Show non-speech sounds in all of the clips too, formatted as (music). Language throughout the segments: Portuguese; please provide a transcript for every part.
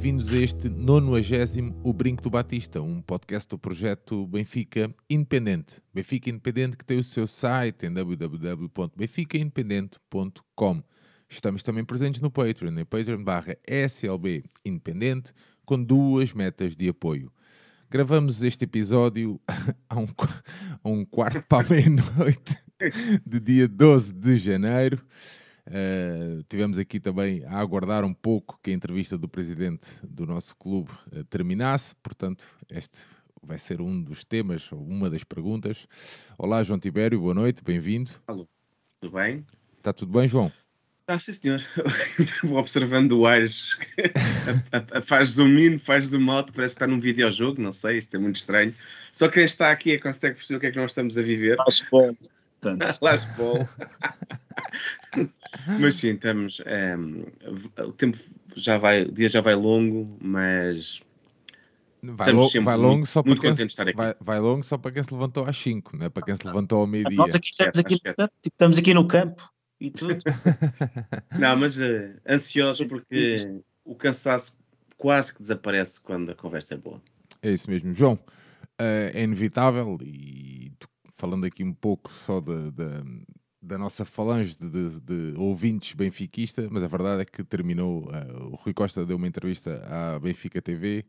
Bem-vindos a este 90 O Brinco do Batista, um podcast do projeto Benfica Independente. Benfica Independente que tem o seu site em www.benficaindependente.com. Estamos também presentes no Patreon, em patreon barra SLB Independente, com duas metas de apoio. Gravamos este episódio (laughs) a um, a um quarto para a meia-noite de dia 12 de janeiro. Uh, tivemos aqui também a aguardar um pouco que a entrevista do presidente do nosso clube uh, terminasse, portanto, este vai ser um dos temas, ou uma das perguntas. Olá, João Tibério, boa noite, bem-vindo. Alô, tudo bem? Está tudo bem, João? Está, sim, senhor. (laughs) Vou observando o Aires, (laughs) faz zoom in, faz zoom out, parece que está num videojogo, não sei, isto é muito estranho. Só quem está aqui é consegue perceber o que é que nós estamos a viver. Faz bom. Faz bom. (laughs) mas sim, estamos. É, o tempo já vai, o dia já vai longo, mas. Vai, lo vai longo muito, só para quem se, vai, vai, longo só para quem se levantou às 5, não é para quem se levantou ao meio-dia. Nós aqui estamos, aqui, estamos aqui no campo e tudo. (laughs) não, mas uh, ansiosos porque o cansaço quase que desaparece quando a conversa é boa. É isso mesmo. João, uh, é inevitável e falando aqui um pouco só de, de, da nossa falange de, de, de, ouvintes benfiquista, mas a verdade é que terminou. Uh, o Rui Costa deu uma entrevista à Benfica TV.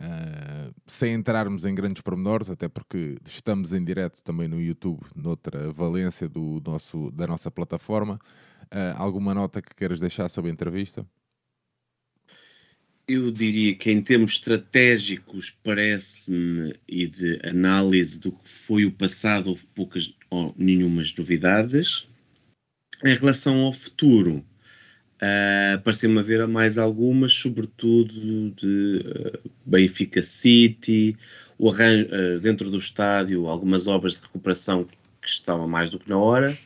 Uh, eh, sem entrarmos em grandes pormenores, até porque estamos em direto também no YouTube, noutra valência do nosso, da nossa plataforma. Uh, alguma nota que queiras deixar sobre a entrevista? Eu diria que em termos estratégicos parece-me e de análise do que foi o passado houve poucas ou nenhumas novidades. Em relação ao futuro, uh, pareceu-me haver mais algumas, sobretudo de uh, Benfica City, o arranjo, uh, dentro do estádio, algumas obras de recuperação que estavam mais do que na hora.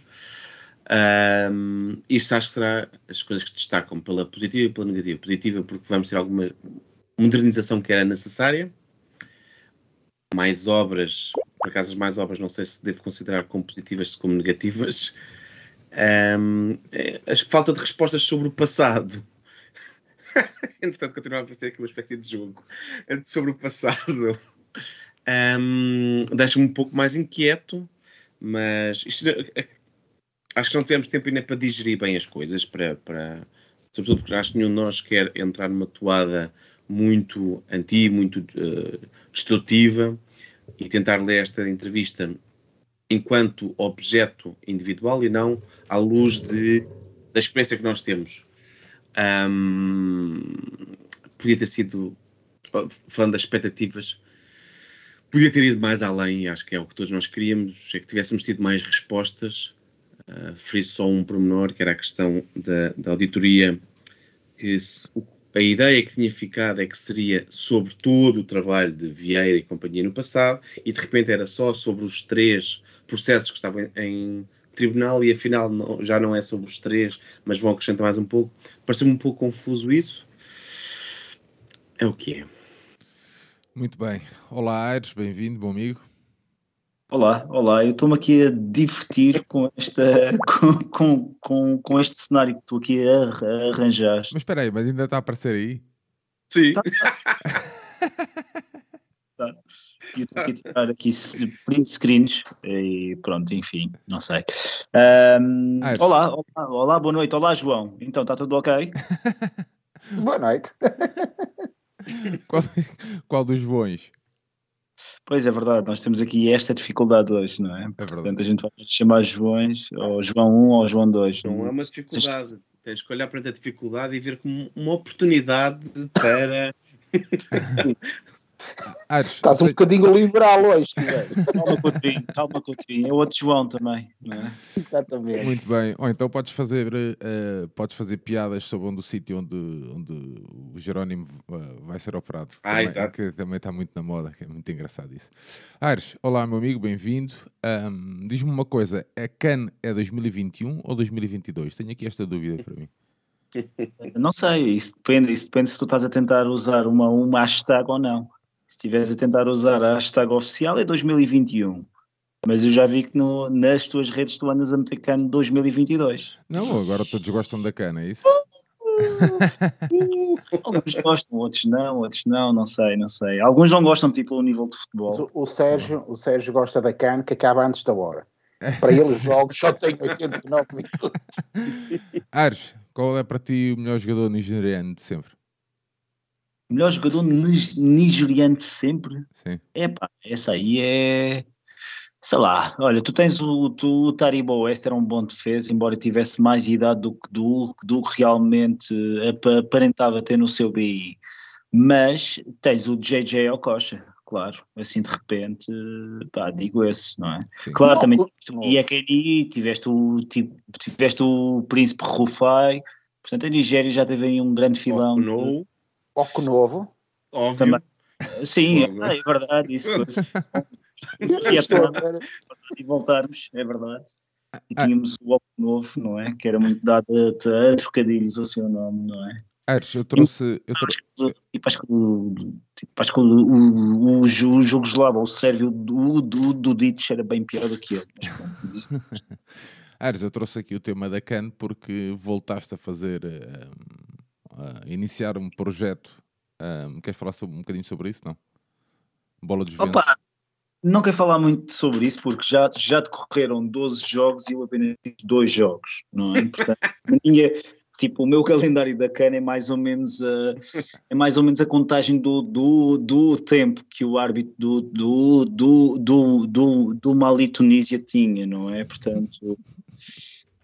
Um, isto acho que será as coisas que destacam pela positiva e pela negativa. Positiva porque vamos ter alguma modernização que era necessária, mais obras, por acaso as mais obras não sei se devo considerar como positivas como negativas. Um, é, a falta de respostas sobre o passado. (laughs) Entretanto, continua a aparecer aqui uma espécie de jogo sobre o passado. Um, Deixa-me um pouco mais inquieto, mas isto, acho que não temos tempo ainda para digerir bem as coisas, para, para, sobretudo porque acho que nenhum de nós quer entrar numa toada muito antiga, muito uh, destrutiva e tentar ler esta entrevista enquanto objeto individual e não à luz de, da experiência que nós temos. Um, podia ter sido, falando das expectativas, podia ter ido mais além, acho que é o que todos nós queríamos, é que tivéssemos tido mais respostas Uh, referi só um pormenor, que era a questão da, da auditoria, que se, a ideia que tinha ficado é que seria sobre todo o trabalho de Vieira e companhia no passado, e de repente era só sobre os três processos que estavam em, em tribunal, e afinal não, já não é sobre os três, mas vão acrescentar mais um pouco. Pareceu-me um pouco confuso isso. É o que é. Muito bem. Olá, Aires, bem-vindo, bom amigo. Olá, olá, eu estou-me aqui a divertir com, esta, (laughs) com, com, com, com este cenário que tu aqui a, a arranjar. Mas espera aí, mas ainda está a aparecer aí? Sim. Tá. tá. Eu estou aqui a tirar aqui print screens e pronto, enfim, não sei. Um, olá, olá, olá, boa noite. Olá, João. Então, está tudo ok? (laughs) boa noite. qual, qual dos Joões? Pois é verdade, nós temos aqui esta dificuldade hoje, não é? é Portanto, a gente vai chamar Joões, ou João 1 ou João 2. Não é uma dificuldade, tens que olhar para a dificuldade e ver como uma oportunidade para. (laughs) Ares, Estás um bocadinho liberal hoje, Calma, Coutrinho, calma, Coutrinho. É o outro João também, é? Exatamente. Muito bem. Ou então podes fazer, uh, podes fazer piadas sobre onde o sítio onde, onde o Jerónimo uh, vai ser operado. Ah, também, exato. Que também está muito na moda, que é muito engraçado isso. Ares, olá, meu amigo, bem-vindo. Um, Diz-me uma coisa: a CAN é 2021 ou 2022? Tenho aqui esta dúvida para mim. Não sei, isso depende, isso depende se tu estás a tentar usar uma, uma hashtag ou não. Se estiveres a tentar usar a hashtag oficial é 2021. Mas eu já vi que no, nas tuas redes tu andas a meter cano 2022. Não, agora todos gostam da cana, é isso? (laughs) Alguns gostam, outros não, outros não, não sei, não sei. Alguns não gostam, tipo, o nível de futebol. O, o, Sérgio, o Sérgio gosta da cana que acaba antes da hora. Para ele os (laughs) jogos só têm 89 minutos. Ares, qual é para ti o melhor jogador nigeriano de sempre? Melhor jogador nigeriano de sempre? Sim. É pá, essa aí é. Sei lá, olha, tu tens o, tu, o Taribo West, era um bom defesa, embora tivesse mais idade do que do, do que realmente aparentava ter no seu BI. Mas tens o JJ Okocha, claro, assim de repente, pá, digo esse, não é? Sim. Claro, não, também tiveste o Iekeni, tiveste o, tipo, tiveste o Príncipe Rufai, portanto a Nigéria já teve aí um grande filão. Oh, Foco novo. Óbvio. Também. Sim, é, é verdade, isso. (laughs) e voltarmos, é verdade. E ah. tínhamos o Oco Novo, não é? Que era muito dado a, a trocadilhos o seu nome, não é? Aires, eu trouxe. Eu trou... Tipo, acho que, tipo, acho que o, o, o, o Jugoslavo, o Sérvio do, do, do Ditch era bem pior do que ele. Mas, (laughs) Aires, eu trouxe aqui o tema da CAN porque voltaste a fazer. Uh, uh, iniciar um projeto. Uh, queres falar sobre, um bocadinho sobre isso? Não? Bola dos Ventos? Opa, não quero falar muito sobre isso porque já, já decorreram 12 jogos e eu apenas fiz dois jogos, não é? Portanto, (laughs) ninguém, tipo, o meu calendário da cana é mais ou menos a, é mais ou menos a contagem do, do, do tempo que o árbitro do, do, do, do, do, do Mali Tunísia tinha, não é? Portanto,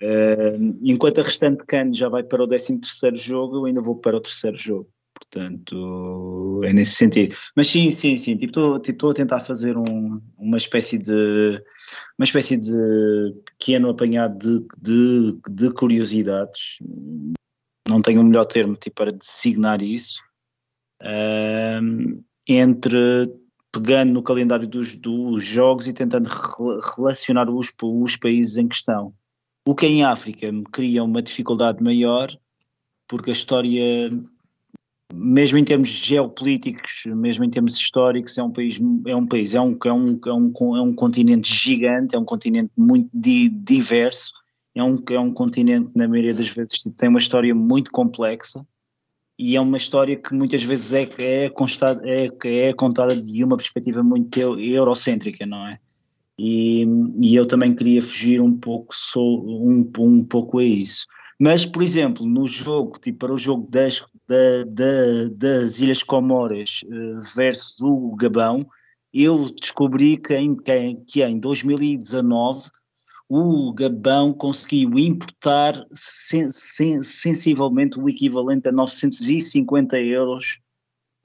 Uh, enquanto a restante CAN já vai para o 13 terceiro jogo, eu ainda vou para o terceiro jogo. Portanto, é nesse sentido. Mas sim, sim, sim. Estou tipo, tipo, a tentar fazer um, uma espécie de uma espécie de pequeno apanhado de, de, de curiosidades. Não tenho o um melhor termo tipo, para designar isso. Uh, entre pegando no calendário dos, dos jogos e tentando relacionar os, os países em questão. O que em África me cria uma dificuldade maior, porque a história, mesmo em termos geopolíticos, mesmo em termos históricos, é um país, é um país, é um, é um, é um, é um continente gigante, é um continente muito di, diverso, é um, é um continente, na maioria das vezes, tipo, tem uma história muito complexa e é uma história que muitas vezes é, é, constada, é, é contada de uma perspectiva muito eurocêntrica, não é? E, e eu também queria fugir um pouco, sou, um, um pouco a isso. Mas, por exemplo, no jogo, tipo, para o jogo das, da, da, das Ilhas Comoras uh, versus o Gabão, eu descobri que em, que em 2019 o Gabão conseguiu importar sen, sen, sensivelmente o equivalente a 950 euros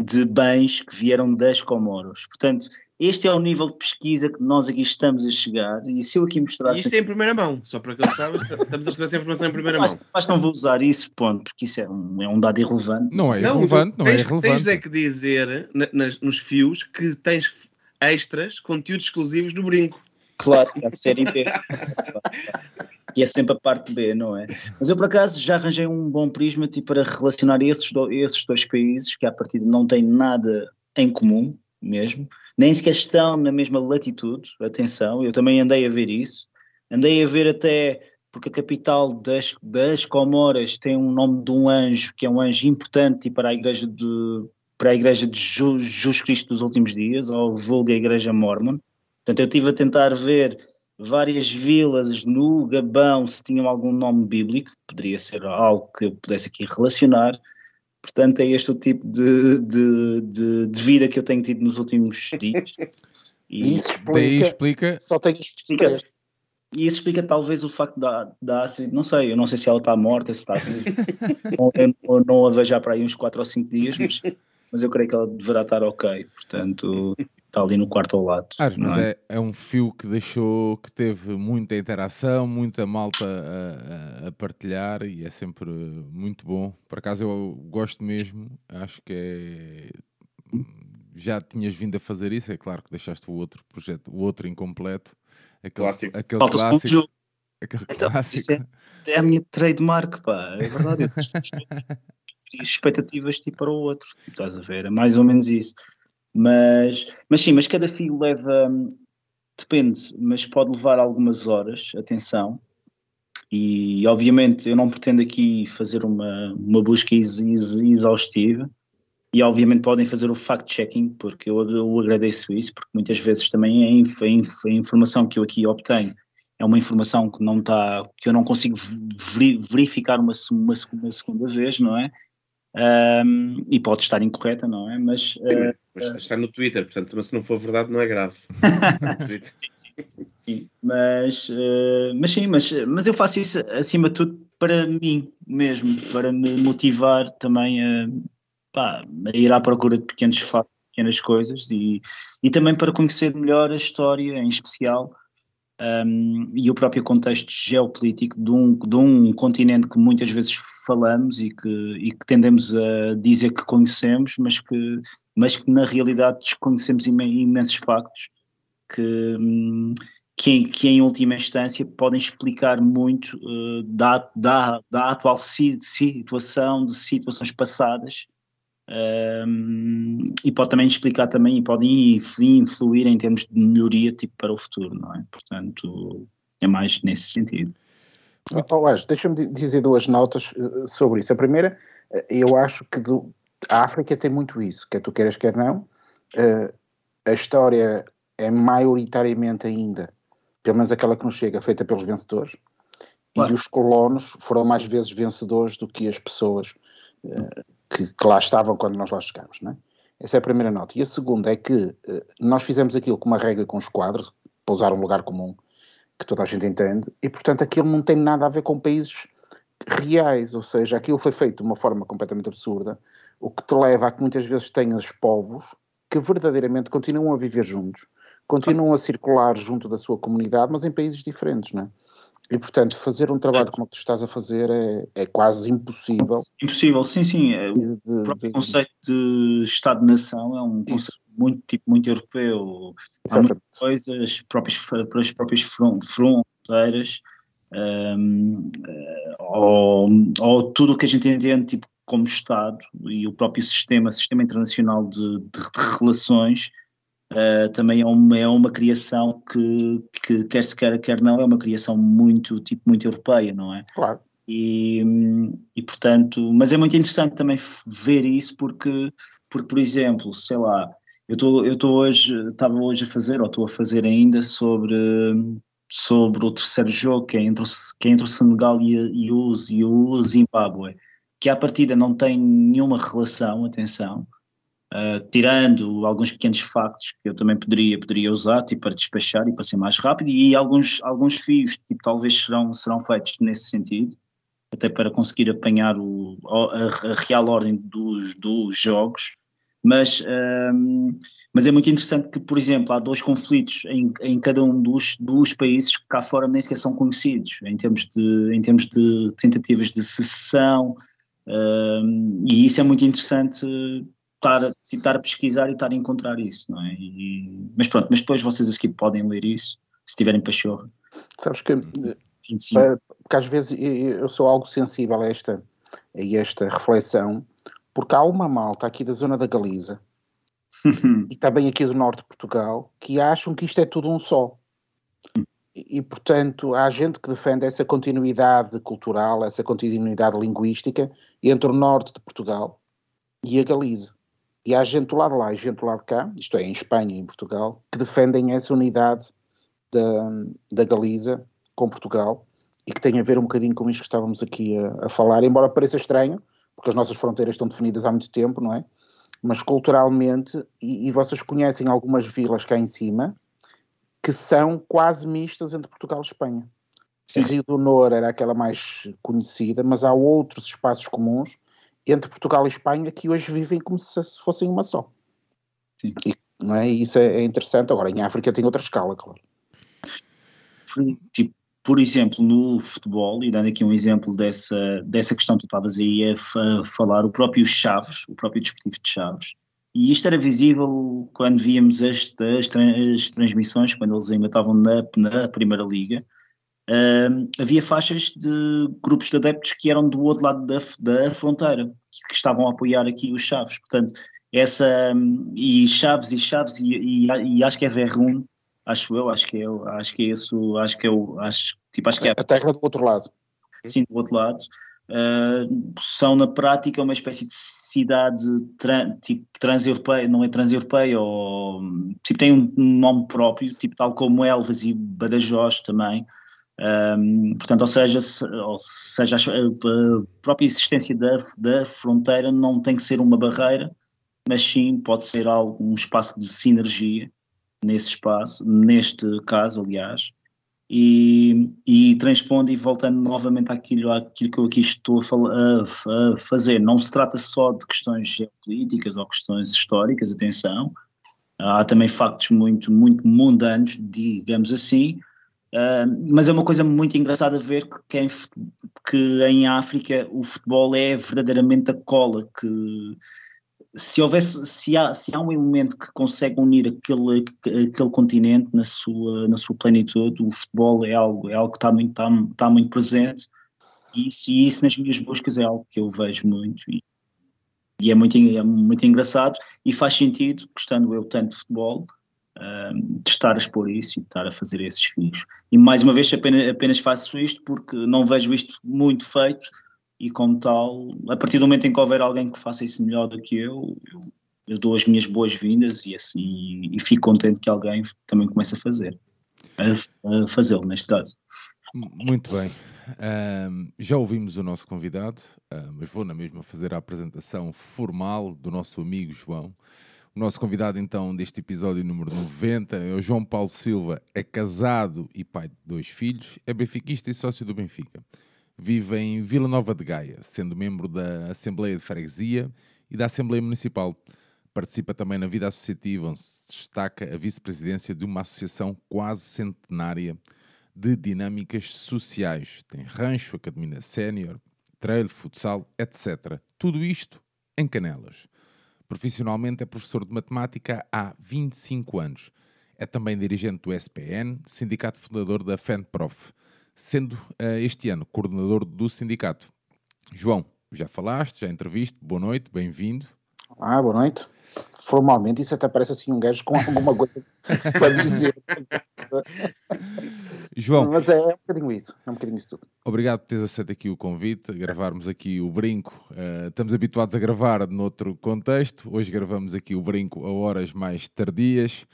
de bens que vieram das Comoros. Portanto, este é o nível de pesquisa que nós aqui estamos a chegar. E se eu aqui mostrasse. Isto é em primeira mão, só para que eu saiba, (laughs) estamos a receber essa informação em primeira mas, mão. Mas não vou usar isso, ponto, porque isso é um, é um dado irrelevante. Não é irrelevante, não, não é tens, é irrelevante. Tens é que dizer na, nas, nos fios que tens extras, conteúdos exclusivos do brinco. Claro, a série B. que (laughs) é sempre a parte B, não é? Mas eu por acaso já arranjei um bom prisma tipo, para relacionar esses, do, esses dois países que a partir não têm nada em comum mesmo, nem sequer estão na mesma latitude, atenção, eu também andei a ver isso, andei a ver até porque a capital das, das Comoras tem um nome de um anjo, que é um anjo importante para a igreja de, para a igreja de Jesus Cristo dos últimos dias, ou vulga igreja mormon. Portanto, eu estive a tentar ver várias vilas no Gabão se tinham algum nome bíblico, poderia ser algo que eu pudesse aqui relacionar, Portanto, é este o tipo de, de, de, de vida que eu tenho tido nos últimos dias. (laughs) E isso explica, explica, só tenho explica, E isso explica talvez o facto da, da Astrid, não sei, eu não sei se ela está morta, se está (laughs) ou, não a vejo para aí uns 4 ou 5 dias, mas mas eu creio que ela deverá estar ok, portanto está ali no quarto ao lado. Ah, mas é? é, é um fio que deixou, que teve muita interação, muita malta a, a- partilhar e é sempre muito bom. Por acaso eu gosto mesmo, acho que é. Já tinhas vindo a fazer isso, é claro que deixaste o outro projeto, o outro incompleto. Aquele Clássico. Aquele Falta clássico. jogo. Aquele Então, clássico. isso É a minha trademark, pá, é verdade. (laughs) Expectativas tipo para o outro, estás a ver? É mais ou menos isso. Mas, mas sim, mas cada fio leva, hum, depende, mas pode levar algumas horas, atenção. E obviamente eu não pretendo aqui fazer uma, uma busca ex- ex- exaustiva. E obviamente podem fazer o fact-checking, porque eu, eu agradeço isso, porque muitas vezes também a, inf- a inf- a informação que eu aqui obtenho é uma informação que não está, que eu não consigo veri- verificar uma, uma, uma segunda vez, não é? Ahm, e pode estar incorreta, não é? Mas eh, Mas está no Twitter, portanto, mas se não for verdade, não é grave. (laughs) Sim, mas, eh, mas sim, mas, mas eu faço isso acima de tudo para mim mesmo, para me motivar também a, pá, a ir à procura de pequenos fatos, pequenas coisas e, e também para conhecer melhor a história em especial um, e o próprio contexto geopolítico de um, de um continente que muitas vezes falamos e que, e que tendemos a dizer que conhecemos, mas que, mas que na realidade desconhecemos imen- imensos factos que, hum, que, em- que em última instância podem explicar muito eh, da, da, da atual si- situação, de situações passadas, hum, e pode também explicar também, e podem inf- influir em termos de melhoria tipo, para o futuro, não é? Portanto, é mais nesse sentido. Oh, Age, deixa-me di- dizer duas notas eh, sobre isso. A primeira, eh, eu acho que do- a África tem muito isso, quer tu queiras, quer não. eh, a história é maioritariamente ainda, pelo menos aquela que nos chega, feita pelos vencedores. Claro. E os colonos foram mais vezes vencedores do que as pessoas eh, que, que lá estavam quando nós lá chegámos. Não é? Essa é a primeira nota. E a segunda é que eh, nós fizemos aquilo com uma regra com os quadros, para usar um lugar comum que toda a gente entende, e portanto aquilo não tem nada a ver com países reais, ou seja, aquilo foi feito de uma forma completamente absurda, o que te leva a que muitas vezes tenhas povos que verdadeiramente continuam a viver juntos, continuam a circular junto da sua comunidade, mas em países diferentes, não é? E portanto, fazer um trabalho Certo. como o que tu estás a fazer é, é quase impossível. Impossível, sim, sim. é, O de- de- próprio de- conceito de Estado-nação é um conceito muito, tipo, muito europeu. Há muitas Exatamente. coisas, próprias, as próprias fron- fronteiras, hum, eh, ou, ou tudo o que a gente entende tipo, como Estado e o próprio sistema, sistema internacional de, de- de relações, eh, também é uma, é uma criação que, que, quer se queira, quer não, é uma criação muito, tipo, muito europeia, não é? Claro. E, e portanto, mas é muito interessante também ver isso porque, porque por exemplo, sei lá, eu estou eu estou hoje, estava hoje a fazer, ou estou a fazer ainda sobre, sobre o terceiro jogo que é entre que é entre o Senegal e, e, o, e o Zimbábue, que à partida não tem nenhuma relação, atenção, Uh, tirando alguns pequenos factos que eu também poderia, poderia usar tipo, para despachar e para ser mais rápido, e alguns, alguns fios tipo, talvez serão, serão feitos nesse sentido, até para conseguir apanhar o, a, a real ordem dos, dos jogos. Mas, um, mas é muito interessante que, por exemplo, há dois conflitos em, em cada um dos, dos países que cá fora nem sequer são conhecidos, em termos de, em termos de tentativas de secessão, um, e isso é muito interessante estar, a- estar a pesquisar e estar a encontrar isso, não é? E- mas pronto, mas depois vocês aqui podem ler isso, se tiverem pachorra. Sabes que eh, 25. para- porque às vezes eu eu sou algo sensível a esta, a esta reflexão, porque há uma malta aqui da zona da Galiza (laughs) e também aqui do norte de Portugal que acham que isto é tudo um só. E, e, portanto, há gente que defende essa continuidade cultural, essa continuidade linguística entre o norte de Portugal e a Galiza. E há gente do lado lá e gente do lado cá, isto é, em Espanha e em Portugal, que defendem essa unidade da, da Galiza com Portugal e que tem a ver um bocadinho com isto que estávamos aqui a, a falar, embora pareça estranho, porque as nossas fronteiras estão definidas há muito tempo, não é? Mas culturalmente, e, e vocês conhecem algumas vilas cá em cima, que são quase mistas entre Portugal e Espanha. Sim. Rio do Nor era aquela mais conhecida, mas há outros espaços comuns entre Portugal e Espanha que hoje vivem como se fossem uma só. Sim. E, não é? E isso é, é interessante. Agora, em África tem outra escala, claro. Tipo, por exemplo, no futebol, e dando aqui um exemplo dessa, dessa questão que tu estavas aí a, fa- falar, o próprio Chaves, o próprio desportivo de Chaves, e isto era visível quando víamos as, as, as transmissões, quando eles ainda estavam na, na Primeira Liga, Havia faixas de grupos de adeptos que eram do outro lado da, da fronteira, que, que estavam a apoiar aqui os Chaves. Portanto, essa, e Chaves e Chaves, e, e, e acho que é Verrun, acho eu, acho que é, acho que é isso, acho que é o, acho, tipo, acho que é A terra do outro lado. sim, do outro lado, uh, são na prática uma espécie de cidade tran, tipo transeuropeia, não é transeuropeia, ou tipo, tem um nome próprio, tipo tal como Elvas e Badajoz também. Um, portanto, ou seja, se, ou seja, a, a própria existência da, da fronteira não tem que ser uma barreira, mas sim pode ser algo, um espaço de sinergia nesse espaço, neste caso, aliás, e, e transpondo e voltando novamente àquilo, àquilo que eu aqui estou a, a a fazer. Não se trata só de questões geopolíticas ou questões históricas, atenção, há também factos muito, muito mundanos, digamos assim, ah, mas é uma coisa muito engraçada ver que, que, em, que em África o futebol é verdadeiramente a cola que se houvesse se há, se há um elemento que consegue unir aquele, aquele continente na sua, na sua plenitude, o futebol é algo, é algo que está muito, está, está muito presente. E isso, e isso nas minhas buscas é algo que eu vejo muito e, e é, muito, é muito engraçado e faz sentido, gostando eu tanto de futebol, de estar a expor isso e de estar a fazer esses fios. E mais uma vez apenas, apenas faço isto porque não vejo isto muito feito e como tal, a partir do momento em que houver alguém que faça isso melhor do que eu, eu, eu dou as minhas boas-vindas e assim e fico contente que alguém também comece a fazer, a, a fazê-lo neste caso. Muito bem. Ahm, já ouvimos o nosso convidado, ah, mas vou na mesma fazer a apresentação formal do nosso amigo João. O nosso convidado, então, deste episódio número 90 é o João Paulo Silva. É casado e pai de dois filhos, é benfiquista e sócio do Benfica. Vive em Vila Nova de Gaia, sendo membro da Assembleia de Freguesia e da Assembleia Municipal. Participa também na vida associativa, onde se destaca a vice-presidência de uma associação quase centenária de dinâmicas sociais. Tem rancho, academia sénior, trail, futsal, etc. Tudo isto em Canelas. Profissionalmente é professor de matemática há 25 anos. É também dirigente do SPN, sindicato fundador da FENPROF, sendo eh, este ano coordenador do sindicato. João, já falaste, já entreviste, boa noite, bem-vindo. Ah, boa noite. Formalmente isso até parece assim um gajo com alguma coisa (laughs) para dizer. (laughs) João, Mas é, é um bocadinho isso, é um bocadinho isso tudo. Obrigado por teres aceito aqui o convite, gravarmos aqui o brinco. Eh, estamos habituados a gravar noutro contexto, hoje gravamos aqui o brinco a horas mais tardias.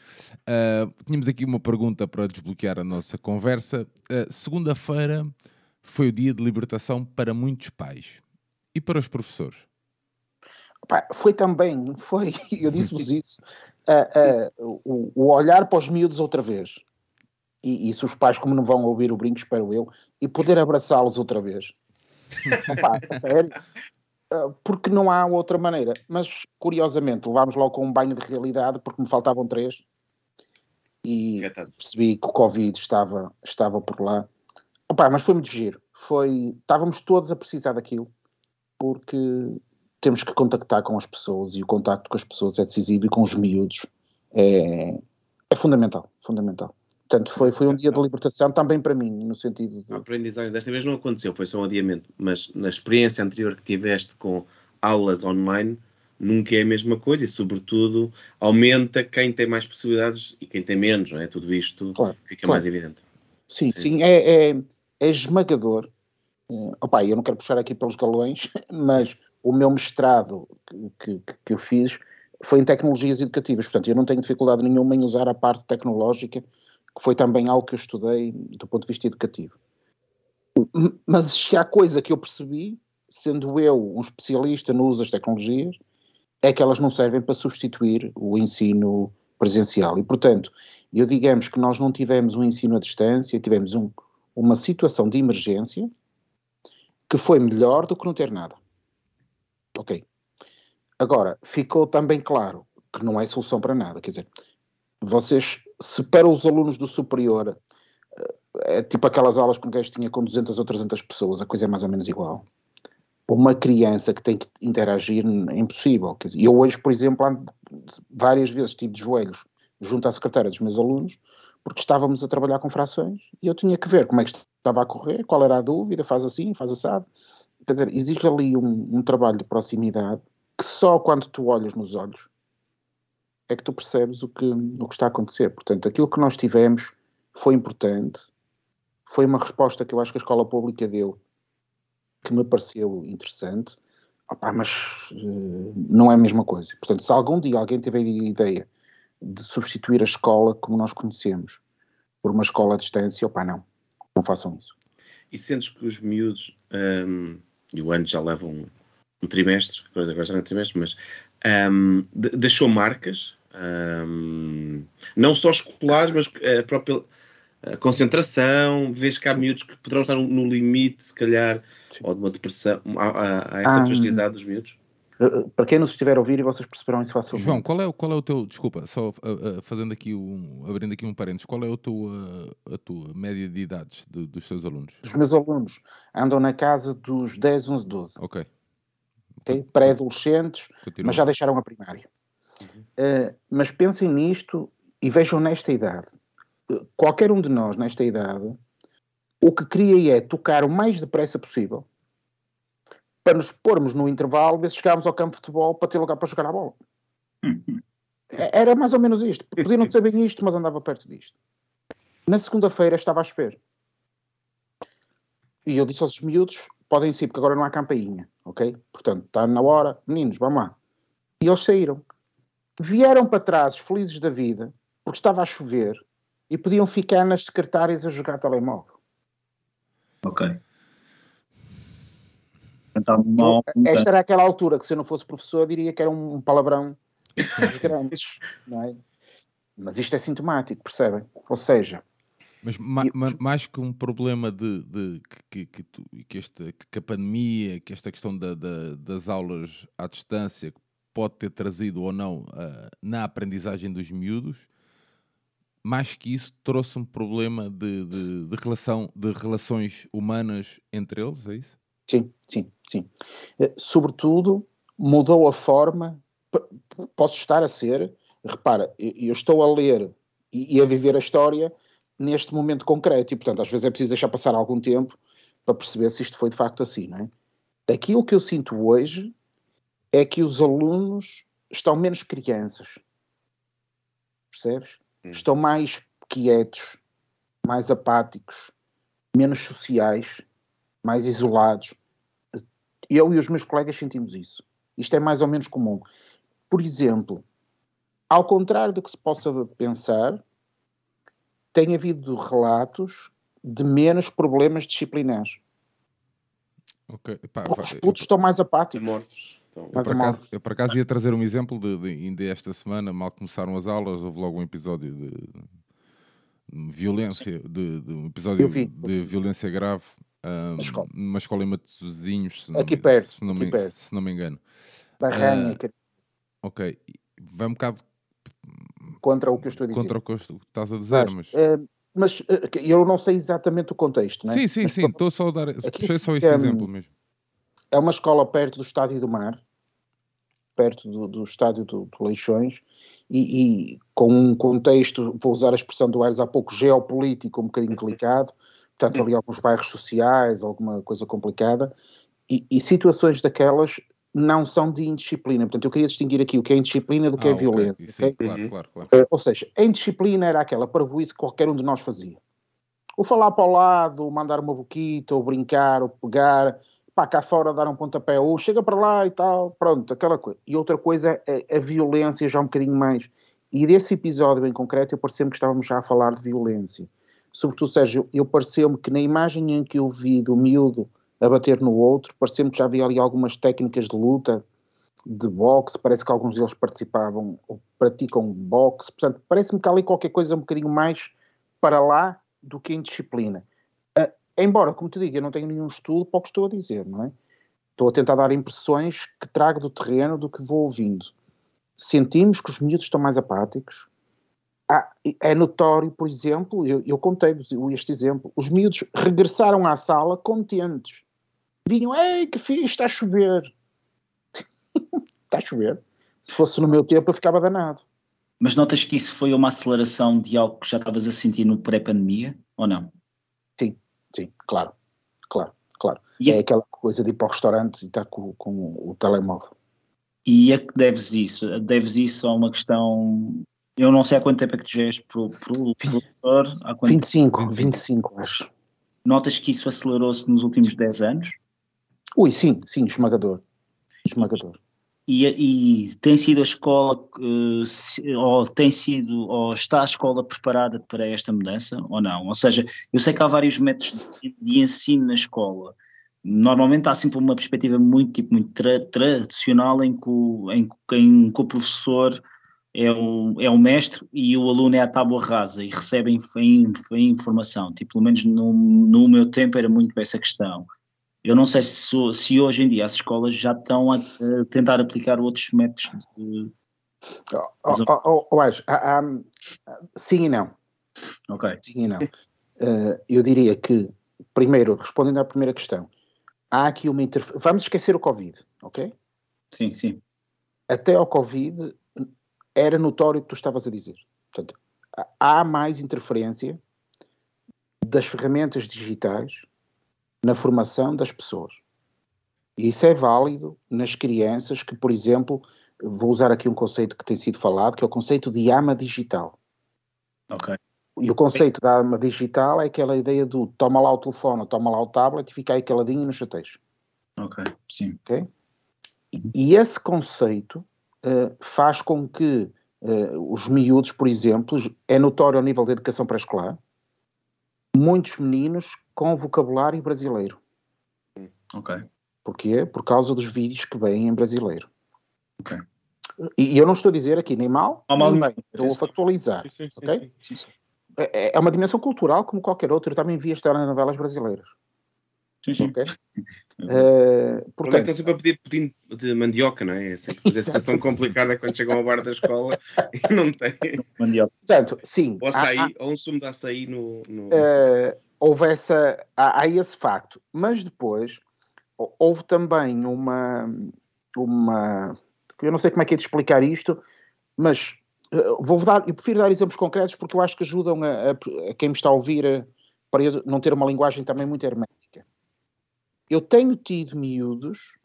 Eh, tínhamos aqui uma pergunta para desbloquear a nossa conversa. Eh, Segunda-feira foi o dia de libertação para muitos pais e para os professores. Pá, foi também, foi, (laughs) eu disse-vos isso, ah, ah, o, o olhar para os miúdos outra vez. E, e se os pais, como não vão ouvir o brinco, espero eu, e poder abraçá-los outra vez. (laughs) Opa, sério. Ah, porque não há outra maneira. Mas, curiosamente, levámos logo com um banho de realidade, porque me faltavam três. E percebi que o Covid estava, estava por lá. Opa, mas foi muito giro. Foi, estávamos todos a precisar daquilo, porque temos que contactar com as pessoas e o contacto com as pessoas é decisivo e com os miúdos é, é fundamental, fundamental. Portanto, foi, foi um dia de libertação também para mim, no sentido de... A aprendizagem desta vez não aconteceu, foi só um adiamento, mas na experiência anterior que tiveste com aulas online, nunca é a mesma coisa e, sobretudo, aumenta quem tem mais possibilidades e quem tem menos, não é? Tudo isto Claro, fica claro. mais evidente. Sim, Sim. sim, é, é, é esmagador. Eh, opa, eu não quero puxar aqui pelos galões, (laughs) mas o meu mestrado que, que, que eu fiz foi em tecnologias educativas, portanto eu não tenho dificuldade nenhuma em usar a parte tecnológica, que foi também algo que eu estudei do ponto de vista educativo. Mas se há coisa que eu percebi, sendo eu um especialista no uso das tecnologias, é que elas não servem para substituir o ensino presencial. E, portanto, eu digamos que nós não tivemos um ensino à distância, tivemos um, uma situação de emergência que foi melhor do que não ter nada. Ok. Agora, ficou também claro que não é solução para nada. Quer dizer, vocês, se para os alunos do superior, eh, é tipo aquelas aulas que um gajo tinha com 200 ou 300 pessoas, a coisa é mais ou menos igual. Para uma criança que tem que interagir é impossível. Quer dizer, eu hoje, por exemplo, várias vezes estive de joelhos junto à secretária dos meus alunos, porque estávamos a trabalhar com frações e eu tinha que ver como é que estava a correr, qual era a dúvida, faz assim, faz assado. Quer dizer, existe ali um, um trabalho de proximidade que só quando tu olhas nos olhos é que tu percebes o que, o que está a acontecer. Portanto, aquilo que nós tivemos foi importante, foi uma resposta que eu acho que a escola pública deu, que me pareceu interessante, Opa, mas uh, não é a mesma coisa. Portanto, se algum dia alguém tiver a ideia de substituir a escola como nós conhecemos por uma escola à distância, opa, não, não façam isso. E sentes que os miúdos, um, e o ano já leva um, um trimestre, agora já não é trimestre, mas um, deixou marcas, um, não só escolares, mas a própria a concentração, vês que há miúdos que poderão estar no limite, se calhar, Sim. ou de uma depressão, há, há essa fragilidade dos miúdos? Uh, para quem nos estiver a ouvir e vocês perceberão isso facilmente. João, qual é, qual é o teu, desculpa, só uh, uh, fazendo aqui um, abrindo aqui um parênteses, qual é a tua, a tua média de idades de, dos teus alunos? Os meus alunos andam na casa dos 10, 11, 12. Ok okay? pré-adolescentes, mas já deixaram a primária. Uh, mas pensem nisto e vejam nesta idade. Qualquer um de nós, nesta idade, o que queria é tocar o mais depressa possível para nos pormos no intervalo, ver se chegámos ao campo de futebol para ter lugar para jogar a bola. Uhum. Era mais ou menos isto. Podia não ser bem isto, mas andava perto disto. Na segunda-feira estava a chover. E eu disse aos miúdos: podem sair, porque agora não há campainha, ok? Portanto, está na hora, meninos, vamos lá. E eles saíram. Vieram para trás, felizes da vida, porque estava a chover, e podiam ficar nas secretárias a jogar telemóvel. Ok. Então, mal, esta era aquela altura que se eu não fosse professor eu diria que era um palavrão (laughs) grandes, não é? Mas isto é sintomático, percebem? Ou seja, mas ma, ma, mais que um problema de, de que, que, que, esta, que a pandemia, que esta questão da, da, das aulas à distância pode ter trazido ou não uh, na aprendizagem dos miúdos, mais que isso trouxe um problema de, de, de, relação, de relações humanas entre eles, é isso? Sim, sim, sim. Uh, sobretudo mudou a forma, posso estar a ser, repara, eu estou a ler e, a viver a história neste momento concreto. E, portanto, às vezes é preciso deixar passar algum tempo para perceber se isto foi de facto assim, não é? Aquilo que eu sinto hoje é que os alunos estão menos crianças. Percebes? Hum. Estão mais quietos, mais apáticos, menos sociais, mais isolados. Eu e os meus colegas sentimos isso. Isto é mais ou menos comum. Por exemplo, ao contrário do que se possa pensar, tem havido relatos de menos problemas disciplinares. Okay. Pá, Porque os putos eu, estão mais apáticos. Mortos. Eu por, acaso, eu, por acaso, ia trazer um exemplo de, de, ainda esta semana, mal começaram as aulas, houve logo um episódio de, de violência, de, de, um episódio de violência grave um, escola. numa escola em Matosinhos, se, aqui perto, se, não, aqui me, perto. se não me engano. Barranha. Uh, ok, vai um bocado contra o que eu estou a dizer. Contra o que estás a dizer, mas... Uh, mas uh, eu não sei exatamente o contexto, não é? Sim, sim, mas, sim, estou só a dar... Puxei só este é, exemplo mesmo. É uma escola perto do Estádio do Mar, perto do, do Estádio do, do Leixões, e, e, com um contexto, vou usar a expressão do Aires há pouco, geopolítico um bocadinho delicado, portanto ali alguns bairros sociais, alguma coisa complicada, e, e situações daquelas não são de indisciplina. Portanto, eu queria distinguir aqui o que é indisciplina do que é ah, é violência. Sim, okay? claro, claro, claro. Uh, ou seja, a indisciplina era aquela parvoíce que qualquer um de nós fazia. O falar para o lado, mandar uma boquita, ou brincar, ou pegar, pá, cá fora dar um pontapé, ou chega para lá e tal, pronto, aquela coisa. E outra coisa é, é a violência já um bocadinho mais. E desse episódio em concreto, eu pareceu-me que estávamos já a falar de violência. Sobretudo, Sérgio, eu pareceu-me que na imagem em que eu vi do miúdo a bater no outro. Parecendo que já havia ali algumas técnicas de luta, de boxe, parece que alguns deles participavam ou praticam boxe, portanto, parece-me que há ali qualquer coisa um bocadinho mais para lá do que em disciplina. Embora, como te digo, eu não tenho nenhum estudo para o que estou a dizer, não é? Estou a tentar dar impressões que trago do terreno do que vou ouvindo. Sentimos que os miúdos estão mais apáticos. Ah, é notório, por exemplo, eu, eu contei-vos este exemplo, os miúdos regressaram à sala contentes. Vinham, ei, que fixe, está a chover. (laughs) está a chover. Se fosse no meu tempo, eu ficava danado. Mas notas que isso foi uma aceleração de algo que já estavas a sentir no pré-pandemia, ou não? Sim, claro, claro, claro. E é, é aquela coisa de ir para o restaurante e estar com, com o telemóvel. E a que deves isso? Deves isso a uma questão. Eu não sei há quanto tempo é que tu és pro, pro, professor. Há quanto... 25, 25, acho. Notas que isso acelerou-se nos últimos 10 anos? Ui, sim, sim, esmagador. Esmagador. E, e, tem sido a escola, ou tem sido, ou está a escola preparada para esta mudança, ou não? Ou seja, eu sei que há vários métodos de, de ensino na escola. Normalmente há sempre uma perspectiva muito, tipo, muito tra tradicional em que, o, em, em que o professor é o, é o mestre e o aluno é a tábua rasa e recebe a informação. Tipo, pelo menos no, no meu tempo era muito essa questão. Eu não sei se, se hoje em dia as escolas já estão a, a tentar aplicar outros métodos de. Oh, oh, oh, oh, ah, ah, sim e não. Ok. Sim e não. Uh, eu diria que, primeiro, respondendo à primeira questão, há aqui uma interferência. Vamos esquecer o Covid, ok? Sim, sim. Até ao Covid era notório o que tu estavas a dizer. Portanto, há mais interferência das ferramentas digitais na formação das pessoas. E isso é válido nas crianças que, por exemplo, vou usar aqui um conceito que tem sido falado, que é o conceito de ama digital. Ok. E o conceito da ama digital é aquela ideia do toma lá o telefone, toma lá o tablet e fica aí caladinho no chateiros. Ok, sim. Ok? E, esse conceito uh, faz com que uh, os miúdos, por exemplo, é notório ao nível da educação pré-escolar, muitos meninos com vocabulário brasileiro. Ok. Porquê? Por causa dos vídeos que vêm em brasileiro. Ok. E, e eu não estou a dizer aqui nem mal, não, nem bem, estou a factualizar. Sim, sim, ok? Sim, sim. É, é uma dimensão cultural como qualquer outra. Eu também vi as telenovelas brasileiras. Sim, sim. Okay? Uh, portanto, estão sempre a pedir pudim de mandioca, não é? É sempre uma situação complicada quando chegam ao bar da escola (laughs) e não tem. Mandioca. Portanto, sim. Ou açaí, há, há, ou um sumo de açaí no. no... Uh, houve essa. Há, há, esse facto. Mas depois houve também uma. uma eu não sei como é que é de explicar isto, mas uh, vou dar. Eu prefiro dar exemplos concretos porque eu acho que ajudam a, a, a quem me está a ouvir a, para não ter uma linguagem também muito hermética. Eu tenho tido miúdos,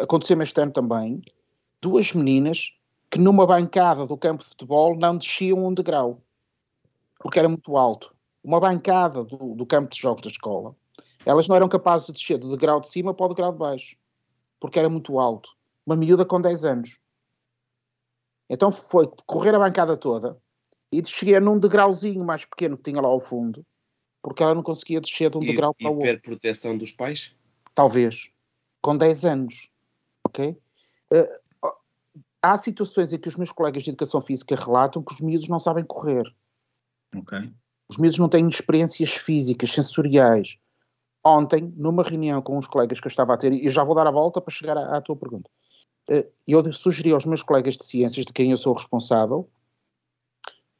aconteceu-me este ano também, duas meninas que numa bancada do campo de futebol não desciam um degrau, porque era muito alto. Uma bancada do, do campo de jogos da escola, elas não eram capazes de descer do degrau de cima para o degrau de baixo, porque era muito alto. Uma miúda com 10 anos. Então foi correr a bancada toda e descer num degrauzinho mais pequeno que tinha lá ao fundo porque ela não conseguia descer de um e, degrau para o outro. proteção dos pais? Talvez. Com 10 anos. Ok? Uh, há situações em que os meus colegas de educação física relatam que os miúdos não sabem correr. Ok. Os miúdos não têm experiências físicas, sensoriais. Ontem, numa reunião com os colegas que eu estava a ter, e já vou dar a volta para chegar à, à tua pergunta, uh, eu sugeri aos meus colegas de ciências, de quem eu sou responsável,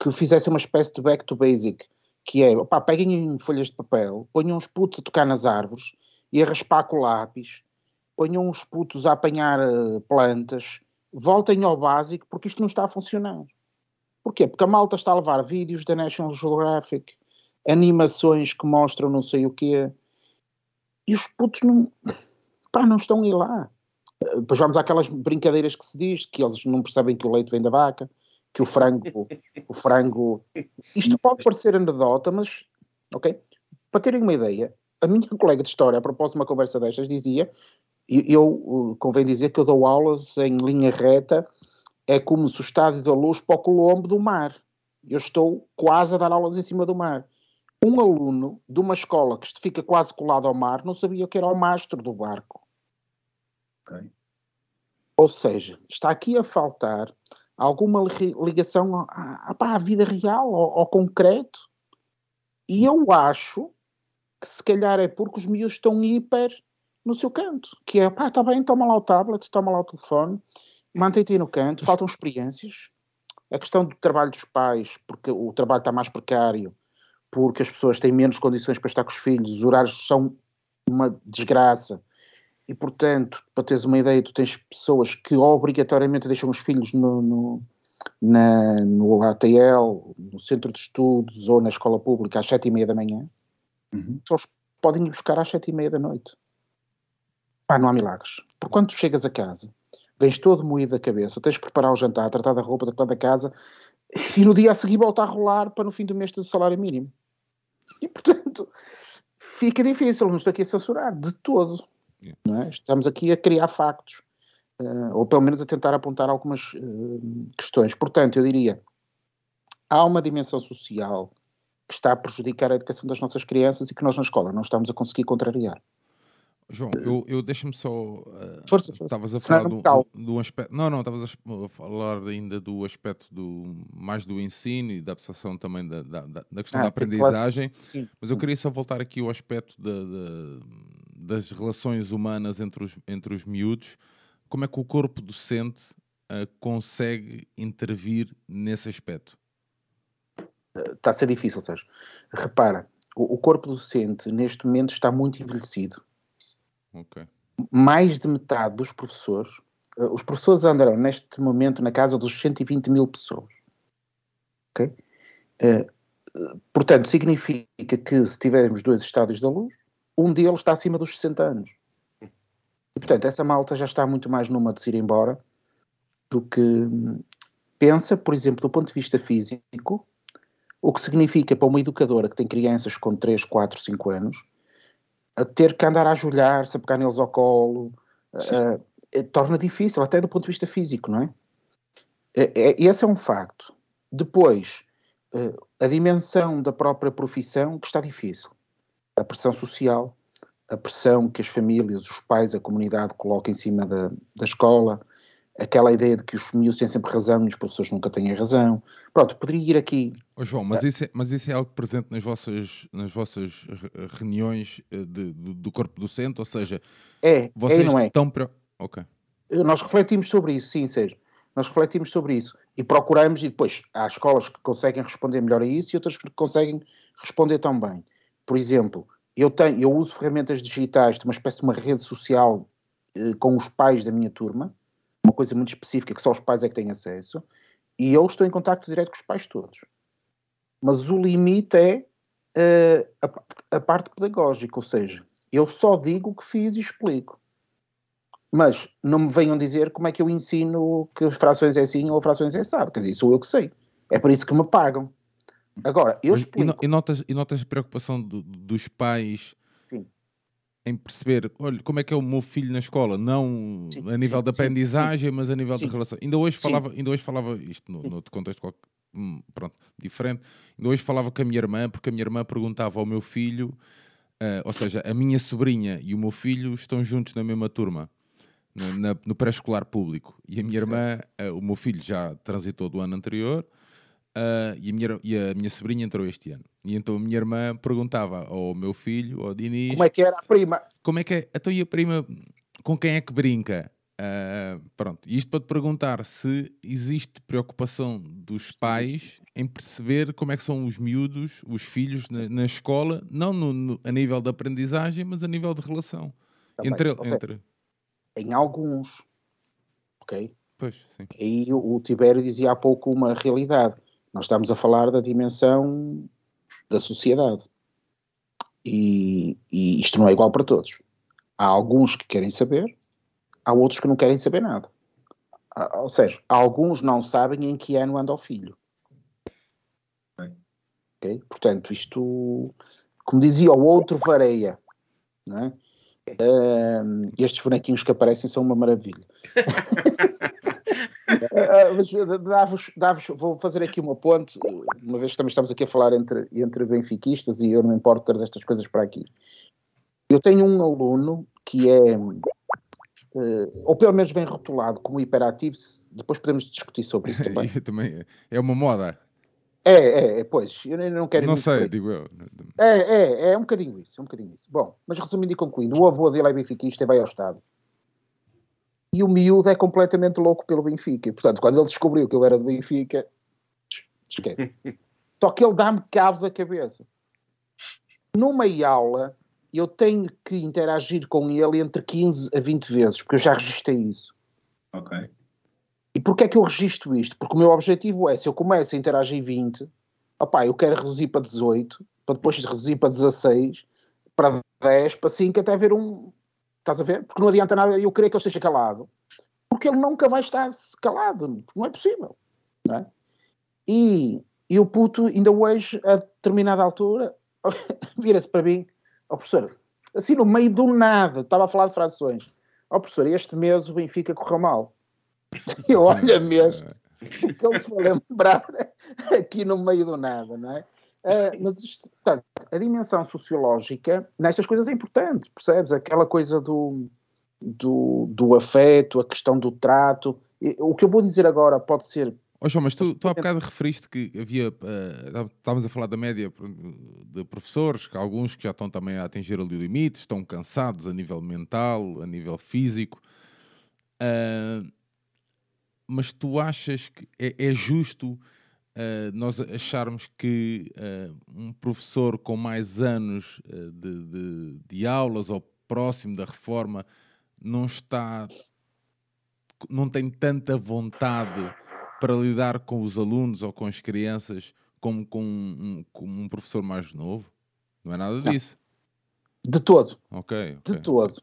que fizessem uma espécie de back to basic que é, opá, peguem em folhas de papel, ponham uns putos a tocar nas árvores e a raspar com lápis, ponham uns putos a apanhar uh, plantas, voltem ao básico, porque isto não está a funcionar. Porquê? Porque a malta está a levar vídeos da National Geographic, animações que mostram não sei o quê, e os putos não, pá, não estão a ir lá. Depois vamos àquelas brincadeiras que se diz, que eles não percebem que o leite vem da vaca, que o frango, o frango. Isto pode parecer anedota, mas, ok? Para terem uma ideia, a minha colega de história, a propósito de uma conversa destas, dizia, e eu, convém dizer que eu dou aulas em linha reta, é como se o estádio da luz para o Colombo do mar. Eu estou quase a dar aulas em cima do mar. Um aluno de uma escola que fica quase colado ao mar não sabia o que era o mastro do barco. Okay. Ou seja, está aqui a faltar alguma ligação à, à, vida real, ao, ao, concreto. E eu acho que se calhar é porque os miúdos estão hiper no seu canto, que é, pá, está bem, toma lá o tablet, toma lá o telefone, mantém-te aí no canto, faltam experiências. A questão do trabalho dos pais, porque o trabalho está mais precário, porque as pessoas têm menos condições para estar com os filhos, os horários são uma desgraça. E, portanto, para teres uma ideia, tu tens pessoas que obrigatoriamente deixam os filhos no, no, na, no ATL, no centro de estudos ou na escola pública às sete e meia da manhã. Uhum. Só os podem ir buscar às sete e meia da noite. Pá, não há milagres. Por quando tu chegas a casa, vens todo moído da cabeça, tens de preparar o jantar, tratar da roupa, tratar da casa, e no dia a seguir volta a rolar para no fim do mês ter o salário mínimo. E, portanto, fica difícil, não estou aqui a censurar, de todo. É? Estamos aqui a criar factos, eh, ou pelo menos a tentar apontar algumas eh, questões. Portanto, eu diria, há uma dimensão social que está a prejudicar a educação das nossas crianças e que nós na escola não estamos a conseguir contrariar. João, eu, eu deixa-me só. eh, Força, força. Estavas a Senão falar do, do, aspecto. Não, não, estavas a falar ainda do aspecto do mais do ensino e da absorção também da, da, da- questão Ah, da claro aprendizagem. Sim. Mas eu queria só voltar aqui ao aspecto da- da- das relações humanas entre os, entre os miúdos. Como é que o corpo docente ah, consegue intervir nesse aspecto? está a ser difícil, Sérgio. Repara, o, o corpo docente neste momento está muito envelhecido. Mais de metade dos professores, eh, os professores andarão neste momento na casa dos 120 mil pessoas. Ok? Eh, portanto, significa que se tivermos dois estádios da luz, um deles está acima dos 60 anos. E, portanto, essa malta já está muito mais numa de se ir embora do que hum, pensa, por exemplo, do ponto de vista físico, o que significa para uma educadora que tem crianças com 3, 4, 5 anos, a ter que andar a ajoelhar-se, a pegar neles ao colo, torna difícil, até do ponto de vista físico, não é? É- é- Esse é um facto. Depois, eh, a dimensão da própria profissão que está difícil. A pressão social, a pressão que as famílias, os pais, a comunidade colocam em cima da, da escola, aquela ideia de que os miúdos têm sempre razão e os professores nunca têm razão. Pronto, poderia ir aqui Ô, João, mas isso, é, mas isso é algo presente nas vossas, nas vossas re- reuniões eh, de- do, do corpo docente? Ou seja, É, é vocês e não é. estão. Pre... Ok. Nós refletimos sobre isso, sim, Sérgio. Nós refletimos sobre isso e procuramos, e depois há escolas que conseguem responder melhor a isso e outras que conseguem responder tão bem. Por exemplo, eu, tenho, eu uso ferramentas digitais de uma espécie de uma rede social eh, com os pais da minha turma, uma coisa muito específica que só os pais é que têm acesso, e eu estou em contacto direto com os pais todos. Mas o limite é eh, a, a parte pedagógica, ou seja, eu só digo o que fiz e explico. Mas não me venham dizer como é que eu ensino que frações é assim ou frações é assado. Quer dizer, sou eu que sei. É por isso que me pagam. Agora, eu Mas e, explico. no- e notas, e notas a preocupação do- dos pais Sim. em perceber, olha, como é que é o meu filho na escola? Não Sim, a nível sim, de sim, aprendizagem, mas a nível de relação. Ainda hoje falava, ainda hoje falava isto no, noutro contexto qualquer, hum, pronto, diferente. Ainda hoje falava com a minha irmã, porque a minha irmã perguntava ao meu filho, ah, ou seja, a minha sobrinha e o meu filho estão juntos na mesma turma. No, no pré-escolar público e a minha irmã, ah, o meu filho já transitou do ano anterior ah, e, a minha, e a minha sobrinha entrou este ano. E então a minha irmã perguntava ao meu filho, ao Dinis, Como é que era a prima? como é que é? Então e a prima com quem é que brinca? Ah, pronto, isto para te perguntar se existe preocupação dos pais em perceber como é que são os miúdos, os filhos na, na escola, não no- no- a nível de aprendizagem, mas a nível de relação. Também. Entre, Ou seja, entre... Em alguns. Ok? Pois, sim. Aí o, o Tibério dizia há pouco uma realidade. Nós estamos a falar da dimensão da sociedade. E, e isto não é igual para todos. Há alguns que querem saber, há outros que não querem saber nada. Há- Ou seja, alguns não sabem em que ano anda o filho. Ok? Portanto, isto, como dizia o outro, vareia. Não é? Ahm, estes bonequinhos que aparecem são uma maravilha. (laughs) Ah, mas dá-vos- dá-vos- vou fazer aqui uma ponte, uma vez que também estamos aqui a falar entre, entre benfiquistas e eu não importo trazer estas coisas para aqui. Eu tenho um aluno que é, eh, ou pelo menos vem rotulado como hiperativo, depois podemos discutir sobre isso também. (laughs) também é uma moda. É, é, é, pois, eu não quero... Não sei, digo eu. É, é, é um bocadinho isso, é um bocadinho isso. Bom, mas resumindo e concluindo, o avô dele é benfiquista e vai ao Estado. E o miúdo é completamente louco pelo Benfica. E, portanto, quando ele descobriu que eu era do Benfica, esquece. (laughs) Só que ele dá-me cabo da cabeça. Numa aula, eu tenho que interagir com ele entre 15 a 20 vezes, porque eu já registrei isso. Ok. E porquê é que eu registro isto? Porque o meu objetivo é, se eu começo a interagir 20, opá, eu quero reduzir para 18, para depois reduzir para 16, para 10, para 5, até ver um... Estás a ver? Porque não adianta nada eu querer que ele esteja calado, porque ele nunca vai estar calado, não é possível. Não é? E, e o puto, ainda hoje, a determinada altura, (laughs) vira-se para mim, ó oh, professor, assim no meio do nada, estava a falar de frações, ó oh, professor, este mês o Benfica correu mal. (laughs) E olha mesmo, que ele se vai lembrar (laughs) aqui no meio do nada, não é? Uh, mas isto, portanto, a dimensão sociológica nestas coisas é importante, percebes? Aquela coisa do, do, do afeto, a questão do trato. O que eu vou dizer agora pode ser Oh, João, mas tu, tu há bocado referiste que havia, uh, estávamos a falar da média de professores, que alguns que já estão também a atingir ali o limite, estão cansados a nível mental, a nível físico. Uh, mas tu achas que é, é justo uh, nós acharmos que um professor com mais anos de, de, de aulas ou próximo da reforma não está, não tem tanta vontade para lidar com os alunos ou com as crianças como com um, como um professor mais novo? Não é nada disso. De todo. Ok. okay. De todo.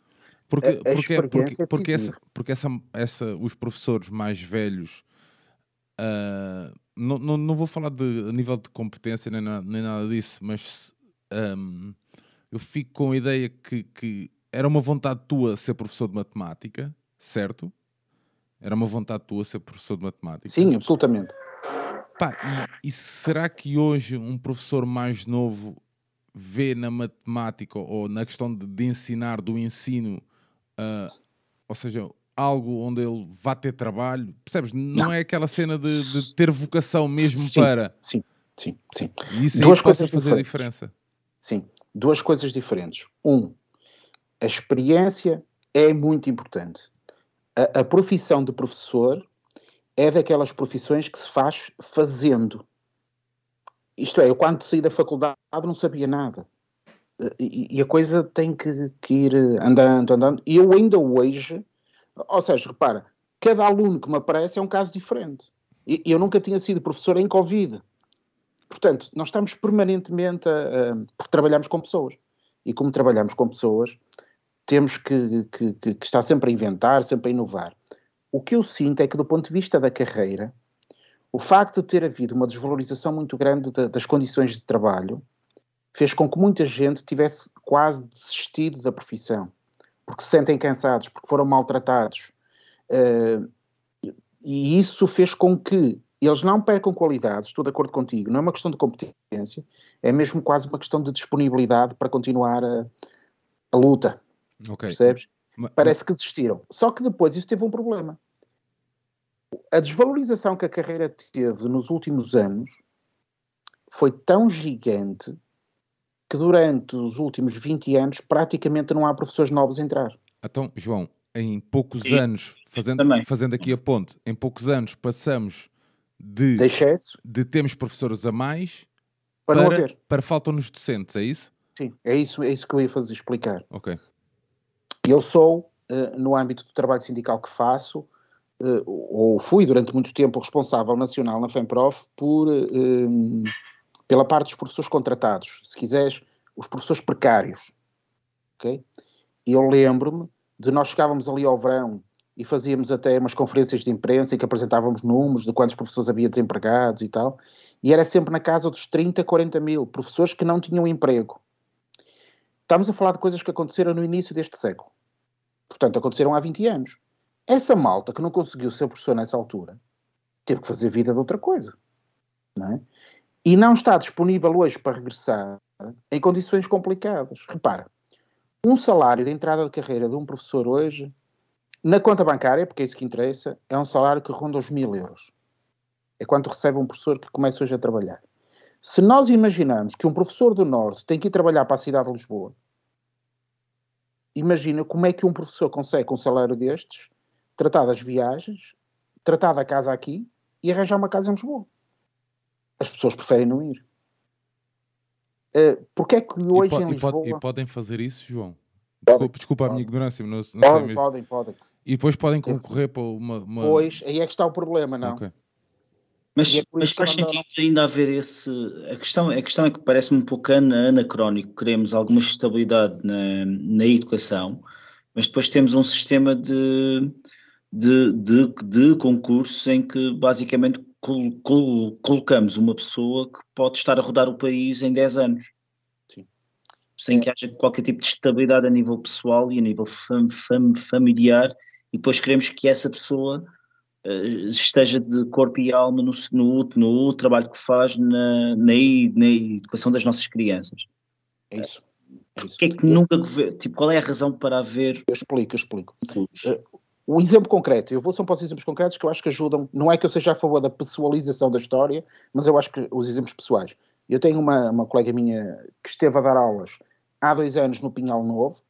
Porque, a, porque, porque, é porque, essa, porque essa, essa, os professores mais velhos, uh, não, não, não vou falar de nível de competência nem, na, nem nada disso, mas um, eu fico com a ideia que, que era uma vontade tua ser professor de matemática, certo? Era uma vontade tua ser professor de matemática? Sim, absolutamente. Pá, e, e, será que hoje um professor mais novo vê na matemática ou na questão de, de ensinar, do ensino, uh, ou seja, algo onde ele vá ter trabalho? Percebes? Não, Não. é aquela cena de, de, ter vocação mesmo sim, para. Sim, sim, sim. E isso Duas aí coisas fazer diferentes. diferença. Sim, duas coisas diferentes. Um, a experiência é muito importante a, a profissão de professor é daquelas profissões que se faz fazendo. Isto é, eu quando saí da faculdade não sabia nada. E, e a coisa tem que, que, ir andando, andando. E eu ainda hoje, ou seja, repara, cada aluno que me aparece é um caso diferente. E eu nunca tinha sido professor em Covid. Portanto, nós estamos permanentemente a, a porque trabalhamos com pessoas. E como trabalhamos com pessoas, temos que, que, que, estar sempre a inventar, sempre a inovar. O que eu sinto é que, do ponto de vista da carreira, o facto de ter havido uma desvalorização muito grande de, das condições de trabalho fez com que muita gente tivesse quase desistido da profissão, porque se sentem cansados, porque foram maltratados. Uh, e isso fez com que eles não percam qualidades, estou de acordo contigo, não é uma questão de competência, é mesmo quase uma questão de disponibilidade para continuar a, a luta. Okay. Percebes? Mas, Parece que desistiram. Só que depois isso teve um problema. A desvalorização que a carreira teve nos últimos anos foi tão gigante que durante os últimos 20 anos praticamente não há professores novos a entrar. Então, João, em poucos anos, fazendo, fazendo aqui a ponte, em poucos anos passamos de, de, excesso. de termos professores a mais para, para, para faltam-nos docentes, é isso? Sim, é isso, é isso que eu ia fazer explicar. Ok. Eu sou, uh, no âmbito do trabalho sindical que faço, uh, ou fui durante muito tempo responsável nacional na FEMPROF por, uh, pela parte dos professores contratados, se quiseres, os professores precários. Ok? E eu lembro-me de nós chegávamos ali ao verão e fazíamos até umas conferências de imprensa em que apresentávamos números de quantos professores havia desempregados e tal, e era sempre na casa dos 30, 40 mil professores que não tinham emprego. Estamos a falar de coisas que aconteceram no início deste século. Portanto, aconteceram há 20 anos. Essa malta que não conseguiu ser professor nessa altura teve que fazer vida de outra coisa. Não é? E não está disponível hoje para regressar em condições complicadas. Repara, um salário de entrada de carreira de um professor hoje, na conta bancária, porque é isso que interessa, é um salário que ronda os mil euros. É quanto recebe um professor que começa hoje a trabalhar. Se nós imaginamos que um professor do Norte tem que ir trabalhar para a cidade de Lisboa, imagina como é que um professor consegue, com um salário destes, tratar das viagens, tratar da casa aqui e arranjar uma casa em Lisboa. As pessoas preferem não ir. Uh, Porque é que hoje e, em Lisboa... E, pode, e, podem fazer isso, João? Podem, desculpa, desculpa podem. a minha ignorância, não, não podem, sei podem, podem. E depois podem concorrer para uma... uma... Pois, aí é que está o problema, não? Ok. Mas, é mas faz sentido ainda haver esse. A questão, a questão é que parece-me um pouco anacrónico. Queremos alguma estabilidade na, na educação, mas depois temos um sistema de, de, de, de concursos em que basicamente col, col, colocamos uma pessoa que pode estar a rodar o país em 10 anos. Sim. Sem É. que haja qualquer tipo de estabilidade a nível pessoal e a nível fam, fam, familiar, e depois queremos que essa pessoa uh, esteja de corpo e alma no, no, no trabalho que faz na, na, na educação das nossas crianças. É isso. É isso. É que nunca, tipo, qual é a razão para haver Eu explico, eu explico. Um exemplo concreto, eu vou só para os exemplos concretos que eu acho que ajudam, não é que eu seja a favor da pessoalização da história, mas eu acho que os exemplos pessoais. Eu tenho uma, uma colega minha que esteve a dar aulas há dois anos no Pinhal Novo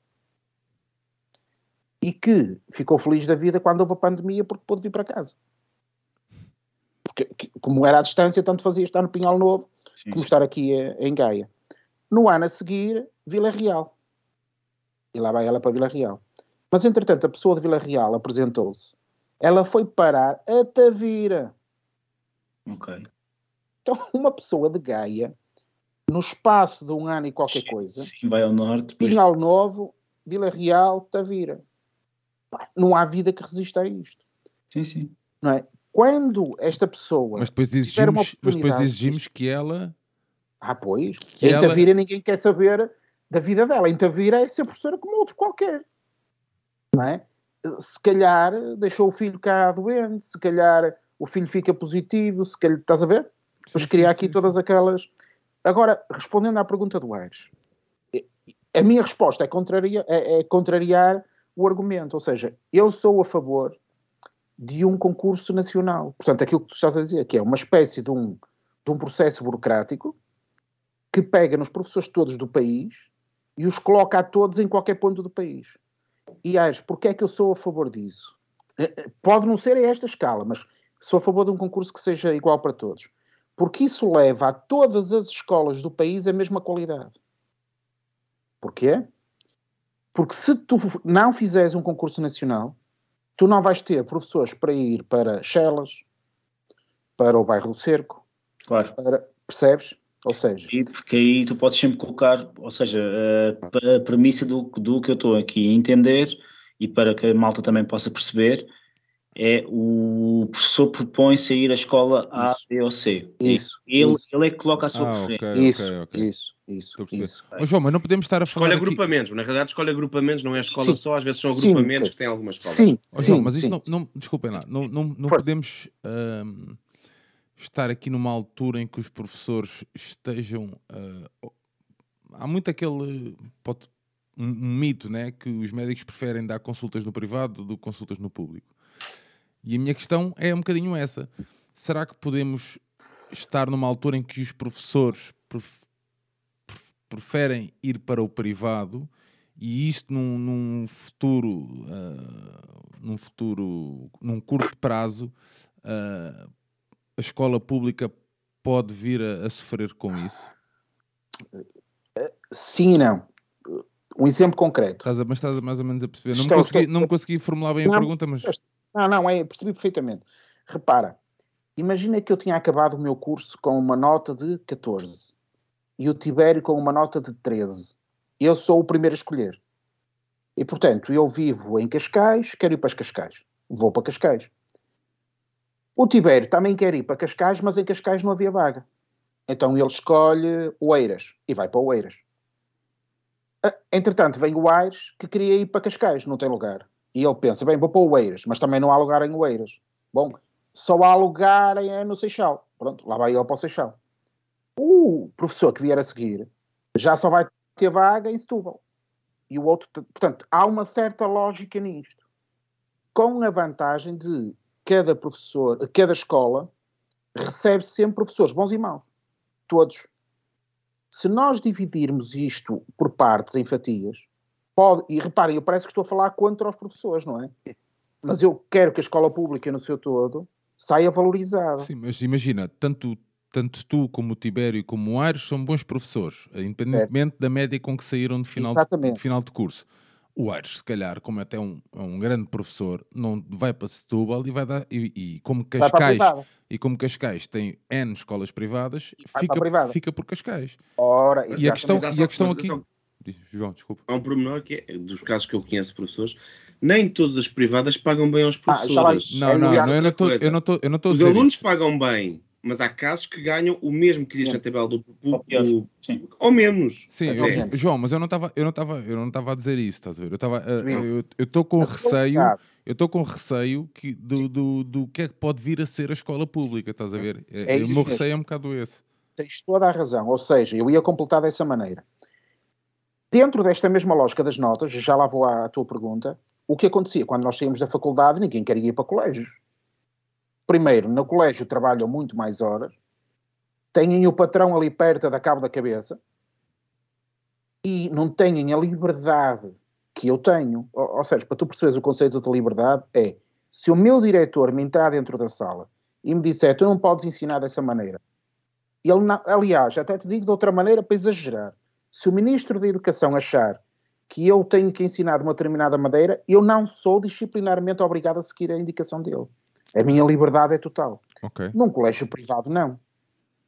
e que ficou feliz da vida quando houve a pandemia porque pôde vir para casa. Porque, que- como era à distância, tanto fazia estar no Pinhal Novo Sim, como estar aqui eh, em Gaia. No ano a seguir, Vila Real. E lá vai ela para Vila Real. Mas, entretanto, a pessoa de Vila Real apresentou-se. Ela foi parar a Tavira. Ok. Então, uma pessoa de Gaia, no espaço de um ano e qualquer coisa, Sim, vai ao norte, depois Pinhal Novo, Vila Real, Tavira. Não há vida que resista a isto. Sim, sim. Não é? Quando esta pessoa. Mas depois tiver uma exigimos, mas depois exigimos que ela... Ah, pois. Que em ela- Tavira ninguém quer saber da vida dela. Em Tavira é ser professora como outro qualquer. Não é? Se calhar deixou o filho cá doente, se calhar o filho fica positivo, se calhar. Estás a ver? Depois Sim, criar sim, aqui sim, todas aquelas. Agora, respondendo à pergunta do Aires, eh, a minha resposta é, contraria, é, é contrariar o argumento. Ou seja, eu sou a favor de um concurso nacional. Portanto, aquilo que tu estás a dizer, que é uma espécie de um, de um processo burocrático que pega nos professores todos do país e os coloca a todos em qualquer ponto do país. E Aires, porquê é que eu sou a favor disso? Eh, eh, Pode não ser a esta escala, mas sou a favor de um concurso que seja igual para todos. Porque isso leva a todas as escolas do país a mesma qualidade. Porquê? Porque se tu não fizeres um concurso nacional, tu não vais ter professores para ir para Chelas, para o bairro do Cerco, Claro. para, percebes? Ou seja, E porque aí tu podes sempre colocar, ou seja, a, a premissa do, do que eu estou aqui a entender e para que a malta também possa perceber é o professor propõe-se a ir à escola A, Isso. B ou C. isso, ele, isso, ele é que coloca a sua Ah, preferência. ok, isso, ok, ok. isso, isso, a isso. Ô, João, mas não podemos estar a falar Escolhe aqui... agrupamentos. Na realidade, escolhe agrupamentos, não é escola Sim. só, às vezes são Sim, agrupamentos ok. que têm algumas escolas. Sim, sim, João, mas isto sim, não, não- desculpem lá, não, não, não Força. podemos ahm, estar aqui numa altura em que os professores estejam. ah, há muito aquele pode- um, um mito, né, que os médicos preferem dar consultas no privado do que consultas no público. E a minha questão é um bocadinho essa: será que podemos estar numa altura em que os professores pref- pref- preferem ir para o privado? e isto num, num futuro ah, num futuro num curto prazo ah, a escola pública pode vir a, a sofrer com isso sim e não. Um exemplo concreto. estás a, mas estás a mais ou menos a perceber não me, Estou, consegui, estou. não me consegui formular bem a Não, pergunta mas Não, não, é, percebi perfeitamente. Repara, imagina que eu tinha acabado o meu curso com uma nota de 14 e o Tibério com uma nota de 13. Eu sou o primeiro a escolher. E, portanto, eu vivo em Cascais, quero ir para as Cascais. Vou para Cascais. O Tibério também quer ir para Cascais, mas em Cascais não havia vaga. Então ele escolhe Oeiras e vai para Oeiras. Ah, Entretanto, vem o Aires que queria ir para Cascais, não tem lugar. E ele pensa, bem, vou para Oeiras, mas também não há lugar em Oeiras. Bom, só há lugar em, no Seixal. Pronto, lá vai ele para o Seixal. O professor que vier a seguir já só vai ter vaga em Setúbal. E o outro, portanto, há uma certa lógica nisto. Com a vantagem de cada professor, cada escola recebe sempre professores bons e maus. todos. Se nós dividirmos isto por partes, em fatias, pode, e reparem, eu parece que estou a falar contra os professores, não é? Mas eu quero que a escola pública no seu todo saia valorizada. Sim, mas imagina, tanto, tanto tu como o Tibério como o Aires são bons professores, independentemente da média com que saíram de final, de final de curso. O Aires, se calhar, como até um, é um grande professor, não vai para Setúbal e vai dar. E, e como Cascais, e como Cascais tem N escolas privadas, fica, privada. fica por Cascais. Ora, E a questão, e a questão aqui. João, desculpa. Há um pormenor que é, dos casos que eu conheço professores, nem todas as privadas pagam bem aos Ah, professores. Não, É não, não, eu não estou outra eu não estou eu não estou a Os dizer alunos isso. pagam bem, mas há casos que ganham o mesmo que existe Sim. na tabela do Ou público, ou, Sim. ou menos. Sim, eu-. João, mas eu não estava eu não estava eu não estava a dizer isso, estás a ver? Eu estava Sim. eu estou com receio, eu estou com receio que do, do, do que é que pode vir a ser a escola pública, estás a ver? É, É o isso meu receio é um bocado esse. Tens toda a razão. Ou seja, eu ia completar dessa maneira. Dentro desta mesma lógica das notas, já lá vou à, à tua pergunta, o que acontecia quando nós saímos da faculdade, ninguém queria ir para colégios. Primeiro, no colégio trabalham muito mais horas, têm o patrão ali perto da cabo da cabeça e não têm a liberdade que eu tenho. Ou, ou seja, para tu perceberes o conceito de liberdade, é se o meu diretor me entrar dentro da sala e me disser tu não podes ensinar dessa maneira, ele aliás, até te digo de outra maneira para exagerar. Se o Ministro da Educação achar que eu tenho que ensinar de uma determinada maneira, eu não sou disciplinarmente obrigado a seguir a indicação dele. A minha liberdade é total. Ok. Num colégio privado, não.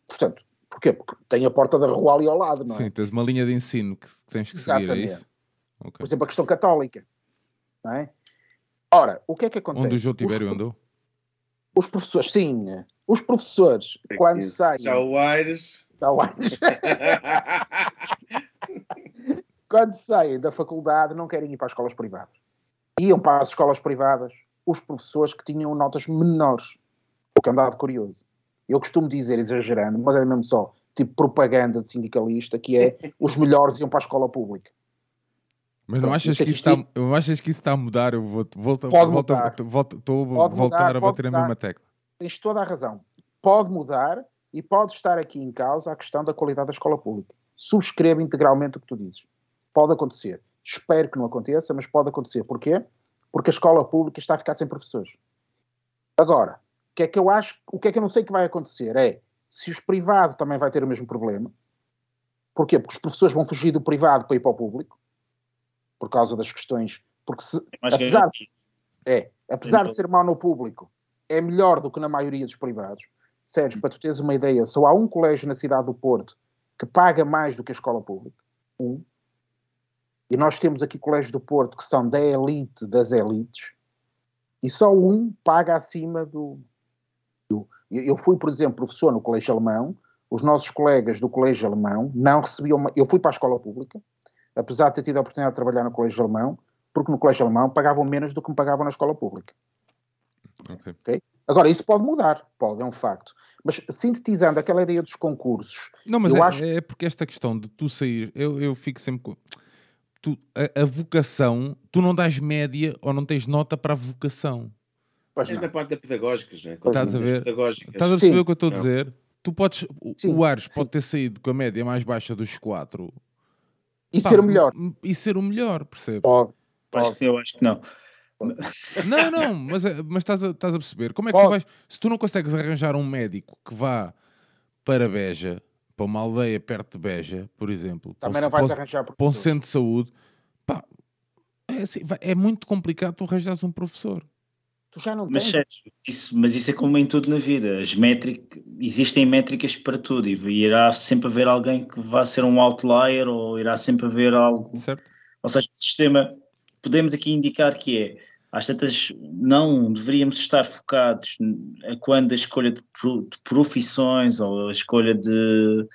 Portanto, porquê? Porque tem a porta da rua ali ao lado, não é? Sim, tens uma linha de ensino que tens que seguir, é Exatamente. isso? Ok. Por exemplo, a questão católica. Não é? Ora, o que é que acontece? Onde o João Os Tibério pro- andou? Os professores, sim, os professores, quando saem... Já o Aires. Já o Aires. (laughs) quando saem da faculdade não querem ir para as escolas privadas. Iam para as escolas privadas os professores que tinham notas menores, o que é um dado curioso. Eu costumo dizer, exagerando, mas é mesmo só tipo propaganda de sindicalista, que é (laughs) os melhores iam para a escola pública. Mas não achas é que isso está, não achas que isso está a mudar? Eu vou volto, Pode volto, mudar. volto, estou a voltar a bater a mudar. mesma tecla. Tens toda a razão. Pode mudar e pode estar aqui em causa a questão da qualidade da escola pública. Subscrevo integralmente o que tu dizes. Pode acontecer. Espero que não aconteça, mas pode acontecer. Porquê? Porque a escola pública está a ficar sem professores. Agora, o que é que eu acho, o que é que eu não sei que vai acontecer é se os privados também vai ter o mesmo problema. Porquê? Porque os professores vão fugir do privado para ir para o público por causa das questões. Porque se, Mais apesar de, é, apesar Então- de ser mau no público, é melhor do que na maioria dos privados. Sérgio, para tu teres uma ideia, só há um colégio na cidade do Porto que paga mais do que a escola pública. Um. E nós temos aqui colégios do Porto que são da elite das elites e só um paga acima do. do- Eu fui, por exemplo, professor no colégio alemão, os nossos colegas do colégio alemão não recebiam. uma- Eu fui para a escola pública, apesar de ter tido a oportunidade de trabalhar no colégio alemão, porque no colégio alemão pagavam menos do que me pagavam na escola pública. Ok. Agora, isso pode mudar, pode, é um facto. Mas sintetizando aquela ideia dos concursos, Não, mas Eu é, acho- é porque esta questão de tu sair, eu, eu fico sempre com. Tu, a, a vocação, tu não dás média ou não tens nota para a vocação. pois É na parte da pedagógicas, né? Estás a ver? Estás a Sim. perceber o que eu estou a dizer? Tu podes. o- Sim, o Ares sim. pode ter saído com a média mais baixa dos quatro E Pá, ser o melhor. E ser o melhor, percebes? Pode. Eu acho, que, eu acho que não. (laughs) Não, não, mas, é- mas estás, a, estás a perceber. Como é que tu Pode. vais. Se tu não consegues arranjar um médico que vá para Beja, para uma aldeia perto de Beja, por exemplo, para Também um- não vais arranjar para um centro de saúde, pá, é, assim, é muito complicado tu arranjares um professor. Tu já não Mas, tens. Isso, mas isso é como em tudo na vida. As métricas, existem métricas para tudo e irá sempre haver alguém que vá ser um outlier ou irá sempre haver algo. Certo? Ou seja, o sistema, podemos aqui indicar que é, às tantas, não deveríamos estar focados a quando a escolha de, pro- de profissões ou a escolha de.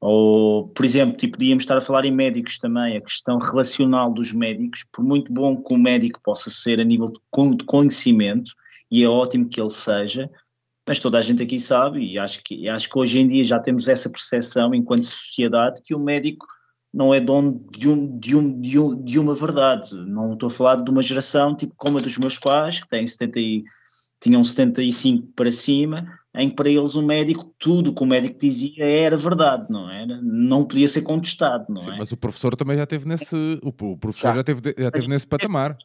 Ou, por exemplo, tipo, podíamos estar a falar em médicos também, a questão relacional dos médicos, por muito bom que o médico possa ser a nível de con- de conhecimento, e é ótimo que ele seja, mas toda a gente aqui sabe, e acho que, acho que hoje em dia já temos essa percepção enquanto sociedade que o médico não é dono de, um, de, um, de, um, de uma verdade. Não estou a falar de uma geração tipo como a dos meus pais, que têm 70 e, tinham 75 para cima, em que para eles o médico, tudo que o médico dizia era verdade, não era? Não podia ser contestado, não Sim, é? mas o professor também já teve nesse. O, o professor Já. já, teve, já teve nesse patamar.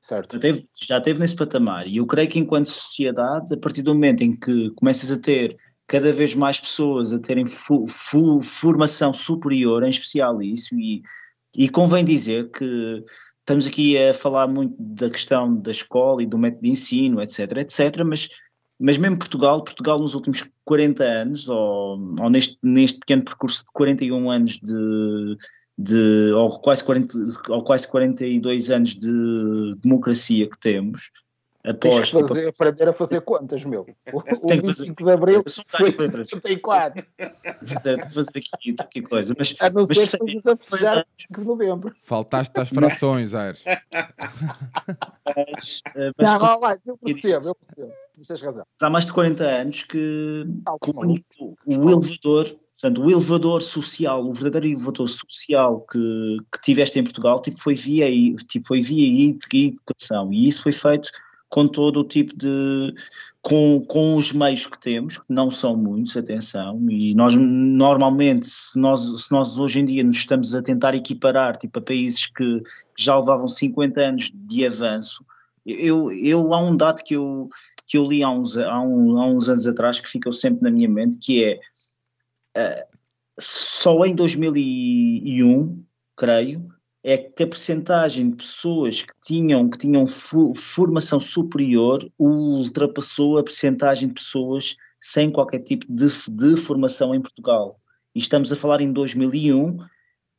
Certo. Já teve, já teve nesse patamar. E eu creio que enquanto sociedade, a partir do momento em que começas a ter cada vez mais pessoas a terem fu- fu- formação superior, em especial isso, e, e convém dizer que estamos aqui a falar muito da questão da escola e do método de ensino, etc, etc, mas, mas mesmo Portugal, Portugal nos últimos 40 anos, ou, ou neste, neste pequeno percurso de 41 anos de, de ou, quase 40, ou quase 42 anos de democracia que temos, Tens após... que tipo, fazer, aprender a fazer contas, meu. O, (laughs) o Tem que fazer- 25 de Abril Eu sou foi gajo de 64. de fazer aqui, aqui coisa, mas, A não mas ser que estamos a festejar 5 de novembro. Faltaste às frações, Aires. (laughs) mas, eh, mas Não, não, eu percebo, eu percebo. Mas tens razão. há mais de 40 anos que que o, o elevador, portanto, o elevador social, o verdadeiro elevador social que, que tiveste em Portugal, tipo, foi via, tipo, foi via ed- educação, e isso foi feito com todo o tipo de, com, com os meios que temos, que não são muitos, atenção, e nós normalmente, se nós, se nós hoje em dia nos estamos a tentar equiparar, tipo, a países que já levavam 50 anos de avanço, eu, eu há um dado que eu, que eu li há uns, há, um- há uns anos atrás que ficou sempre na minha mente, que é eh, só em 2001, creio, é que a percentagem de pessoas que tinham, que tinham formação superior ultrapassou a percentagem de pessoas sem qualquer tipo de, de formação em Portugal. E estamos a falar em 2001,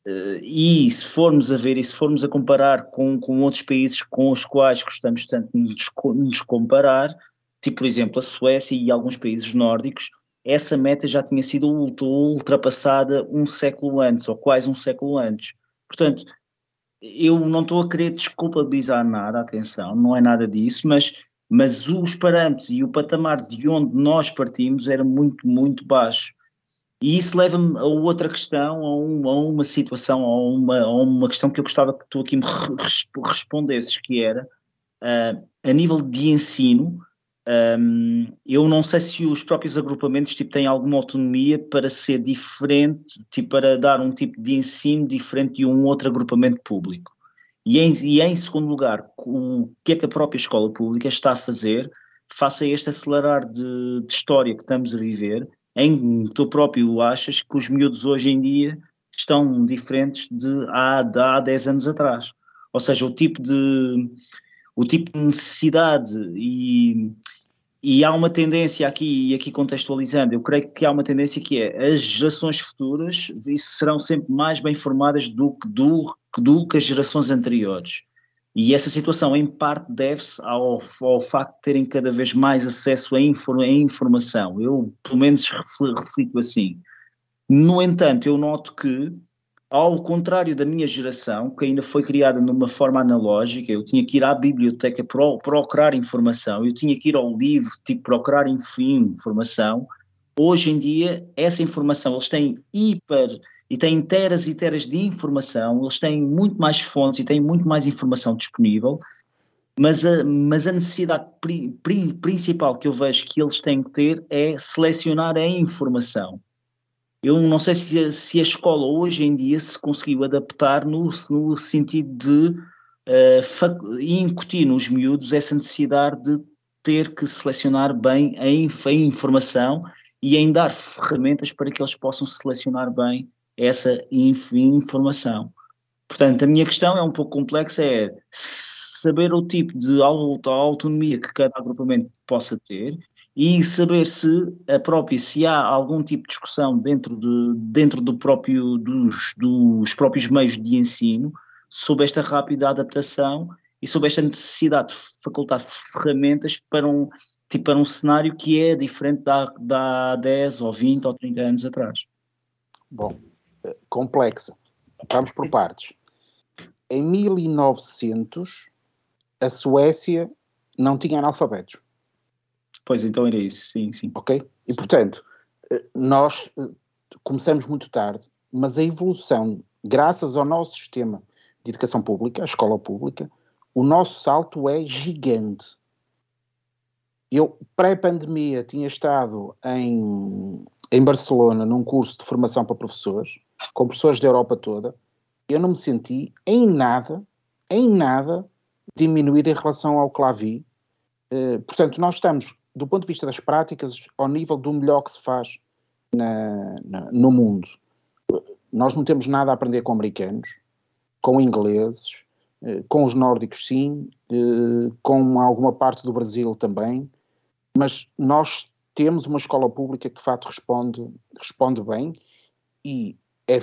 eh, e se formos a ver e se formos a comparar com, com outros países com os quais gostamos tanto de nos, co- nos comparar, tipo por exemplo a Suécia e alguns países nórdicos, essa meta já tinha sido ult- ultrapassada um século antes, ou quase um século antes. Portanto, eu não estou a querer desculpabilizar nada, atenção, não é nada disso, mas, mas os parâmetros e o patamar de onde nós partimos era muito, muito baixo. E isso leva-me a outra questão, a, a uma situação, a uma, a uma questão que eu gostava que tu aqui me re- resp- respondesses, que era, ah, a nível de ensino, Hum, eu não sei se os próprios agrupamentos tipo, têm alguma autonomia para ser diferente, tipo, para dar um tipo de ensino diferente de um outro agrupamento público. E em, e em segundo lugar, o que é que a própria escola pública está a fazer face a este acelerar de, de história que estamos a viver, em tu próprio achas que os miúdos hoje em dia estão diferentes de há, de há 10 anos atrás. Ou seja, o tipo de, o tipo de necessidade e, e há uma tendência aqui, e aqui contextualizando, eu creio que há uma tendência que é as gerações futuras serão sempre mais bem formadas do que, do, do que as gerações anteriores. E essa situação, em parte, deve-se ao, ao facto de terem cada vez mais acesso a informação. Eu, pelo menos, reflito assim. No entanto, eu noto que, ao contrário da minha geração, que ainda foi criada numa forma analógica, eu tinha que ir à biblioteca pro, procurar informação, eu tinha que ir ao livro, tipo, procurar enfim, informação. Hoje em dia, essa informação, eles têm hiper e têm teras e teras de informação, eles têm muito mais fontes e têm muito mais informação disponível, mas a, mas a necessidade pri, pri, principal que eu vejo que eles têm que ter é selecionar a informação. Eu não sei se a, se a escola hoje em dia se conseguiu adaptar no, no sentido de uh, incutir nos miúdos essa necessidade de ter que selecionar bem a, inf a informação e em dar ferramentas para que eles possam selecionar bem essa inf informação. Portanto, a minha questão é um pouco complexa, é saber o tipo de autonomia que cada agrupamento possa ter e saber se a própria, se há algum tipo de discussão dentro, de, dentro do próprio, dos, dos próprios meios de ensino sobre esta rápida adaptação e sobre esta necessidade de facultar ferramentas para um, tipo, para um cenário que é diferente da, da 10 ou 20 ou 30 anos atrás. Bom, complexa. Vamos por partes. Em 1900, a Suécia não tinha analfabetos. Pois, então era isso, sim, sim. Ok? E, sim. portanto, nós começamos muito tarde, mas a evolução, graças ao nosso sistema de educação pública, a escola pública, o nosso salto é gigante. Eu, pré-pandemia, tinha estado em, em Barcelona num curso de formação para professores, com professores da Europa toda. Eu não me senti em nada, em nada, diminuído em relação ao que lá vi. Uh, portanto, nós estamos, do ponto de vista das práticas, ao nível do melhor que se faz na, na, no mundo. Nós não temos nada a aprender com americanos, com ingleses, uh, com os nórdicos, sim, uh, com alguma parte do Brasil também, mas nós temos uma escola pública que de facto responde, responde bem e é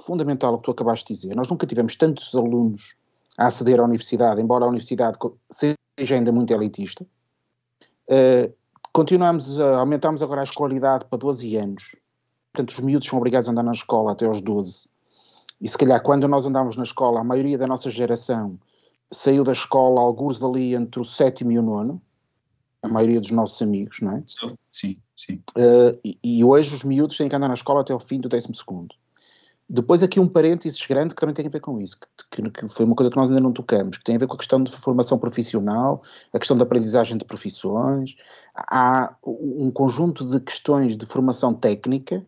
fundamental o que tu acabaste de dizer. Nós nunca tivemos tantos alunos a aceder à universidade, embora a universidade seja ainda muito elitista. Uh, continuamos a aumentamos agora a escolaridade para 12 anos. Portanto, os miúdos são obrigados a andar na escola até aos 12. E se calhar quando nós andávamos na escola, a maioria da nossa geração saiu da escola alguns dali entre o sétimo e o nono, a maioria dos nossos amigos, não é? Sim, sim. Uh, e, e, hoje os miúdos têm que andar na escola até o fim do décimo segundo. Depois aqui um parênteses grande que também tem a ver com isso, que, que, foi uma coisa que nós ainda não tocamos, que tem a ver com a questão de formação profissional, a questão da aprendizagem de profissões. Há um conjunto de questões de formação técnica.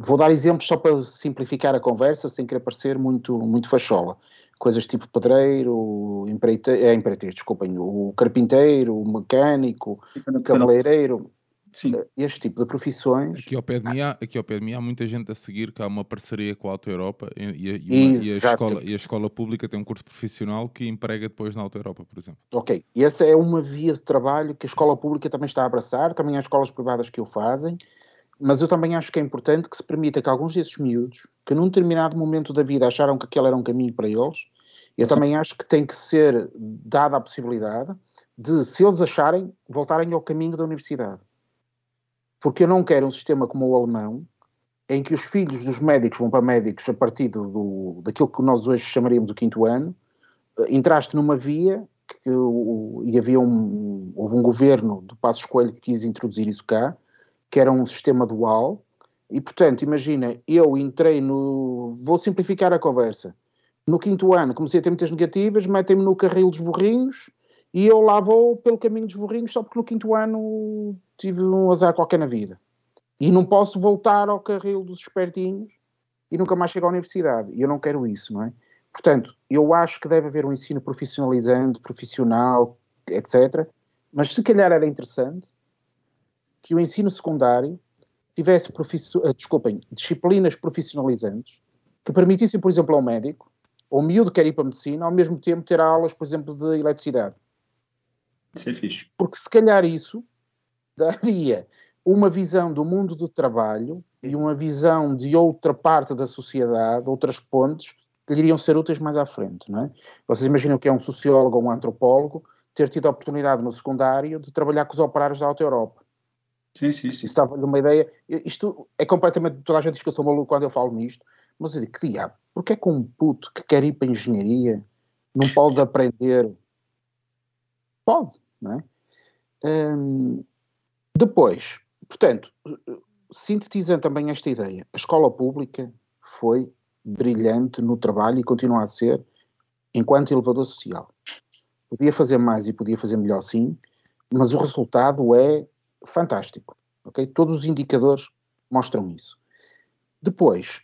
Vou dar exemplos só para simplificar a conversa, sem querer parecer muito, muito fachola. Coisas tipo pedreiro, empreiteiro, é, empreiteiro, desculpem, o carpinteiro, o mecânico, cabeleireiro Sim. Eh, este tipo de profissões. Aqui ao, pé de mim há, aqui ao pé de mim há muita gente a seguir, que há uma parceria com a Auto Europa e, e, uma, e, a, escola, e a escola pública tem um curso profissional que emprega depois na Auto Europa, por exemplo. Ok, e essa é uma via de trabalho que a escola pública também está a abraçar, também há escolas privadas que o fazem, mas eu também acho que é importante que se permita que alguns desses miúdos, que num determinado momento da vida acharam que aquele era um caminho para eles, eu Sim. também acho que tem que ser dada a possibilidade de, se eles acharem, voltarem ao caminho da universidade porque eu não quero um sistema como o alemão, em que os filhos dos médicos vão para médicos a partir do, daquilo que nós hoje chamaríamos o quinto ano, eh, entraste numa via que, e havia um, houve um governo do Passo Escolho que quis introduzir isso cá, que era um sistema dual, e portanto, imagina, eu entrei no, vou simplificar a conversa, no quinto ano comecei a ter muitas negativas, metem-me no carril dos burrinhos, e eu lá vou pelo caminho dos burrinhos só porque no quinto ano tive um azar qualquer na vida. E não posso voltar ao carril dos espertinhos e nunca mais chegar à universidade. E eu não quero isso, não é? Portanto, eu acho que deve haver um ensino profissionalizante, profissional, etc. Mas se calhar era interessante que o ensino secundário tivesse, uh, desculpem, disciplinas profissionalizantes que permitissem, por exemplo, ao médico, ou miúdo que quer ir para a medicina, ao mesmo tempo ter aulas, por exemplo, de eletricidade. Isso é fixe. Porque se calhar isso daria uma visão do mundo do trabalho e uma visão de outra parte da sociedade, outras pontes, que lhe iriam ser úteis mais à frente, não é? Vocês imaginam que é um sociólogo ou um antropólogo ter tido a oportunidade no secundário de trabalhar com os operários da Alta Europa. Sim, sim, sim. Estava-lhe uma ideia. Isto é completamente. Toda a gente diz que eu sou maluco quando eu falo nisto, mas eu digo que diabo, porque é que um puto que quer ir para a engenharia não pode (laughs) aprender Pode, não é? Hum, depois, portanto, sintetizando também esta ideia, a escola pública foi brilhante no trabalho e continua a ser enquanto elevador social. Podia fazer mais e podia fazer melhor sim, mas o resultado é fantástico. Okay? Todos os indicadores mostram isso. Depois,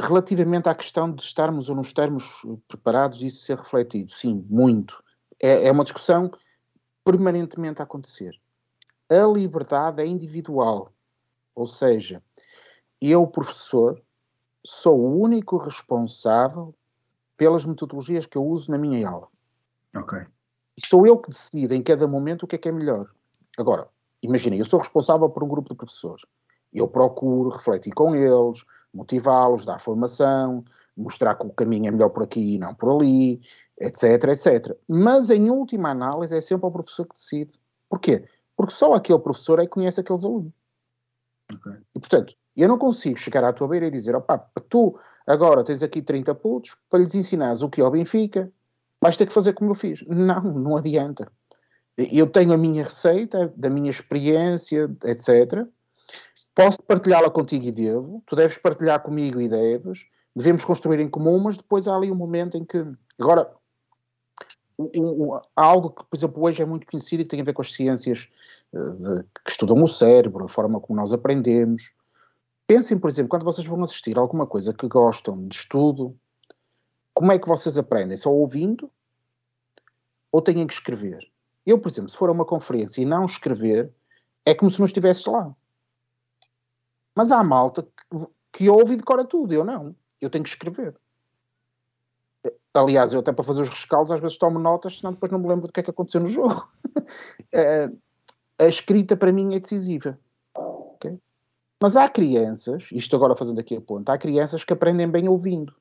relativamente à questão de estarmos ou não estarmos preparados, isso ser refletido, sim, muito. É, é uma discussão permanentemente a acontecer. A liberdade é individual, ou seja, eu, professor, sou o único responsável pelas metodologias que eu uso na minha aula. Ok. E sou eu que decido em cada momento o que é que é melhor. Agora, imaginem, eu sou responsável por um grupo de professores. Eu procuro refletir com eles, motivá-los, dar formação, mostrar que o caminho é melhor por aqui e não por ali, etc, etc. Mas, em última análise, é sempre o professor que decide. Porquê? Porque só aquele professor é que conhece aqueles alunos. Okay. E, portanto, eu não consigo chegar à tua beira e dizer, opá, tu agora tens aqui 30 putos, para lhes ensinares o que é o Benfica, vais ter que fazer como eu fiz. Não, não adianta. Eu tenho a minha receita, da minha experiência, etc. Posso partilhá-la contigo e devo, tu deves partilhar comigo e deves, devemos construir em comum, mas depois há ali um momento em que. Agora, um, um, algo que, por exemplo, hoje é muito conhecido e que tem a ver com as ciências uh, de, que estudam o cérebro, a forma como nós aprendemos. Pensem, por exemplo, quando vocês vão assistir alguma coisa que gostam de estudo, como é que vocês aprendem? Só ouvindo? Ou têm que escrever? Eu, por exemplo, se for a uma conferência e não escrever, é como se não estivesse lá. Mas há malta que, que ouve e decora tudo, eu não. Eu tenho que escrever. Aliás, eu até para fazer os rescaldos às vezes tomo notas, senão depois não me lembro do que é que aconteceu no (laughs) jogo. Eh, a escrita para mim é decisiva. Okay? Mas há crianças, isto agora fazendo aqui a ponta, há crianças que aprendem bem ouvindo.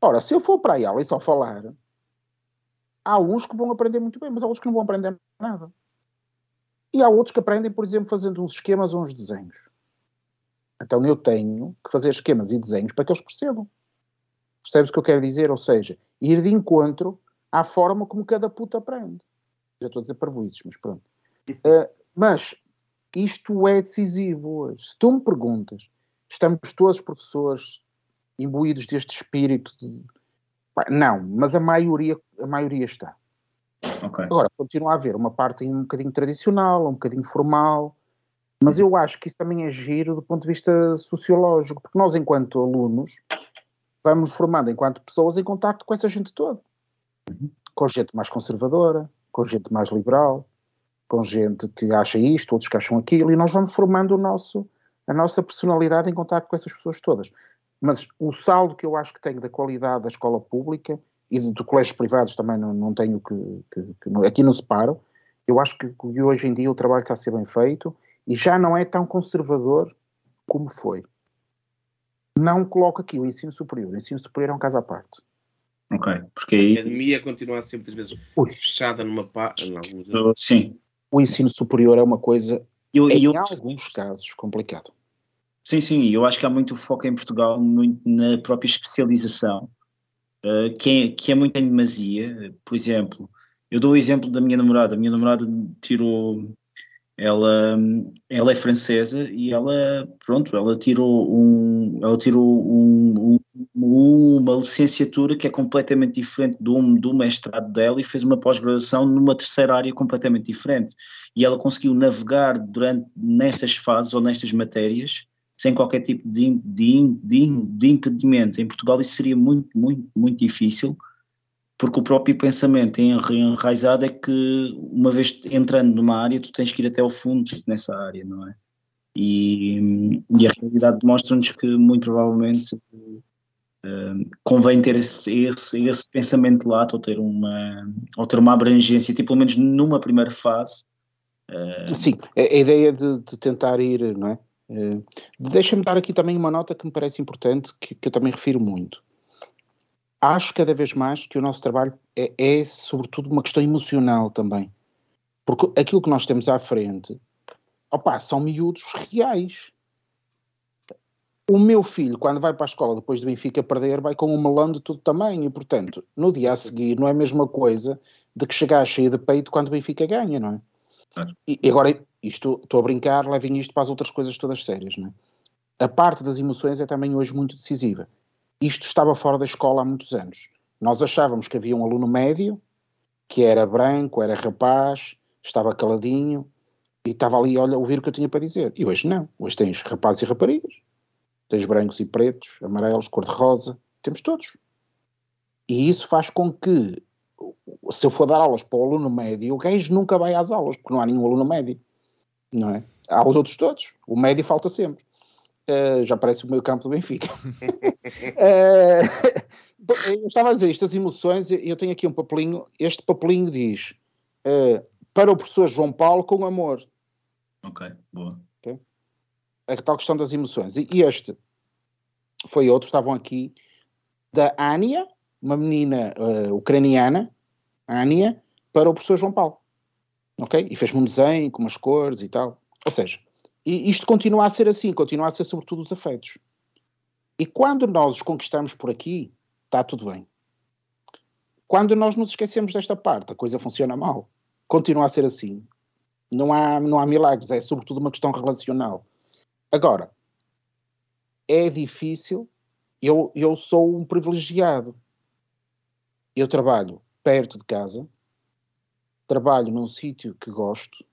Ora, se eu for para a aula e só falar, há uns que vão aprender muito bem, mas há outros que não vão aprender nada. E há outros que aprendem, por exemplo, fazendo uns esquemas ou uns desenhos. Então eu tenho que fazer esquemas e desenhos para que eles percebam. Percebes o que eu quero dizer? Ou seja, ir de encontro à forma como cada puta aprende. Já estou a dizer parvoízes, mas pronto. Uh, mas isto é decisivo hoje. Se tu me perguntas, estamos todos professores imbuídos deste espírito de... Não, mas a maioria, a maioria está. Okay. Agora, continua a haver uma parte um bocadinho tradicional, um bocadinho formal, mas eu acho que isso também é giro do ponto de vista sociológico, porque nós, enquanto alunos, vamos formando enquanto pessoas em contacto com essa gente toda. Uhum. Com gente mais conservadora, com gente mais liberal, com gente que acha isto, outros que acham aquilo, e nós vamos formando o nosso, a nossa personalidade em contacto com essas pessoas todas. Mas o saldo que eu acho que tenho da qualidade da escola pública e de, de colégios privados também não, não tenho que, que, que aqui não separo, eu acho que, que hoje em dia o trabalho está a ser bem feito e já não é tão conservador como foi não coloco aqui o ensino superior. O ensino superior é um caso à parte. Ok, porque aí... A academia continua a ser muitas vezes Ui. fechada numa parte. Sim. O ensino superior é uma coisa, eu, em eu... alguns casos, complicado. Sim, sim, eu acho que há muito foco em Portugal muito na própria especialização, uh, que, é, que é muito em demasia. Por exemplo, eu dou o exemplo da minha namorada. A minha namorada tirou ela, ela é francesa e ela, pronto, ela tirou, um, ela tirou um, um, uma licenciatura que é completamente diferente do, do mestrado dela e fez uma pós-graduação numa terceira área completamente diferente. E ela conseguiu navegar durante, nestas fases ou nestas matérias sem qualquer tipo de, de, de, de impedimento. Em Portugal isso seria muito, muito, muito difícil porque o próprio pensamento enraizado é que uma vez entrando numa área tu tens que ir até ao fundo nessa área, não é? E, e a realidade demonstra-nos que muito provavelmente uh, convém ter esse, esse, esse pensamento lato ou ter uma ou ter uma abrangência, tipo, pelo menos numa primeira fase. Uh, Sim, a, a ideia de, de, tentar ir, não é? Uh, Deixa-me dar aqui também uma nota que me parece importante, que, que eu também refiro muito acho cada vez mais que o nosso trabalho é, é, sobretudo uma questão emocional também. Porque aquilo que nós temos à frente, opa, são miúdos reais. O meu filho, quando vai para a escola depois de Benfica perder, vai com um melão de todo tamanho. E, portanto, no dia a seguir, não é a mesma coisa de que chegar cheio de peito quando o Benfica ganha, não é? E, e agora, isto, estou a brincar, levem isto para as outras coisas todas sérias, não é? A parte das emoções é também hoje muito decisiva. Isto estava fora da escola há muitos anos. Nós achávamos que havia um aluno médio, que era branco, era rapaz, estava caladinho e estava ali olha, ouvir o que eu tinha para dizer. E hoje não. Hoje tens rapazes e raparigas. Tens brancos e pretos, amarelos, cor-de-rosa. Temos todos. E isso faz com que, se eu for dar aulas para o aluno médio, o gajo nunca vai às aulas, porque não há nenhum aluno médio. Não é? Há os outros todos. O médio falta sempre. Uh, já parece o meio campo do Benfica. uh, (laughs) eu estava a dizer estas emoções, eu tenho aqui um papelinho, este papelinho diz uh, para o professor João Paulo com amor. Ok, boa. Okay? A tal questão das emoções. E este foi outro, estavam aqui, da Ania, uma menina ucraniana, Ania, para o professor João Paulo. Ok? E fez-me um desenho com umas cores e tal. Ou seja, e isto continua a ser assim, continua a ser sobretudo os afetos. E quando nós os conquistamos por aqui, está tudo bem. Quando nós nos esquecemos desta parte, a coisa funciona mal. Continua a ser assim. Não há, não há milagres, é sobretudo uma questão relacional. Agora, é difícil. Eu, eu sou um privilegiado. Eu trabalho perto de casa, trabalho num sítio que gosto,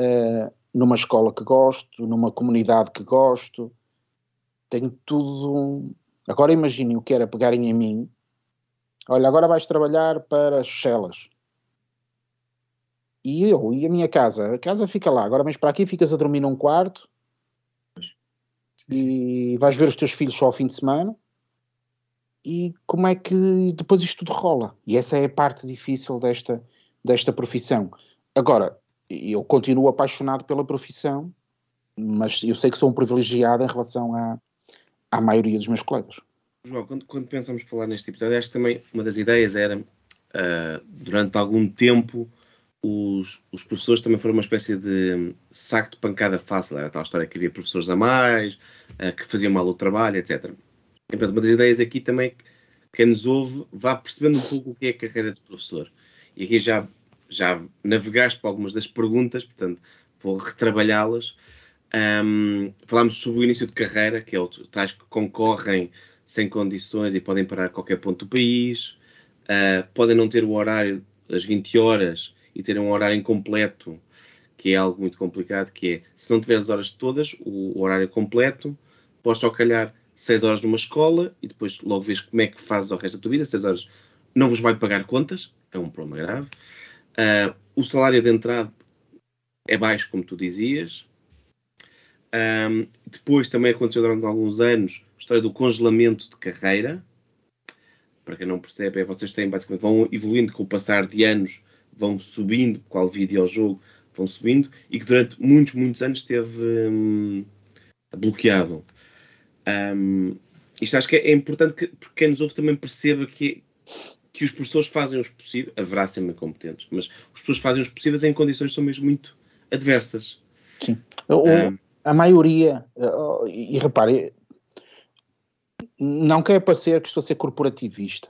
uh, numa escola que gosto, numa comunidade que gosto, tenho tudo. Agora imaginem o que era pegarem em mim. Olha, agora vais trabalhar para Chelas. E eu e a minha casa, a casa fica lá, agora vens para aqui, ficas a dormir num quarto e vais ver os teus filhos só ao fim de semana. E como é que depois isto tudo rola? E essa é a parte difícil desta, desta profissão. Agora, eu continuo apaixonado pela profissão, mas eu sei que sou um privilegiado em relação à, à maioria dos meus colegas. João, quando, quando pensamos falar neste episódio, acho que também uma das ideias era, uh, durante algum tempo, os, os, professores também foram uma espécie de saco de pancada fácil. Era tal história que havia professores a mais, uh, que faziam mal o trabalho, etc. E, portanto, uma das ideias aqui também que quem nos ouve vá percebendo um pouco o que é a carreira de professor. E aqui já, já navegaste por algumas das perguntas, portanto, vou retrabalhá-las. Um, falámos sobre o início de carreira, que é o tais que concorrem sem condições e podem parar a qualquer ponto do país, uh, podem não ter o horário das 20 horas e ter um horário incompleto, que é algo muito complicado, que é, se não tiver as horas todas, o, o horário completo, podes só calhar 6 horas numa escola e depois logo vês como é que fazes o resto da tua vida, 6 horas não vos vai pagar contas, é um problema grave. Uh, o salário de entrada é baixo, como tu dizias. Um, depois também aconteceu durante alguns anos a história do congelamento de carreira. Para quem não percebe, é vocês têm basicamente vão evoluindo com o passar de anos vão subindo, qual videojogo vão subindo, e que durante muitos, muitos anos esteve hum, bloqueado. Um, isto acho que é, importante que quem nos ouve também perceba que, que os professores fazem os possíveis, haverá sempre competentes, mas os professores fazem os possíveis em condições que são mesmo muito adversas. Sim. O, um, a maioria, e, e repare, não quer parecer que estou a ser corporativista,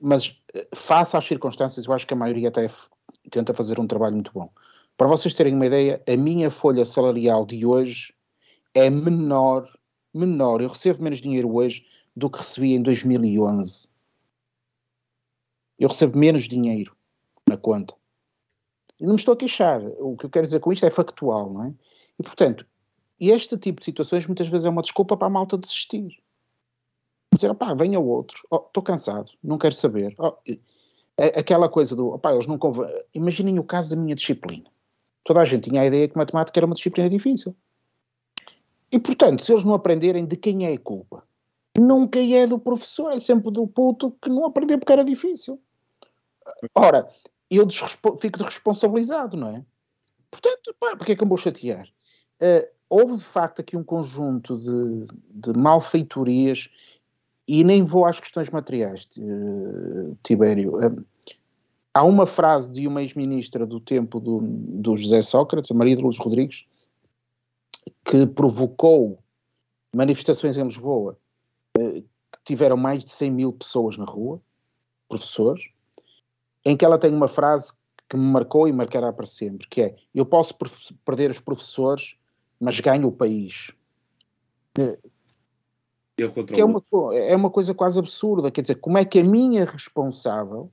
mas eh, face às circunstâncias, eu acho que a maioria até tenta fazer um trabalho muito bom. Para vocês terem uma ideia, a minha folha salarial de hoje é menor, menor, eu recebo menos dinheiro hoje do que recebi em 2011. Eu recebo menos dinheiro na conta. Não me estou a queixar. O que eu quero dizer com isto é factual, não é? E, portanto, este tipo de situações muitas vezes é uma desculpa para a malta desistir dizer, opá, venha outro, estou oh, cansado, não quero saber. Oh, aquela coisa do, opá, eles não convém. Imaginem o caso da minha disciplina. Toda a gente tinha a ideia que matemática era uma disciplina difícil. E, portanto, se eles não aprenderem, de quem é a culpa? Nunca é do professor, é sempre do puto que não aprendeu porque era difícil. Ora, eu fico desresponsabilizado, não é? Portanto, pá, porque é que eu vou chatear? Uh, houve de facto aqui um conjunto de, de malfeitorias e nem vou às questões materiais, uh, Tibério. Uh, há uma frase de uma ex-ministra do tempo do, do José Sócrates, a Maria de Luz Rodrigues, que provocou manifestações em Lisboa que tiveram mais de 100 mil pessoas na rua, professores, em que ela tem uma frase que me marcou e marcará para sempre, que é, eu posso perder os professores, mas ganho o país que é uma, é uma coisa quase absurda. Quer dizer, como é que a minha responsável,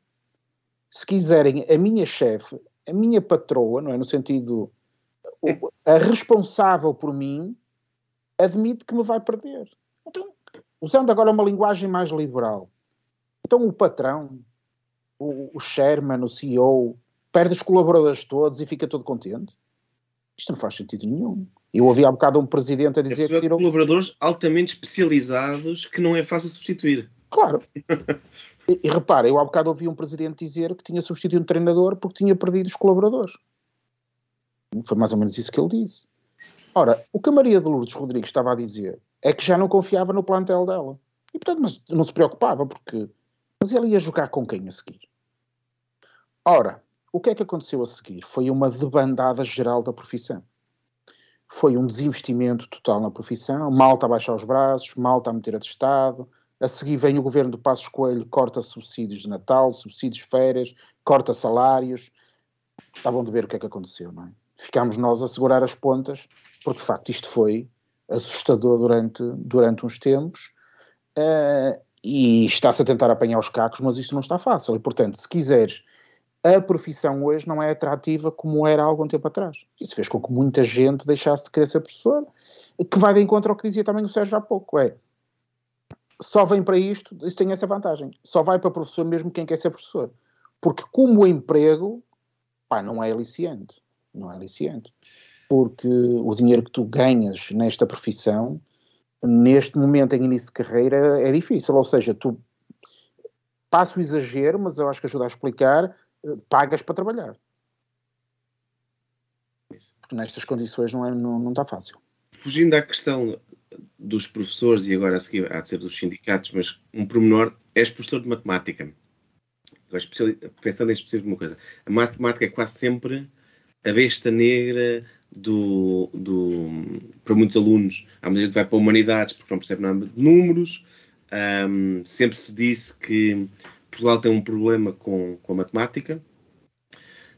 se quiserem, a minha chefe, a minha patroa, não é? No sentido, a responsável por mim, admite que me vai perder. Então, usando agora uma linguagem mais liberal, então o patrão, o, o Sherman, o CEO, perde os colaboradores todos e fica todo contente? Isto não faz sentido nenhum. Eu ouvi há bocado um presidente a dizer é que tirou... colaboradores altamente especializados que não é fácil substituir. Claro. (laughs) e, e repara, eu há bocado ouvi um presidente dizer que tinha substituído um treinador porque tinha perdido os colaboradores. Foi mais ou menos isso que ele disse. Ora, o que a Maria de Lourdes Rodrigues estava a dizer é que já não confiava no plantel dela. E portanto, mas não se preocupava, porque. Mas ele ia jogar com quem a seguir? Ora, o que é que aconteceu a seguir? Foi uma debandada geral da profissão foi um desinvestimento total na profissão, malta a baixar os braços, malta a meter a Estado, a seguir vem o governo do Passos Coelho, corta subsídios de Natal, subsídios de férias, corta salários. Estavam de ver o que é que aconteceu, não é? Ficámos nós a segurar as pontas, porque de facto isto foi assustador durante, durante uns tempos. Uh, e está-se a tentar apanhar os cacos, mas isto não está fácil. E, portanto, se quiseres, a profissão hoje não é atrativa como era há algum tempo atrás. Isso fez com que muita gente deixasse de querer ser professor, que vai de encontro ao que dizia também o Sérgio há pouco, é só vem para isto, isso tem essa vantagem, só vai para professor mesmo quem quer ser professor. Porque como emprego, pá, não é aliciante, não é aliciante. Porque o dinheiro que tu ganhas nesta profissão neste momento em início de carreira é difícil, ou seja, tu passo o exagero, mas eu acho que ajuda a explicar, eh, pagas para trabalhar. Porque nestas condições não, é, não, não está fácil. Fugindo à questão dos professores e agora a seguir há de ser dos sindicatos, mas um pormenor, és professor de matemática. Pensando em específico uma coisa, a matemática é quase sempre a besta negra do, do, para muitos alunos, à medida que vai para humanidades, porque não percebe nada de números. Um, sempre se disse que Portugal tem um problema com, com a matemática.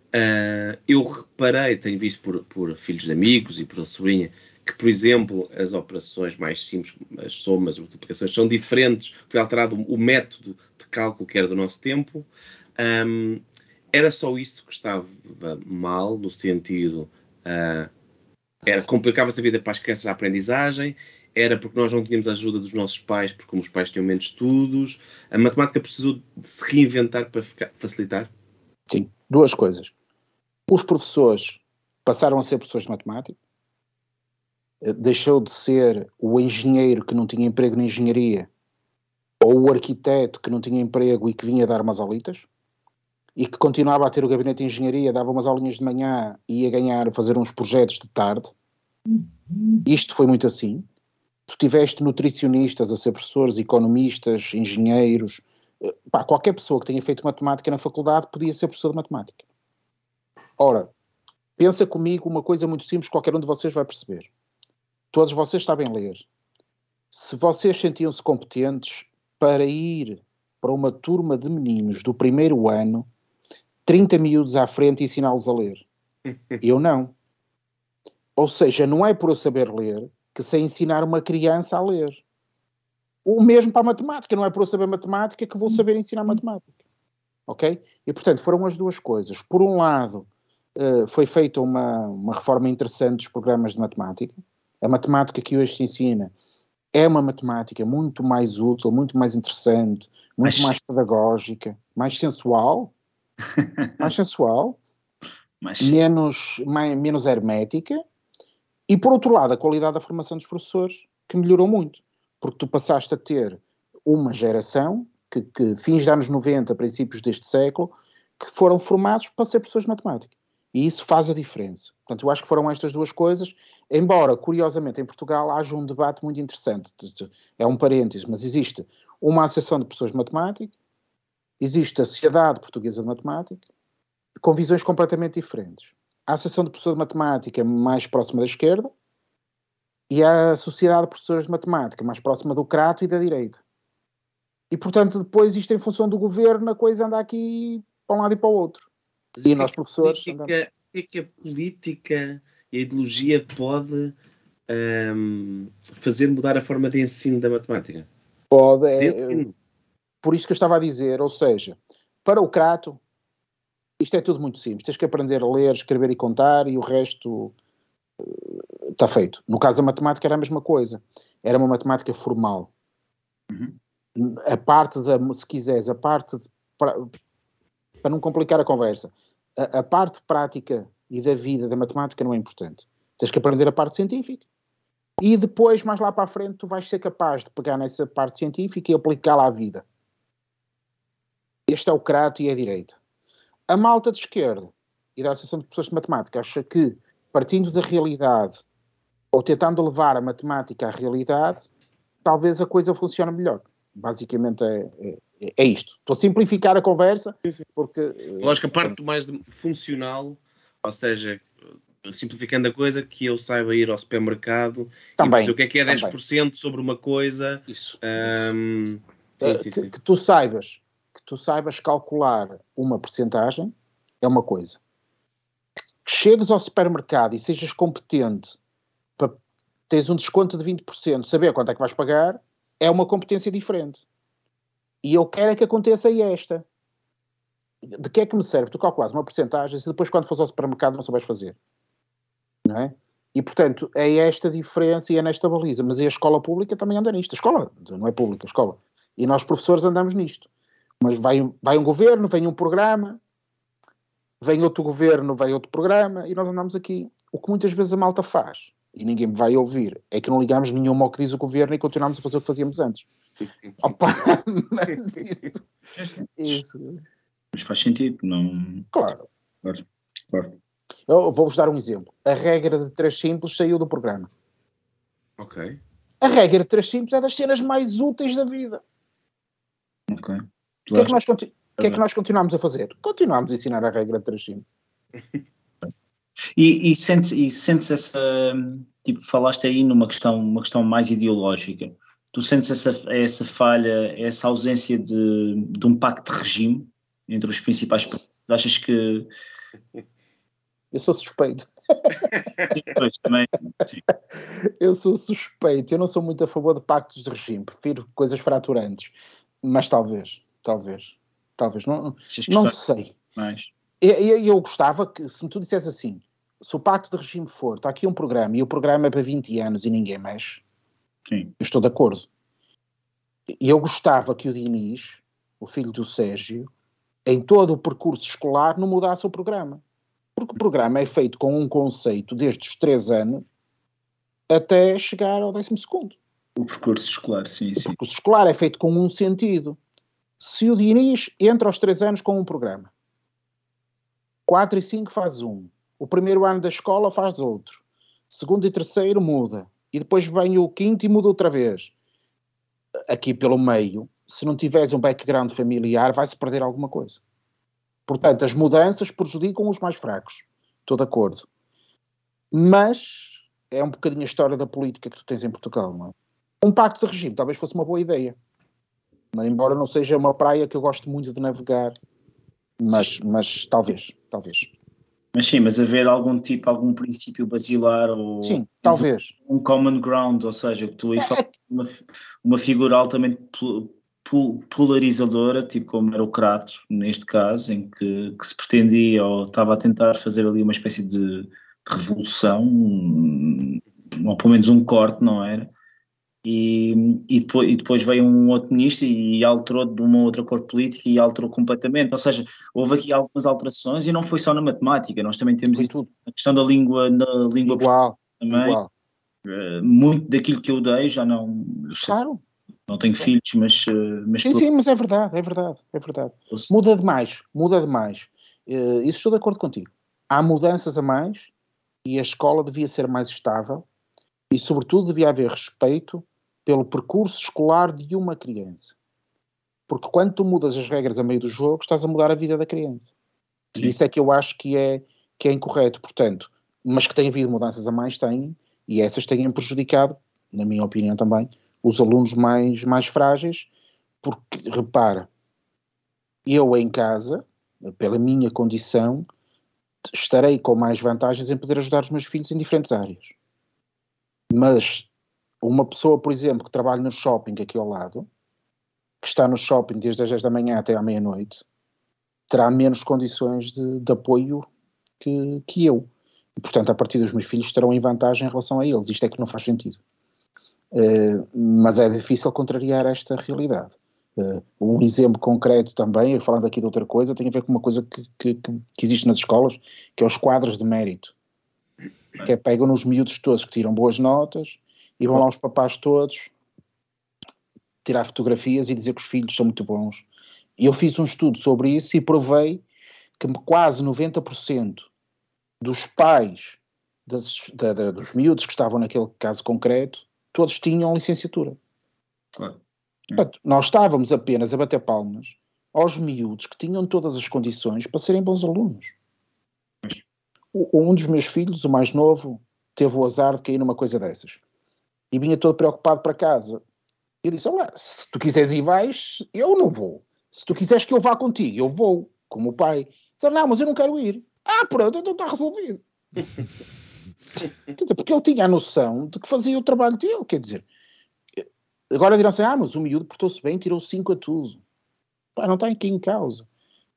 Uh, eu reparei, tenho visto por, por filhos de amigos e por sobrinha, que, por exemplo, as operações mais simples, as somas, as multiplicações, são diferentes. Foi alterado o método de cálculo que era do nosso tempo. Um, era só isso que estava mal, no sentido Uh, era complicava-se a vida para as crianças a aprendizagem, era porque nós não tínhamos a ajuda dos nossos pais, porque os pais tinham menos estudos. A matemática precisou de se reinventar para ficar, facilitar? Sim, duas coisas. Os professores passaram a ser professores de matemática, eh, deixou de ser o engenheiro que não tinha emprego na engenharia ou o arquiteto que não tinha emprego e que vinha dar umas aulitas e que continuava a ter o gabinete de engenharia, dava umas aulinhas de manhã e ia ganhar, fazer uns projetos de tarde. Isto foi muito assim. Tu tiveste nutricionistas a ser professores, economistas, engenheiros, eh, pá, qualquer pessoa que tenha feito matemática na faculdade podia ser professor de matemática. Ora, pensa comigo uma coisa muito simples, qualquer um de vocês vai perceber. Todos vocês sabem ler. Se vocês sentiam-se competentes para ir para uma turma de meninos do primeiro ano 30 miúdos à frente e ensiná-los a ler. (laughs) Eu não. Ou seja, não é por eu saber ler que sei ensinar uma criança a ler. O mesmo para a matemática, não é por eu saber matemática que vou saber ensinar matemática. Ok? E portanto foram as duas coisas. Por um lado, uh, foi feita uma, uma reforma interessante dos programas de matemática. A matemática que hoje se ensina é uma matemática muito mais útil, muito mais interessante, muito mais, mais pedagógica, mais sensual, mais sensual, mais... Menos, mais, menos hermética, e por outro lado, a qualidade da formação dos professores, que melhorou muito, porque tu passaste a ter uma geração que, que fins dos anos 90, princípios deste século, que foram formados para ser professores de matemática. E isso faz a diferença. Portanto, eu acho que foram estas duas coisas, embora, curiosamente, em Portugal haja um debate muito interessante. É um parênteses, mas existe uma associação de professores de matemática existe a Sociedade Portuguesa de Matemática, com visões completamente diferentes. A Associação de Professores de Matemática mais próxima da esquerda e a Sociedade de Professores de Matemática mais próxima do Crato e da direita. E, portanto, depois isto em função do governo, a coisa anda aqui para um lado e para o outro. E, e nós, professores... O que, é que, que a política e a ideologia pode um, fazer mudar a forma de ensino da matemática? Pode. É, por isso que eu estava a dizer, ou seja, para o Crato, isto é tudo muito simples. Tens que aprender a ler, escrever e contar e o resto uh, está feito. No caso da matemática era a mesma coisa. Era uma matemática formal. Uhum. A parte da, se quiseres, a parte, de, para, para, não complicar a conversa, a, a parte prática e da vida da matemática não é importante. Tens que aprender a parte científica. E depois, mais lá para a frente, tu vais ser capaz de pegar nessa parte científica e aplicá-la à vida. Este é o crato e é a direita. A malta de esquerda e da Associação de Professores de Matemática acha que, partindo da realidade ou tentando levar a matemática à realidade, talvez a coisa funcione melhor. Basicamente é, é, é isto. Estou a simplificar a conversa porque. Acho que a parte mais funcional, ou seja, simplificando a coisa, que eu saiba ir ao supermercado também, e o que é que é 10% também. sobre uma coisa. Isso. Um, isso. Sim, sim, sim. que tu saibas tu saibas calcular uma porcentagem é uma coisa. Que chegues ao supermercado e sejas competente para teres um desconto de 20%, saber quanto é que vais pagar, é uma competência diferente. E eu quero é que aconteça esta. De que é que me serve? Tu calculas uma porcentagem se depois quando fores ao supermercado não souberes fazer. Não é? E, portanto, é esta diferença e é nesta baliza. Mas a escola pública também anda nisto. A escola, não é pública, a escola. E nós, professores, andamos nisto. Mas vai, vai um governo, vem um programa, vem outro governo, vem outro programa, e nós andamos aqui. O que muitas vezes a malta faz, e ninguém me vai ouvir, é que não ligamos nenhuma ao que diz o governo e continuamos a fazer o que fazíamos antes. (laughs) Opa, mas isso, (laughs) isso. Mas faz sentido, não. Claro. Claro. claro. Eu vou-vos dar um exemplo. A regra de três simples saiu do programa. Ok. A regra de três simples é das cenas mais úteis da vida. Ok. O que, é que, nós, conti- o que é que nós continuamos a fazer? Continuamos a ensinar a regra de simples. E, e, sentes, e sentes essa. Tipo, falaste aí numa questão, uma questão mais ideológica. Tu sentes essa, essa falha, essa ausência de, de um pacto de regime entre os principais? Achas que. (laughs) Eu sou suspeito. Pois, também, sim. (laughs) Eu sou suspeito. Eu não sou muito a favor de pactos de regime. Prefiro coisas fraturantes. Mas talvez, talvez, talvez. Não, não sei. mais? Eu, eu, gostava que, se me tu dissesse assim, se o pacto de regime for, está aqui um programa e o programa é para 20 anos e ninguém mexe, Sim. eu estou de acordo. E eu gostava que o Diniz, o filho do Sérgio, em todo o percurso escolar não mudasse o programa. Porque o programa é feito com um conceito desde os 3 anos até chegar ao 12 segundo. O percurso escolar, sim, O sim. percurso escolar é feito com um sentido. Se o Diniz entra aos 3 anos com um programa, 4 e 5 faz um, o primeiro ano da escola faz outro, segundo e terceiro muda, e depois vem o quinto e muda outra vez. Aqui pelo meio, se não tiveres um background familiar, vai-se perder alguma coisa. Portanto, as mudanças prejudicam os mais fracos. Estou de acordo. Mas é um bocadinho a história da política que tu tens em Portugal, não é? Um pacto de regime talvez fosse uma boa ideia. Embora não seja uma praia que eu gosto muito de navegar. Mas, mas talvez, talvez. Mas sim, mas haver algum tipo, algum princípio basilar ou Sim, talvez. um common ground, ou seja, que tu aí É, de uma, uma figura altamente pol- pol- polarizadora, tipo como era o Crato, neste caso, em que, que se pretendia ou estava a tentar fazer ali uma espécie de, de revolução, ou pelo menos um corte, não era? E, e, depois, e depois veio um outro ministro e alterou de uma outra cor política e alterou completamente. Ou seja, houve aqui algumas alterações e não foi só na matemática, nós também temos isso, a questão da língua, na língua Igual, também. igual. Uh, muito daquilo que eu dei já não sei, Claro. não tenho filhos mas, uh, mas Sim, sim, mas é verdade, é verdade, é verdade. Muda demais, muda demais. Eh, isso estou de acordo contigo. Há mudanças a mais e a escola devia ser mais estável e, sobretudo, devia haver respeito pelo percurso escolar de uma criança. Porque quando tu mudas as regras a meio do jogo, estás a mudar a vida da criança. Sim. E isso é que eu acho que é, que é incorreto. Portanto, mas que tem havido mudanças a mais, tem, e essas têm prejudicado, na minha opinião também, os alunos mais, mais frágeis, porque, repara, eu em casa, pela minha condição, estarei com mais vantagens em poder ajudar os meus filhos em diferentes áreas. Mas uma pessoa, por exemplo, que trabalha no shopping aqui ao lado, que está no shopping desde as 10 da manhã até à meia-noite, terá menos condições de, de apoio que, que eu. E, portanto, a partir dos meus filhos estarão em vantagem em relação a eles. Isto é que não faz sentido. Eh, mas é difícil contrariar esta realidade. Uh, um exemplo concreto também, falando aqui de outra coisa, tem a ver com uma coisa que, que, que- que existe nas escolas, que é os quadros de mérito. Que é pegam nos miúdos todos que tiram boas notas e vão lá os papás todos tirar fotografias e dizer que os filhos são muito bons. E eu fiz um estudo sobre isso e provei que quase 90% dos pais das- da- da- dos miúdos que estavam naquele caso concreto, todos tinham licenciatura. Claro. Portanto, nós estávamos apenas a bater palmas aos miúdos que tinham todas as condições para serem bons alunos. O- Um dos meus filhos, o mais novo, teve o azar de cair numa coisa dessas. E vinha todo preocupado para casa. Eu disse: Olha, se tu quiseres ir, vais, eu não vou. Se tu quiseres que eu vá contigo, eu vou, como o pai. Disse: Não, mas eu não quero ir. Ah, pronto, então está resolvido. (laughs) Quer dizer, porque ele tinha a noção de que fazia o trabalho dele. Quer dizer, Agora dirão assim, ah, mas o miúdo portou-se bem, tirou 5 a tudo. Pá, não está aqui em causa.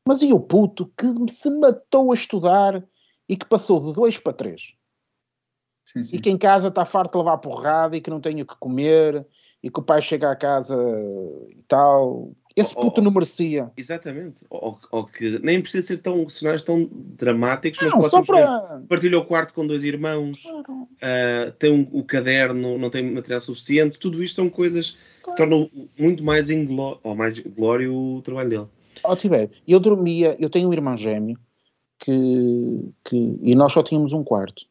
Mas e o puto que se matou a estudar e que passou de 2 para 3? Sim, sim. E que em casa está farto de levar porrada e que não tem o que comer e que o pai chega à casa e tal. Esse puto oh, não merecia. Exatamente. Ou, ou que nem precisa ser tão cenários tão dramáticos, mas Não, pode só simplesmente para. partilha o quarto com dois irmãos, ah, tem um- o caderno, não tem material suficiente, tudo isto são coisas que tornam muito mais, ingló ou mais glório o trabalho dele. Ó eu dormia, eu tenho um irmão gêmeo que, que, e nós só tínhamos um quarto.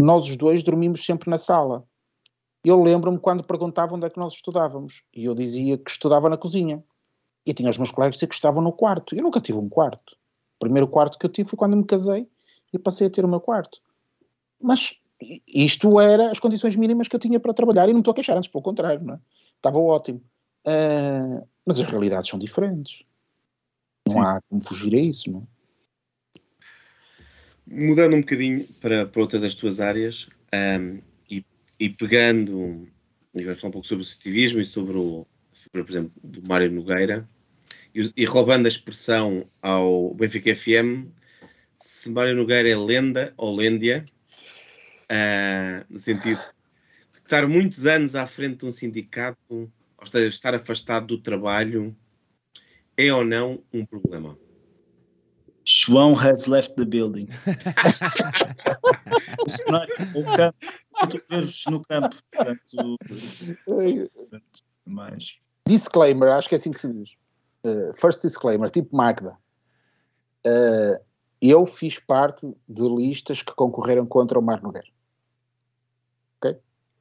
Nós os dois dormimos sempre na sala. Eu lembro-me quando perguntavam onde é que nós estudávamos. E eu dizia que estudava na cozinha. E tinha os meus colegas que estavam no quarto. Eu nunca tive um quarto. O primeiro quarto que eu tive foi quando me casei e passei a ter o meu quarto. Mas isto era as condições mínimas que eu tinha para trabalhar e não estou a queixar, antes pelo contrário, não é? Estava ótimo. Ah, mas as realidades são diferentes. Não Sim. há como fugir a isso, não é? Mudando um bocadinho para, para outra das tuas áreas ahm, e, e pegando, e vamos falar um pouco sobre o positivismo e sobre o, sobre, por exemplo, do Mário Nogueira, e, e roubando a expressão ao Benfica FM, se Mário Nogueira é lenda ou lêndia, ah, no sentido de estar muitos anos à frente de um sindicato, ou seja, estar afastado do trabalho, é ou não um problema? João has left the building. (laughs) o cenário, o campo, a ver-vos no campo, portanto, portanto, mais. Disclaimer, acho que é assim que se diz. Uh, first disclaimer, tipo Magda. Uh, eu fiz parte de listas que concorreram contra o Mar Nogueira. Ok?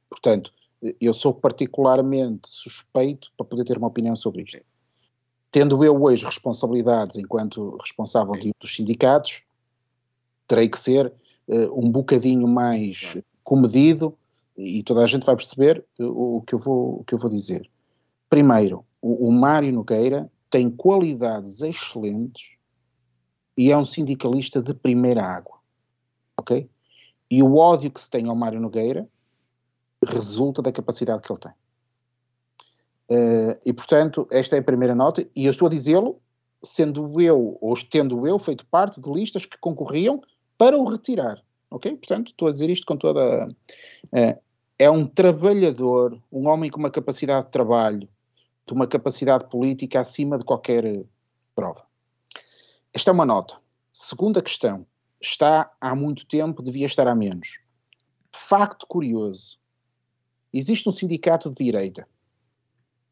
Portanto, eu sou particularmente suspeito para poder ter uma opinião sobre isto. Tendo eu hoje responsabilidades enquanto responsável de, dos sindicatos, terei que ser uh, um bocadinho mais comedido e toda a gente vai perceber o, o que, eu vou, o que eu vou dizer. Primeiro, o, o Mário Nogueira tem qualidades excelentes e é um sindicalista de primeira água, ok? E o ódio que se tem ao Mário Nogueira resulta da capacidade que ele tem. Uh, e, portanto, esta é a primeira nota, e eu estou a dizê-lo sendo eu, ou tendo eu feito parte de listas que concorriam para o retirar, ok? Portanto, estou a dizer isto com toda... Uh, é um trabalhador, um homem com uma capacidade de trabalho, de uma capacidade política acima de qualquer prova. Esta é uma nota. Segunda questão. Está há muito tempo, devia estar há menos. Facto curioso. Existe um sindicato de direita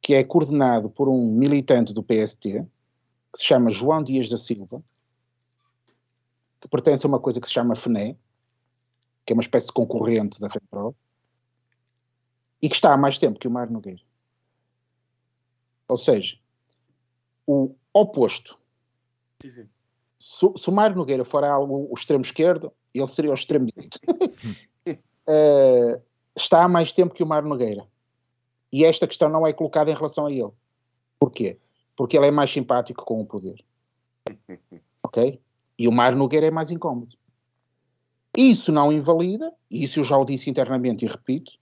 que é coordenado por um militante do PST, que se chama João Dias da Silva, que pertence a uma coisa que se chama FNE, que é uma espécie de concorrente da FEPRO, e que está há mais tempo que o Mário Nogueira. Ou seja, o oposto. Sim, sim. Se, se o Mário Nogueira for algo, o extremo esquerdo, ele seria o extremo direito. uh, (laughs) está há mais tempo que o Mário Nogueira. E esta questão não é colocada em relação a ele. Porquê? Porque ele é mais simpático com o poder. (laughs) Ok? E o Mário Nogueira é mais incómodo. Isso não invalida, e isso eu já o disse internamente e repito,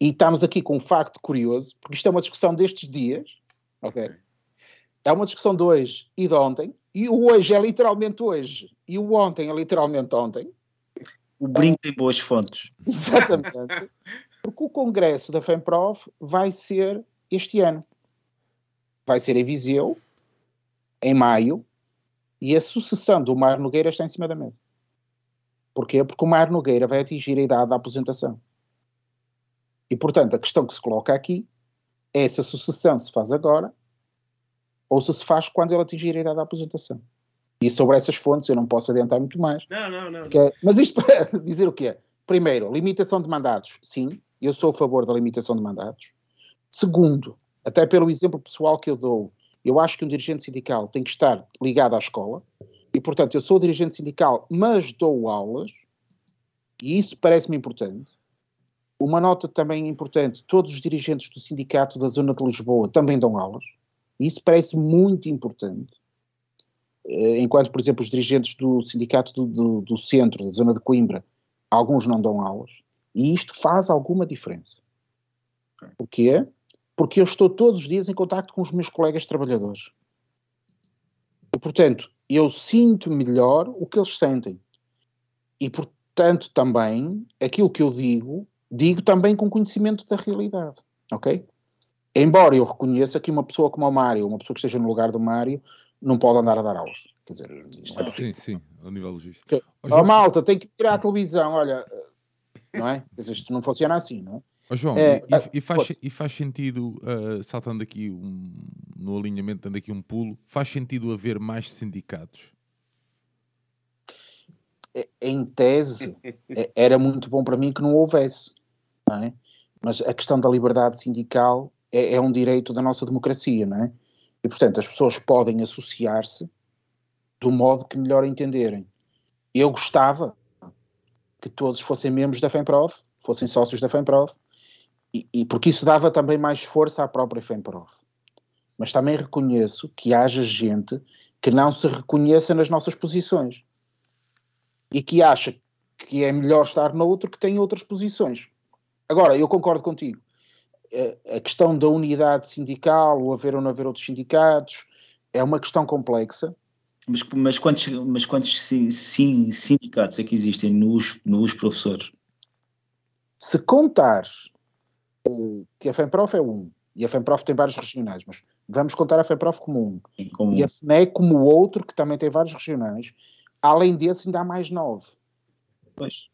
e estamos aqui com um facto curioso, porque isto é uma discussão destes dias, ok? É uma discussão de hoje e de ontem, e o hoje é literalmente hoje, e o ontem é literalmente ontem. O brinco tem boas fontes. (laughs) Exatamente. Porque o congresso da FEMPROF vai ser este ano. Vai ser em Viseu, em maio, e a sucessão do Mar Nogueira está em cima da mesa. Porquê? Porque o Mar Nogueira vai atingir a idade da aposentação. E, portanto, a questão que se coloca aqui é se a sucessão se faz agora ou se se faz quando ele atingir a idade da aposentação. E sobre essas fontes eu não posso adiantar muito mais. Não, não, não. Porque- mas isto (laughs) para dizer o quê? Primeiro, limitação de mandatos. Sim, eu sou a favor da limitação de mandatos. Segundo, até pelo exemplo pessoal que eu dou, eu acho que um dirigente sindical tem que estar ligado à escola. E, portanto, eu sou dirigente sindical, mas dou aulas. E isso parece-me importante. Uma nota também importante: todos os dirigentes do sindicato da zona de Lisboa também dão aulas. E isso parece muito importante. Eh, Enquanto, por exemplo, os dirigentes do sindicato do, do, do centro, da zona de Coimbra, alguns não dão aulas. E isto faz alguma diferença. Porquê? porque eu estou todos os dias em contato com os meus colegas trabalhadores. E, portanto, eu sinto melhor o que eles sentem. E, portanto, também, aquilo que eu digo, digo também com conhecimento da realidade, ok? Embora eu reconheça que uma pessoa como o Mário, uma pessoa que esteja no lugar do Mário, não pode andar a dar aulas. Quer dizer, não é Sim, sim, ao nível logístico. que, João, malta, tem que ir à televisão, olha, não é? Isto não funciona assim, não é? ó, João, É, e- e, faz, e faz sentido, ah, saltando aqui um- no alinhamento, dando aqui um pulo, faz sentido haver mais sindicatos? É- em tese, é- era muito bom para mim que não houvesse, não é? Mas a questão da liberdade sindical é, é um direito da nossa democracia, não é? E, portanto, as pessoas podem associar-se do modo que melhor entenderem. Eu gostava que todos fossem membros da FEMPROF, fossem sócios da FEMPROF, e, e porque isso dava também mais força à própria FEMPROF. Mas também reconheço que haja gente que não se reconheça nas nossas posições e que acha que é melhor estar noutro que tem outras posições. Agora, eu concordo contigo. A questão da unidade sindical, o haver ou não haver outros sindicatos, é uma questão complexa. Mas, mas quantos, mas quantos sim, sindicatos é que existem nos, nos professores? Se contares eh, que a FEMPROF é um, e a FEMPROF tem vários regionais, mas vamos contar a FEMPROF como um, Como, e a FNEC como outro, que também tem vários regionais, além desse ainda há mais nove. pois,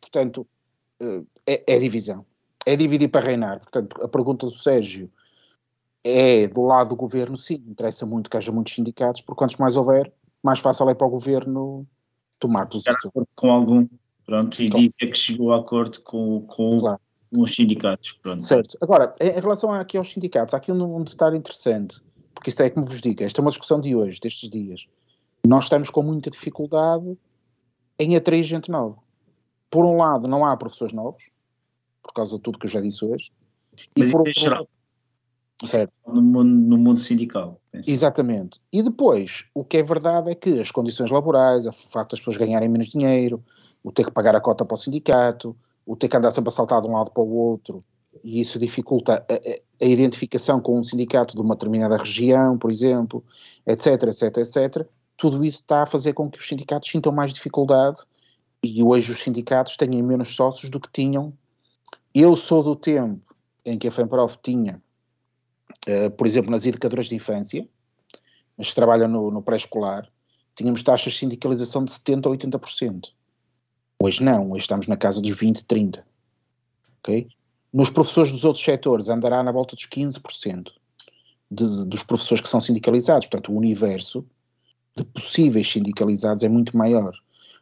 Portanto, eh, é, é divisão. É dividir para reinar. Portanto, a pergunta do Sérgio é do lado do governo, sim, interessa muito que haja muitos sindicatos, porque quantos mais houver, mais fácil é para o governo tomar posição. com algum, pronto, e dizer que chegou a acordo com, com Claro. os sindicatos, pronto. Certo. Agora, em relação aqui aos sindicatos, há aqui um, um detalhe interessante, porque isto é como vos digo, esta é uma discussão de hoje, destes dias. Nós estamos com muita dificuldade em atrair gente nova. Por um lado, não há professores novos, por causa de tudo que eu já disse hoje. E Mas por isso é outro geral. Certo. No mundo, no mundo sindical. Exatamente. E depois, o que é verdade é que as condições laborais, o facto das pessoas ganharem menos dinheiro, o ter que pagar a cota para o sindicato, o ter que andar sempre a saltar de um lado para o outro, e isso dificulta a, a- identificação com um sindicato de uma determinada região, por exemplo, etc, etc, etc. Tudo isso está a fazer com que os sindicatos sintam mais dificuldade e hoje os sindicatos têm menos sócios do que tinham. Eu sou do tempo em que a FEMPROF tinha, por exemplo, nas educadoras de infância, mas que trabalham no, no pré-escolar, tínhamos taxas de sindicalização de 70% a 80%. Hoje não, hoje estamos na casa dos 20%, 30%. ok? Nos professores dos outros setores andará na volta dos 15% de- dos professores que são sindicalizados. Portanto, o universo de possíveis sindicalizados é muito maior.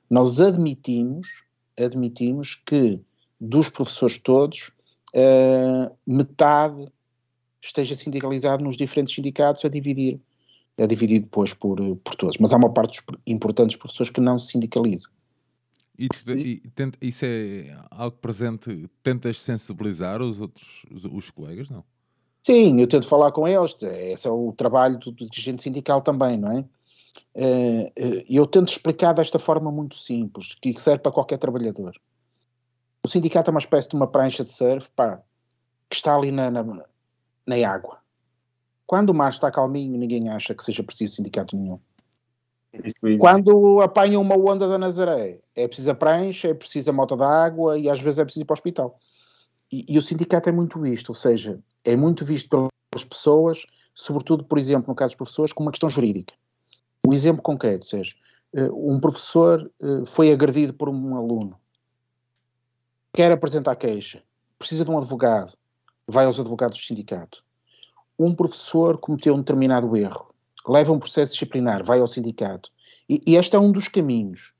Nós admitimos, admitimos que dos professores todos, eh, metade esteja sindicalizado nos diferentes sindicatos a dividir é dividido depois por, por todos, mas há uma parte dos importantes professores que não se sindicalizam. E, e tenta- isso é algo presente? Tentas sensibilizar os outros, os, os colegas? Não? Sim, eu tento falar com eles, esse é o trabalho do, do dirigente sindical também, não é? Eh, eh, Eu tento explicar desta forma muito simples, que serve para qualquer trabalhador. O sindicato é uma espécie de uma prancha de surf, pá, que está ali na, na, na água. Quando o mar está calminho, ninguém acha que seja preciso sindicato nenhum. Foi- Quando apanham uma onda da Nazaré, é preciso a prancha, é preciso a moto da água e às vezes é preciso ir para o hospital. E, e o sindicato é muito visto, ou seja, é muito visto pelas pessoas, sobretudo, por exemplo, no caso dos professores, com uma questão jurídica. Um exemplo concreto, seja, eh, um professor eh, foi agredido por um aluno, quer apresentar queixa, precisa de um advogado, vai aos advogados do sindicato. Um professor cometeu um determinado erro, leva um processo disciplinar, vai ao sindicato. E, e este é um dos caminhos.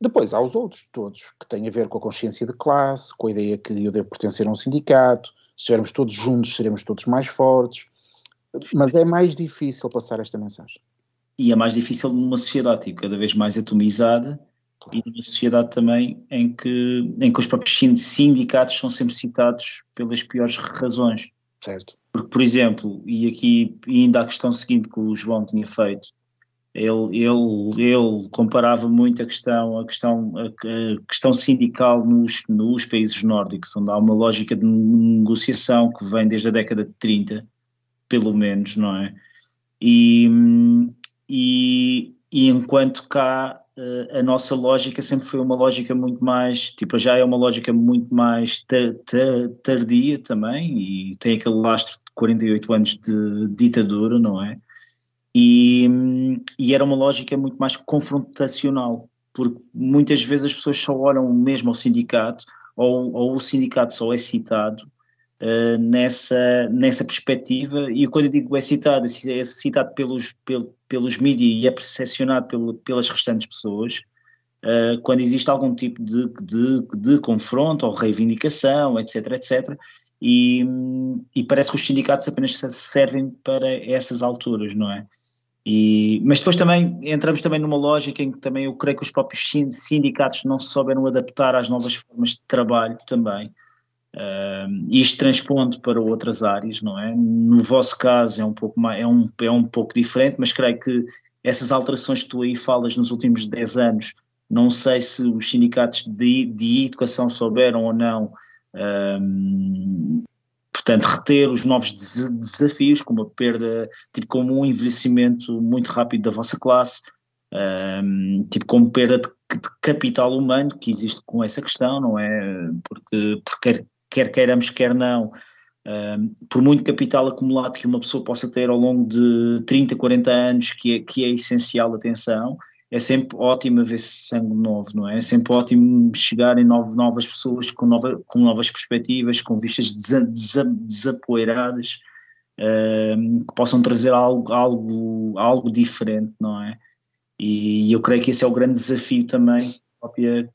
Depois há os outros todos, que têm a ver com a consciência de classe, com a ideia que eu devo pertencer a um sindicato, se estivermos todos juntos, seremos todos mais fortes. Mas é mais difícil passar esta mensagem. E é mais difícil numa sociedade tipo, cada vez mais atomizada e numa sociedade também em que, em que os próprios sin- sindicatos são sempre citados pelas piores razões. Certo? Porque, por exemplo, e aqui ainda a questão seguinte que o João tinha feito, ele, ele, ele comparava muito a questão, a questão, a, a questão sindical nos, nos países nórdicos, onde há uma lógica de negociação que vem desde a década de 30, pelo menos, não é? E, e, e enquanto cá a nossa lógica sempre foi uma lógica muito mais, tipo, já é uma lógica muito mais tardia também, e tem aquele lastro de 48 anos de ditadura, não é? E, e era uma lógica muito mais confrontacional, porque muitas vezes as pessoas só olham mesmo ao sindicato, ou, ou o sindicato só é citado uh, nessa, nessa perspectiva, e quando eu digo é citado, é citado pelos, pel, pelos mídias e é percepcionado pelo, pelas restantes pessoas, uh, quando existe algum tipo de, de, de confronto ou reivindicação, etc, etc, e, e, parece que os sindicatos apenas servem para essas alturas, não é? E, mas depois também entramos também numa lógica em que também eu creio que os próprios sindicatos não se souberam adaptar às novas formas de trabalho também. Uh, isto transpondo para outras áreas, não é? No vosso caso é um pouco mais, é um, é um pouco diferente, mas creio que essas alterações que tu aí falas nos últimos 10 anos, não sei se os sindicatos de, de educação souberam ou não portanto, reter os novos des desafios, como a perda, tipo, como um envelhecimento muito rápido da vossa classe, tipo, como perda de, de, capital humano que existe com essa questão, não é? Porque, porque quer, queiramos, quer não, um, por muito capital acumulado que uma pessoa possa ter ao longo de 30, 40 anos, que é, que é essencial, atenção, é sempre ótimo ver sangue novo, não é? É sempre ótimo chegarem novas pessoas com, nova, com novas perspectivas, com vistas desa, desa, desapoeiradas, uh, que possam trazer algo, algo, algo diferente, não é? E eu creio que esse é o grande desafio também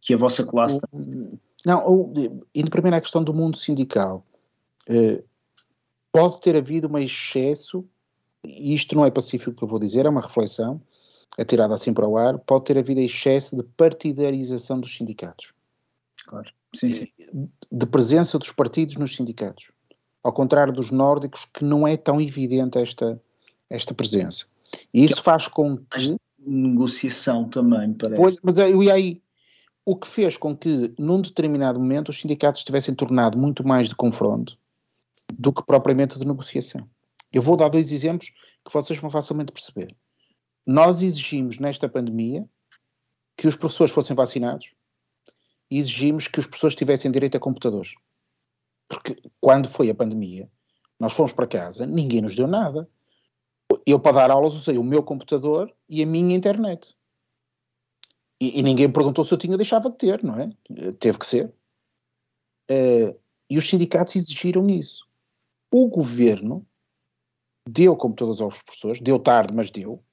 que a vossa classe tem. Não, indo primeiro à questão do mundo sindical, uh, pode ter havido um excesso, e isto não é pacífico que eu vou dizer, é uma reflexão, atirada assim para o ar, pode ter havido excesso de partidarização dos sindicatos. Claro, sim, sim. De presença dos partidos nos sindicatos. Ao contrário dos nórdicos, que não é tão evidente esta, esta presença. E isso faz com que. Negociação também, parece. Pois, mas eu ia aí. O que fez com que, num determinado momento, os sindicatos tivessem tornado muito mais de confronto do que propriamente de negociação. Eu vou dar dois exemplos que vocês vão facilmente perceber. Nós exigimos nesta pandemia que os professores fossem vacinados e exigimos que os professores tivessem direito a computadores. Porque quando foi a pandemia, nós fomos para casa, ninguém nos deu nada. Eu, para dar aulas, usei o meu computador e a minha internet. E, e ninguém perguntou se eu tinha deixado de ter, não é? Teve que ser. Uh, e os sindicatos exigiram isso. O governo deu computadores aos professores, deu tarde, mas deu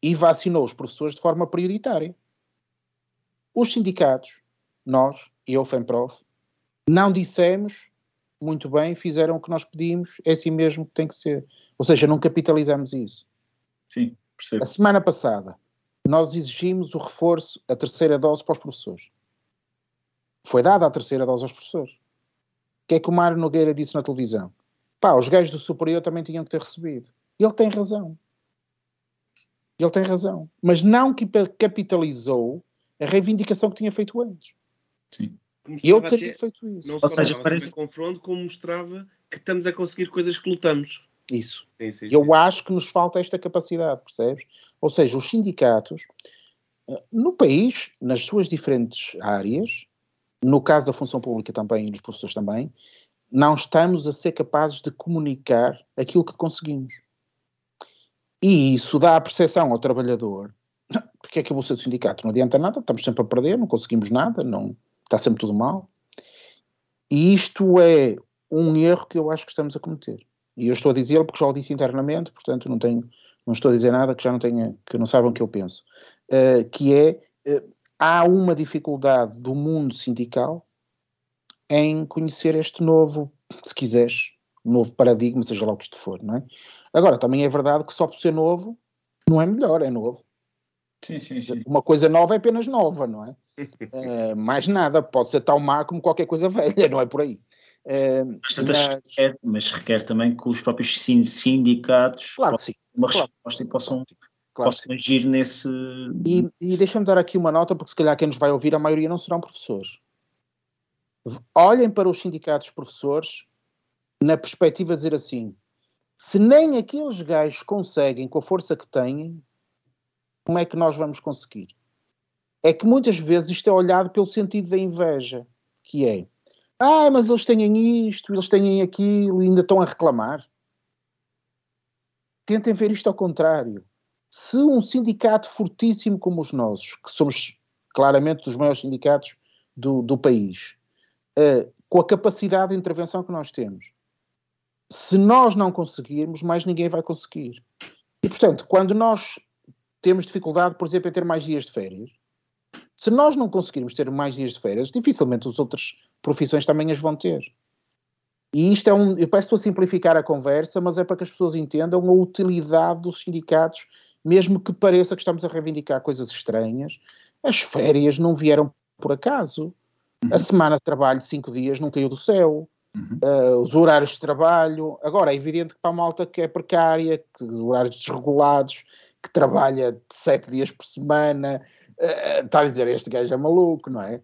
e vacinou os professores de forma prioritária. Os sindicatos, nós e o FEMPROF, não dissemos muito bem, fizeram o que nós pedimos, é assim mesmo que tem que ser. Ou seja, não capitalizamos isso. Sim, percebo. A semana passada, nós exigimos o reforço, a terceira dose para os professores. Foi dada a terceira dose aos professores. O que é que o Mário Nogueira disse na televisão? Pá, os gajos do superior também tinham que ter recebido. Ele tem razão. Ele tem razão. Mas não que capitalizou a reivindicação que tinha feito antes. Sim. Eu teria feito isso. Não Ou seja, parece confronto como mostrava que estamos a conseguir coisas que lutamos. Isso. Sim, sim, Eu sim. acho que nos falta esta capacidade, percebes? Ou seja, os sindicatos eh, no país, nas suas diferentes áreas, no caso da função pública também e dos professores também, não estamos a ser capazes de comunicar aquilo que conseguimos. E isso dá a percepção ao trabalhador, (laughs) porque é que eu vou ser do sindicato? Não adianta nada, estamos sempre a perder, não conseguimos nada, não, está sempre tudo mal. E isto é um erro que eu acho que estamos a cometer. E eu estou a dizê-lo porque já o disse internamente, portanto não tenho, não estou a dizer nada que já não tenha, que não saibam o que eu penso. Uh, que é, uh, há uma dificuldade do mundo sindical em conhecer este novo, se quiseres, novo paradigma, seja lá o que isto for, não é? Agora, também é verdade que só por ser novo não é melhor, é novo. Sim, sim, sim. Uma coisa nova é apenas nova, não é? é (laughs) mais nada, pode ser tão má como qualquer coisa velha, não é por aí. Mas, mas... Requer, mas, requer, também que os próprios sindicatos claro sim, uma claro. resposta e possam, claro possam agir nesse. E, e deixa-me dar aqui uma nota, porque se calhar quem nos vai ouvir, a maioria não serão professores. Olhem para os sindicatos professores na perspectiva de dizer assim: se nem aqueles gajos conseguem com a força que têm, como é que nós vamos conseguir? É que muitas vezes isto é olhado pelo sentido da inveja, que é ah, mas eles têm isto, eles têm aquilo e ainda estão a reclamar. Tentem ver isto ao contrário. Se um sindicato fortíssimo como os nossos, que somos claramente dos maiores sindicatos do, do país, uh, com a capacidade de intervenção que nós temos, se nós não conseguirmos, mais ninguém vai conseguir. E, portanto, quando nós temos dificuldade, por exemplo, em ter mais dias de férias, se nós não conseguirmos ter mais dias de férias, dificilmente as outras profissões também as vão ter. E isto é um. Eu peço a simplificar a conversa, mas é para que as pessoas entendam a utilidade dos sindicatos, mesmo que pareça que estamos a reivindicar coisas estranhas. As férias não vieram por acaso. Uhum. A semana de trabalho de cinco dias não caiu do céu. Uhum. Uh, os horários de trabalho. Agora, é evidente que para a malta que é precária, que horários desregulados, que trabalha sete dias por semana, uh, está a dizer este gajo é maluco, não é?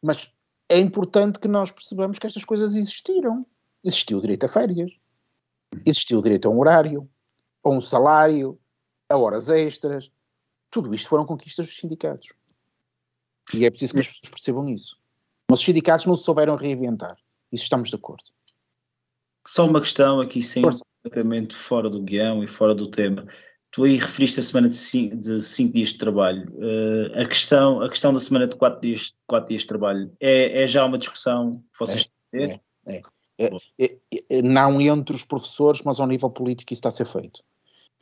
Mas é importante que nós percebamos que estas coisas existiram. Existiu o direito a férias, existiu o direito a um horário, a um salário, a horas extras. Tudo isto foram conquistas dos sindicatos. E é preciso que as pessoas percebam isso. Mas os sindicatos não se souberam reinventar. Isso estamos de acordo. Só uma questão aqui, sim, completamente fora do guião e fora do tema. Tu aí referiste a semana de cinco, de cinco dias de trabalho. Uh, a, questão, a questão da semana de quatro dias, quatro dias de trabalho é, é já uma discussão que vocês é, têm? É, é. É, é, não entre os professores, mas ao nível político isso está a ser feito.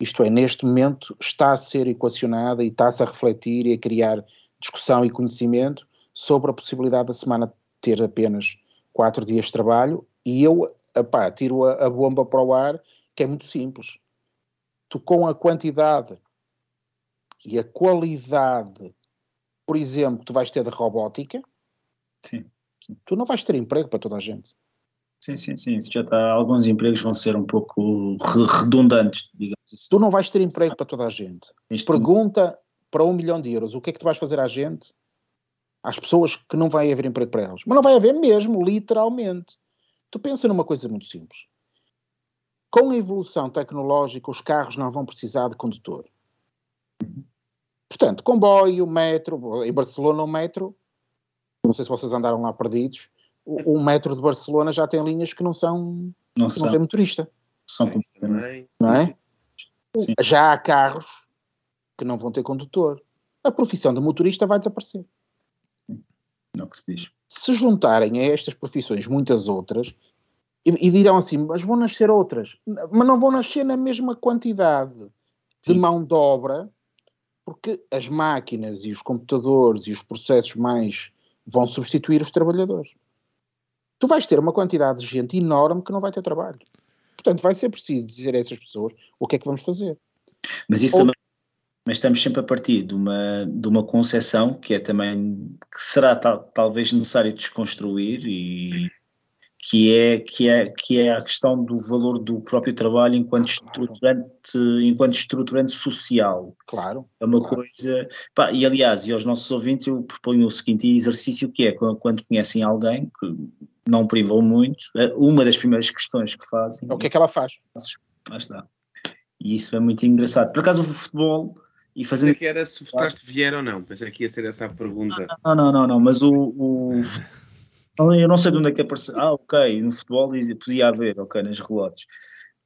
Isto é, neste momento está a ser equacionada e está-se a refletir e a criar discussão e conhecimento sobre a possibilidade da semana ter apenas quatro dias de trabalho e eu epá, tiro a, a bomba para o ar, que é muito simples tu com a quantidade e a qualidade, por exemplo, tu vais ter de robótica, sim, sim. tu não vais ter emprego para toda a gente. Sim, sim, sim. Já está, alguns empregos vão ser um pouco redundantes, digamos assim. Tu não vais ter emprego para toda a gente. Isto Pergunta para um milhão de euros, o que é que tu vais fazer à gente? Às pessoas que não vai haver emprego para elas. Mas não vai haver mesmo, literalmente. Tu pensa numa coisa muito simples. Com a evolução tecnológica, os carros não vão precisar de condutor. Portanto, comboio, metro, em Barcelona o metro, não sei se vocês andaram lá perdidos, o, o metro de Barcelona já tem linhas que não são, não, que são. não tem motorista. São completamente. Não é? Sim. Já há carros que não vão ter condutor. A profissão de motorista vai desaparecer. Não é que se diz. Se juntarem a estas profissões muitas outras, e, e, dirão assim, mas vão nascer outras. Mas não vão nascer na mesma quantidade de Sim. mão de obra, porque as máquinas e os computadores e os processos mais vão substituir os trabalhadores. Tu vais ter uma quantidade de gente enorme que não vai ter trabalho. Portanto, vai ser preciso dizer a essas pessoas o que é que vamos fazer. Mas isso Ou... também mas estamos sempre a partir de uma, de uma concepção que é também que será tal, talvez necessário desconstruir e que é, que, é, que é a questão do valor do próprio trabalho enquanto estruturante, enquanto estruturante social. Claro. É uma claro. coisa. Pá, e aliás, e aos nossos ouvintes, eu proponho o seguinte exercício que é quando conhecem alguém que não privam muito, eh, uma das primeiras questões que fazem. É o que é que ela faz? Lá está. E isso é muito engraçado. Por acaso o futebol. E fazendo... Pensei que era se votaste Vieira ou não. Pensei que ia ser essa a pergunta. Não, não, não, não. Mas o, o eu não sei de onde é que apareceu. Ah, ok, no futebol podia haver, ok, nas relotes.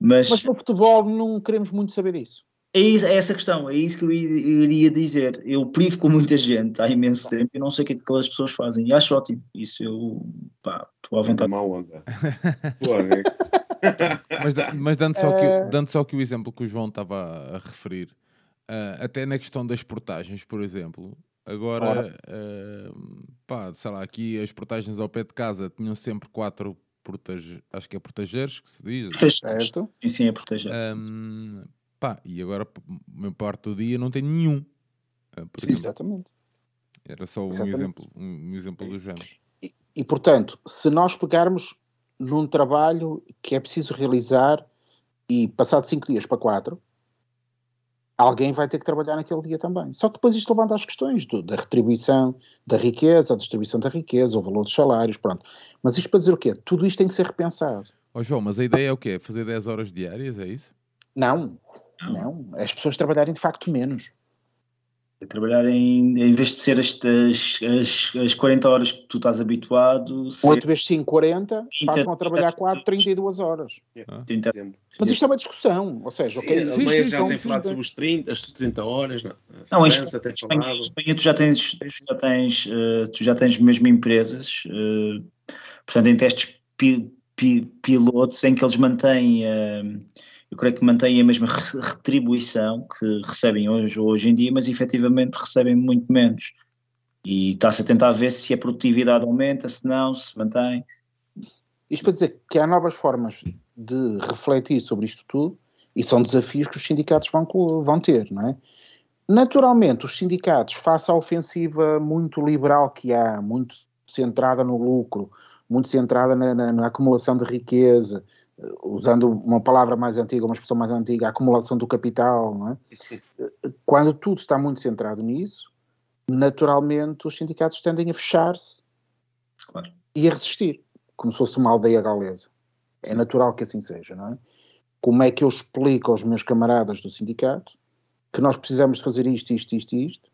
Mas, Mas no futebol não queremos muito saber disso. É, isso, é essa a questão, é isso que eu iria dizer. Eu privo com muita gente há imenso tempo e não sei o que é que aquelas pessoas fazem. E acho ótimo. Isso eu, pá, estou à vontade. Má onda. (laughs) mas, mas dando, só que, é. dando só que o exemplo que o João estava a referir, uh, até na questão das portagens, por exemplo, Agora, uh, pá, sei lá, aqui as portagens ao pé de casa tinham sempre quatro portage, acho que é protegeres que se diz. Certo. Sim, sim, é proteger. Um, pá, e agora, a parte do dia, não tem nenhum. Uh, sim, exatamente. Era só um exatamente. exemplo, um, um, exemplo do género. E, e, portanto, se nós pegarmos num trabalho que é preciso realizar e passado cinco dias para quatro, alguém vai ter que trabalhar naquele dia também. Só que depois isto levanta as questões do, da retribuição da riqueza, a distribuição da riqueza, o valor dos salários, pronto. Mas isto para dizer o quê? Tudo isto tem que ser repensado. Ó João, mas a ideia é o quê? Fazer 10 horas diárias, é isso? Não, não. As pessoas trabalharem de facto menos. É trabalhar em, em vez de ser as, as, as, as 40 horas que tu estás habituado, ser 8 vezes 5, 40, 30, passam a trabalhar 30, 4, 32 horas. Ah. 30 Exemplo. Mas isto é uma discussão, ou seja, ok, a sim, Alemanha sim, já sim, tem falado sobre os 30, as 30 horas, não. Não, a em Espanha, Espanha tu já tens, tu já tens, eh, tu já tens mesmo empresas, eh, portanto, em testes pi- pi- pilotos em que eles mantêm, eh, eu creio que mantêm a mesma re- retribuição que recebem hoje, hoje em dia, mas efetivamente recebem muito menos. E está-se a tentar ver se a produtividade aumenta, se não, se mantém. Isto para dizer que há novas formas de refletir sobre isto tudo e são desafios que os sindicatos vão, vão ter, não é? Naturalmente, os sindicatos, face à ofensiva muito liberal que há, muito centrada no lucro, muito centrada na, na- na acumulação de riqueza, usando uma palavra mais antiga, uma expressão mais antiga, a acumulação do capital, é? Quando tudo está muito centrado nisso, naturalmente os sindicatos tendem a fechar-se Claro. e a resistir, como se fosse uma aldeia galesa. É natural que assim seja, não é? Como é que eu explico aos meus camaradas do sindicato que nós precisamos fazer isto, isto, isto isto,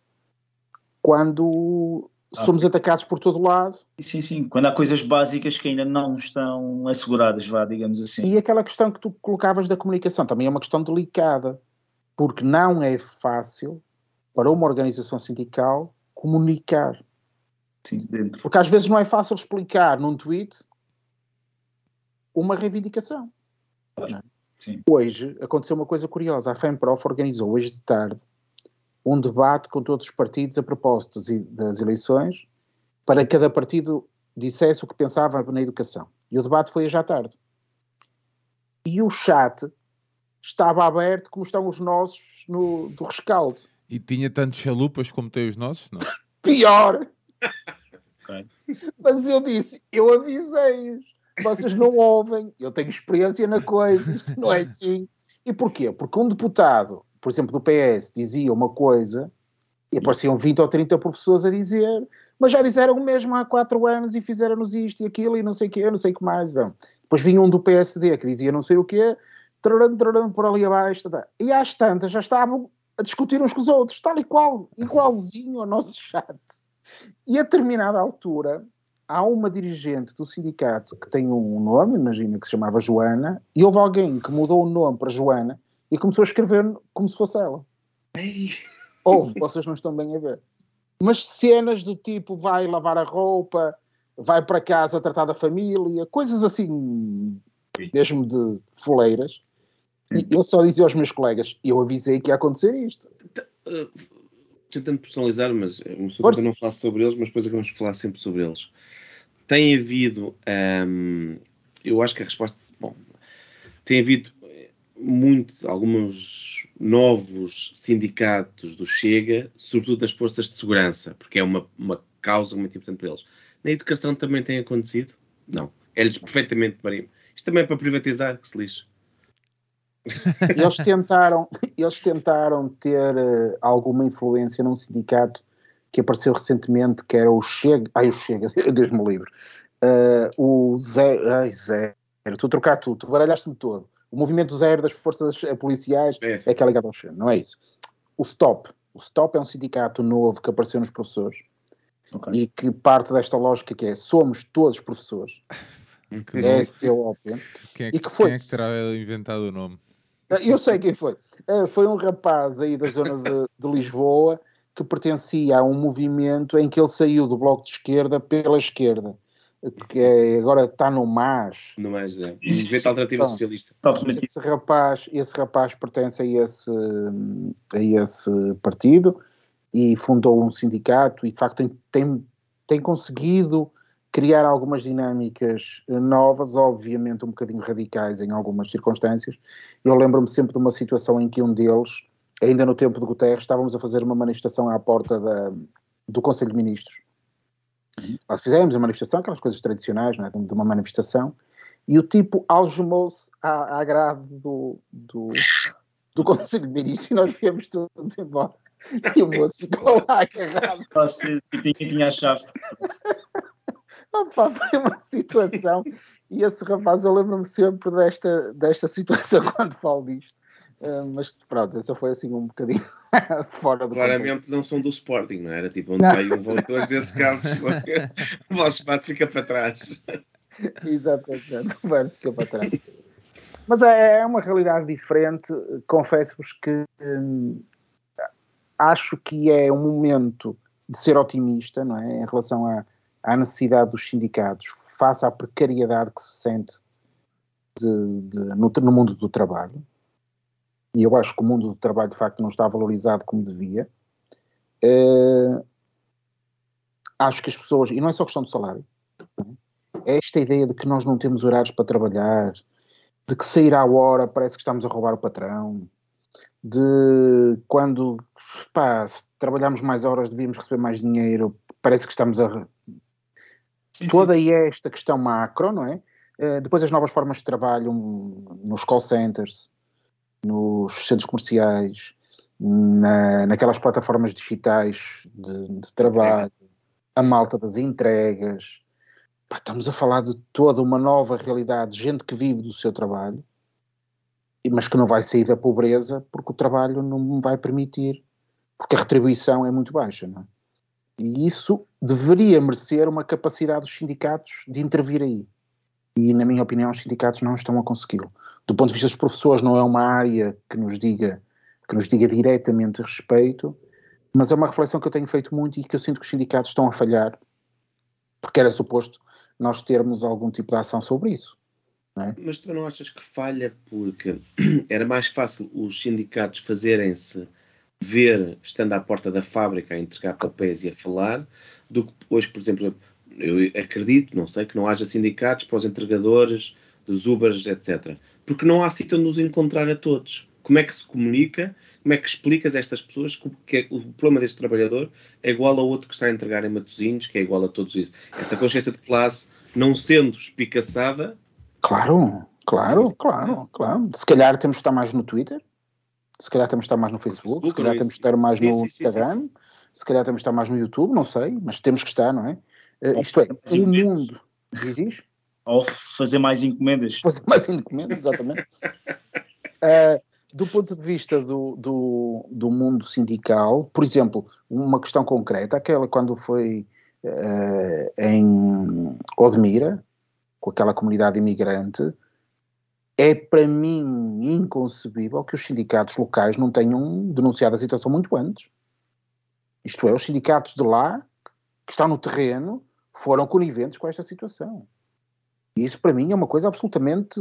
quando. Somos atacados por todo lado Sim, sim, quando há coisas básicas que ainda não estão asseguradas, vá, digamos assim. E aquela questão que tu colocavas da comunicação também é uma questão delicada, porque não é fácil para uma organização sindical comunicar. Sim, dentro. Porque às vezes não é fácil explicar num tweet uma reivindicação. é? Sim. Hoje aconteceu uma coisa curiosa. A FEMPROF organizou hoje de tarde um debate com todos os partidos a propósito das, eleições para que cada partido dissesse o que pensava na educação. E o debate foi hoje à tarde. E o chat estava aberto como estão os nossos no, do rescaldo. E tinha tantos chalupas como tem os nossos? Não. (laughs) Pior! Ok. Mas eu disse, eu avisei-os. Vocês não ouvem, eu tenho experiência na coisa, isto não é assim. E porquê? Porque um deputado, por exemplo, do PS, dizia uma coisa e apareciam 20 ou 30 professores a dizer, mas já disseram o mesmo há quatro anos e fizeram-nos isto e aquilo e não sei o quê, não sei o que mais. Não. Depois vinha um do PSD que dizia não sei o quê, trarão, trarão, por ali abaixo. tá, tá. E às tantas já estavam a discutir uns com os outros, tal e qual, igualzinho ao nosso chat. E a determinada altura, há uma dirigente do sindicato que tem um nome, imagina que se chamava Joana, e houve alguém que mudou o nome para Joana e começou a escrever como se fosse ela. Houve, vocês não estão bem a ver. Mas cenas do tipo vai lavar a roupa, vai para casa tratar da família, coisas assim, mesmo de foleiras. E eu só dizia aos meus colegas, eu avisei que ia acontecer isto. Uh, tentando personalizar, mas é uma pessoa não falar sobre eles, mas depois acabamos de falar sempre sobre eles. Tem havido, hum, eu acho que a resposta, bom, tem havido eh, muito, alguns novos sindicatos do Chega, sobretudo das forças de segurança, porque é uma, uma causa muito importante para eles. Na educação também tem acontecido? Não. É-lhes perfeitamente marinho. Isto também é para privatizar, que se lixe. Eles tentaram, eles tentaram ter eh, alguma influência num sindicato que apareceu recentemente, que era o Chega, ai o Chega, (laughs) Deus me livre, Eh, o Zé, ai Zé, estou a trocar tudo, tu baralhaste-me todo. O movimento zero das forças eh, policiais É é que é ligado ao Chega, não é isso. O Stop, o Stop é um sindicato novo que apareceu nos professores Ok. e que parte desta lógica que é somos todos professores, (laughs) Que é STOP. quem, é e que, que foi? quem é que terá inventado o nome? Eu sei quem foi. Eh, Foi um rapaz aí da zona de, de Lisboa que pertencia a um movimento em que ele saiu do bloco de esquerda pela esquerda, que é- agora está no MAS. Não mais, é. Isso, Movimento. Alternativa Bom. Socialista. Esse rapaz, esse rapaz pertence a esse, a esse partido e fundou um sindicato e de facto tem, tem, tem conseguido criar algumas dinâmicas novas, obviamente um bocadinho radicais em algumas circunstâncias. Eu lembro-me sempre de uma situação em que um deles, ainda no tempo de Guterres, estávamos a fazer uma manifestação à porta da, do Conselho de Ministros. Nós fizemos a manifestação, aquelas coisas tradicionais, não é? de uma manifestação, e o tipo algemou-se à, à grade do, do, do (laughs) Conselho de Ministros e nós viemos todos embora. E o moço ficou lá agarrado. Você tipo, tinha a chave. Opa, foi uma situação. E esse rapaz, eu lembro-me sempre desta, desta situação (laughs) quando falo disto. Uh, mas pronto, essa foi assim um bocadinho (laughs) fora do Claramente contexto. não são do Sporting, não era? Tipo, onde vai um voo e dois desses casos, (laughs) o vosso bar fica para trás. Exatamente, o Berto fica para trás. Mas é, é uma realidade diferente. Confesso-vos que hum, acho que é um momento de ser otimista, não é? Em relação à, à necessidade dos sindicatos, face à precariedade que se sente de- de- no, no mundo do trabalho. E eu acho que o mundo do trabalho, de facto, não está valorizado como devia. Eh, acho que as pessoas, e não é só questão do salário, é esta ideia de que nós não temos horários para trabalhar, de que sair à hora parece que estamos a roubar o patrão, de quando pá, se trabalharmos mais horas devíamos receber mais dinheiro, parece que estamos a. Toda esta questão macro, não é? Eh, depois as novas formas de trabalho hum, nos call centers, nos centros comerciais, na, naquelas plataformas digitais de, de trabalho, a malta das entregas. Pá, estamos a falar de toda uma nova realidade, gente que vive do seu trabalho, mas que não vai sair da pobreza porque o trabalho não vai permitir, porque a retribuição é muito baixa. Não é? E isso deveria merecer uma capacidade dos sindicatos de intervir aí. E, na minha opinião, os sindicatos não estão a consegui-lo. Do ponto de vista dos professores, não é uma área que nos diga, que nos diga diretamente respeito, mas é uma reflexão que eu tenho feito muito e que eu sinto que os sindicatos estão a falhar, porque era suposto nós termos algum tipo de ação sobre isso. Mas tu não achas que falha porque (clears throat) era mais fácil os sindicatos fazerem-se ver estando à porta da fábrica a entregar papéis e a falar, do que hoje, por exemplo, eu acredito, não sei, que não haja sindicatos para os entregadores dos Ubers, etc. Porque não há sítio onde nos encontrar a todos. Como é que se comunica? Como é que explicas a estas pessoas que o- problema deste trabalhador é igual ao outro que está a entregar em Matosinhos, que é igual a todos isso? Essa consciência de classe não sendo espicaçada, Claro, claro, claro, claro. Se calhar temos que estar mais no Twitter, se calhar temos que estar mais no Facebook, se calhar temos que isso? estar mais no Instagram, se calhar temos que estar mais no YouTube, não sei, mas temos que estar, não é? Ou isto é, o mundo. Diz isto? Ou fazer mais encomendas. fazer mais encomendas, exatamente. (laughs) Eh, do ponto de vista do, do, do mundo sindical, por exemplo, uma questão concreta, aquela quando foi eh, em Odmira, com aquela comunidade imigrante, é para mim inconcebível que os sindicatos locais não tenham denunciado a situação muito antes. Isto é, os sindicatos de lá, que estão no terreno, foram coniventes com esta situação. E isso para mim é uma coisa absolutamente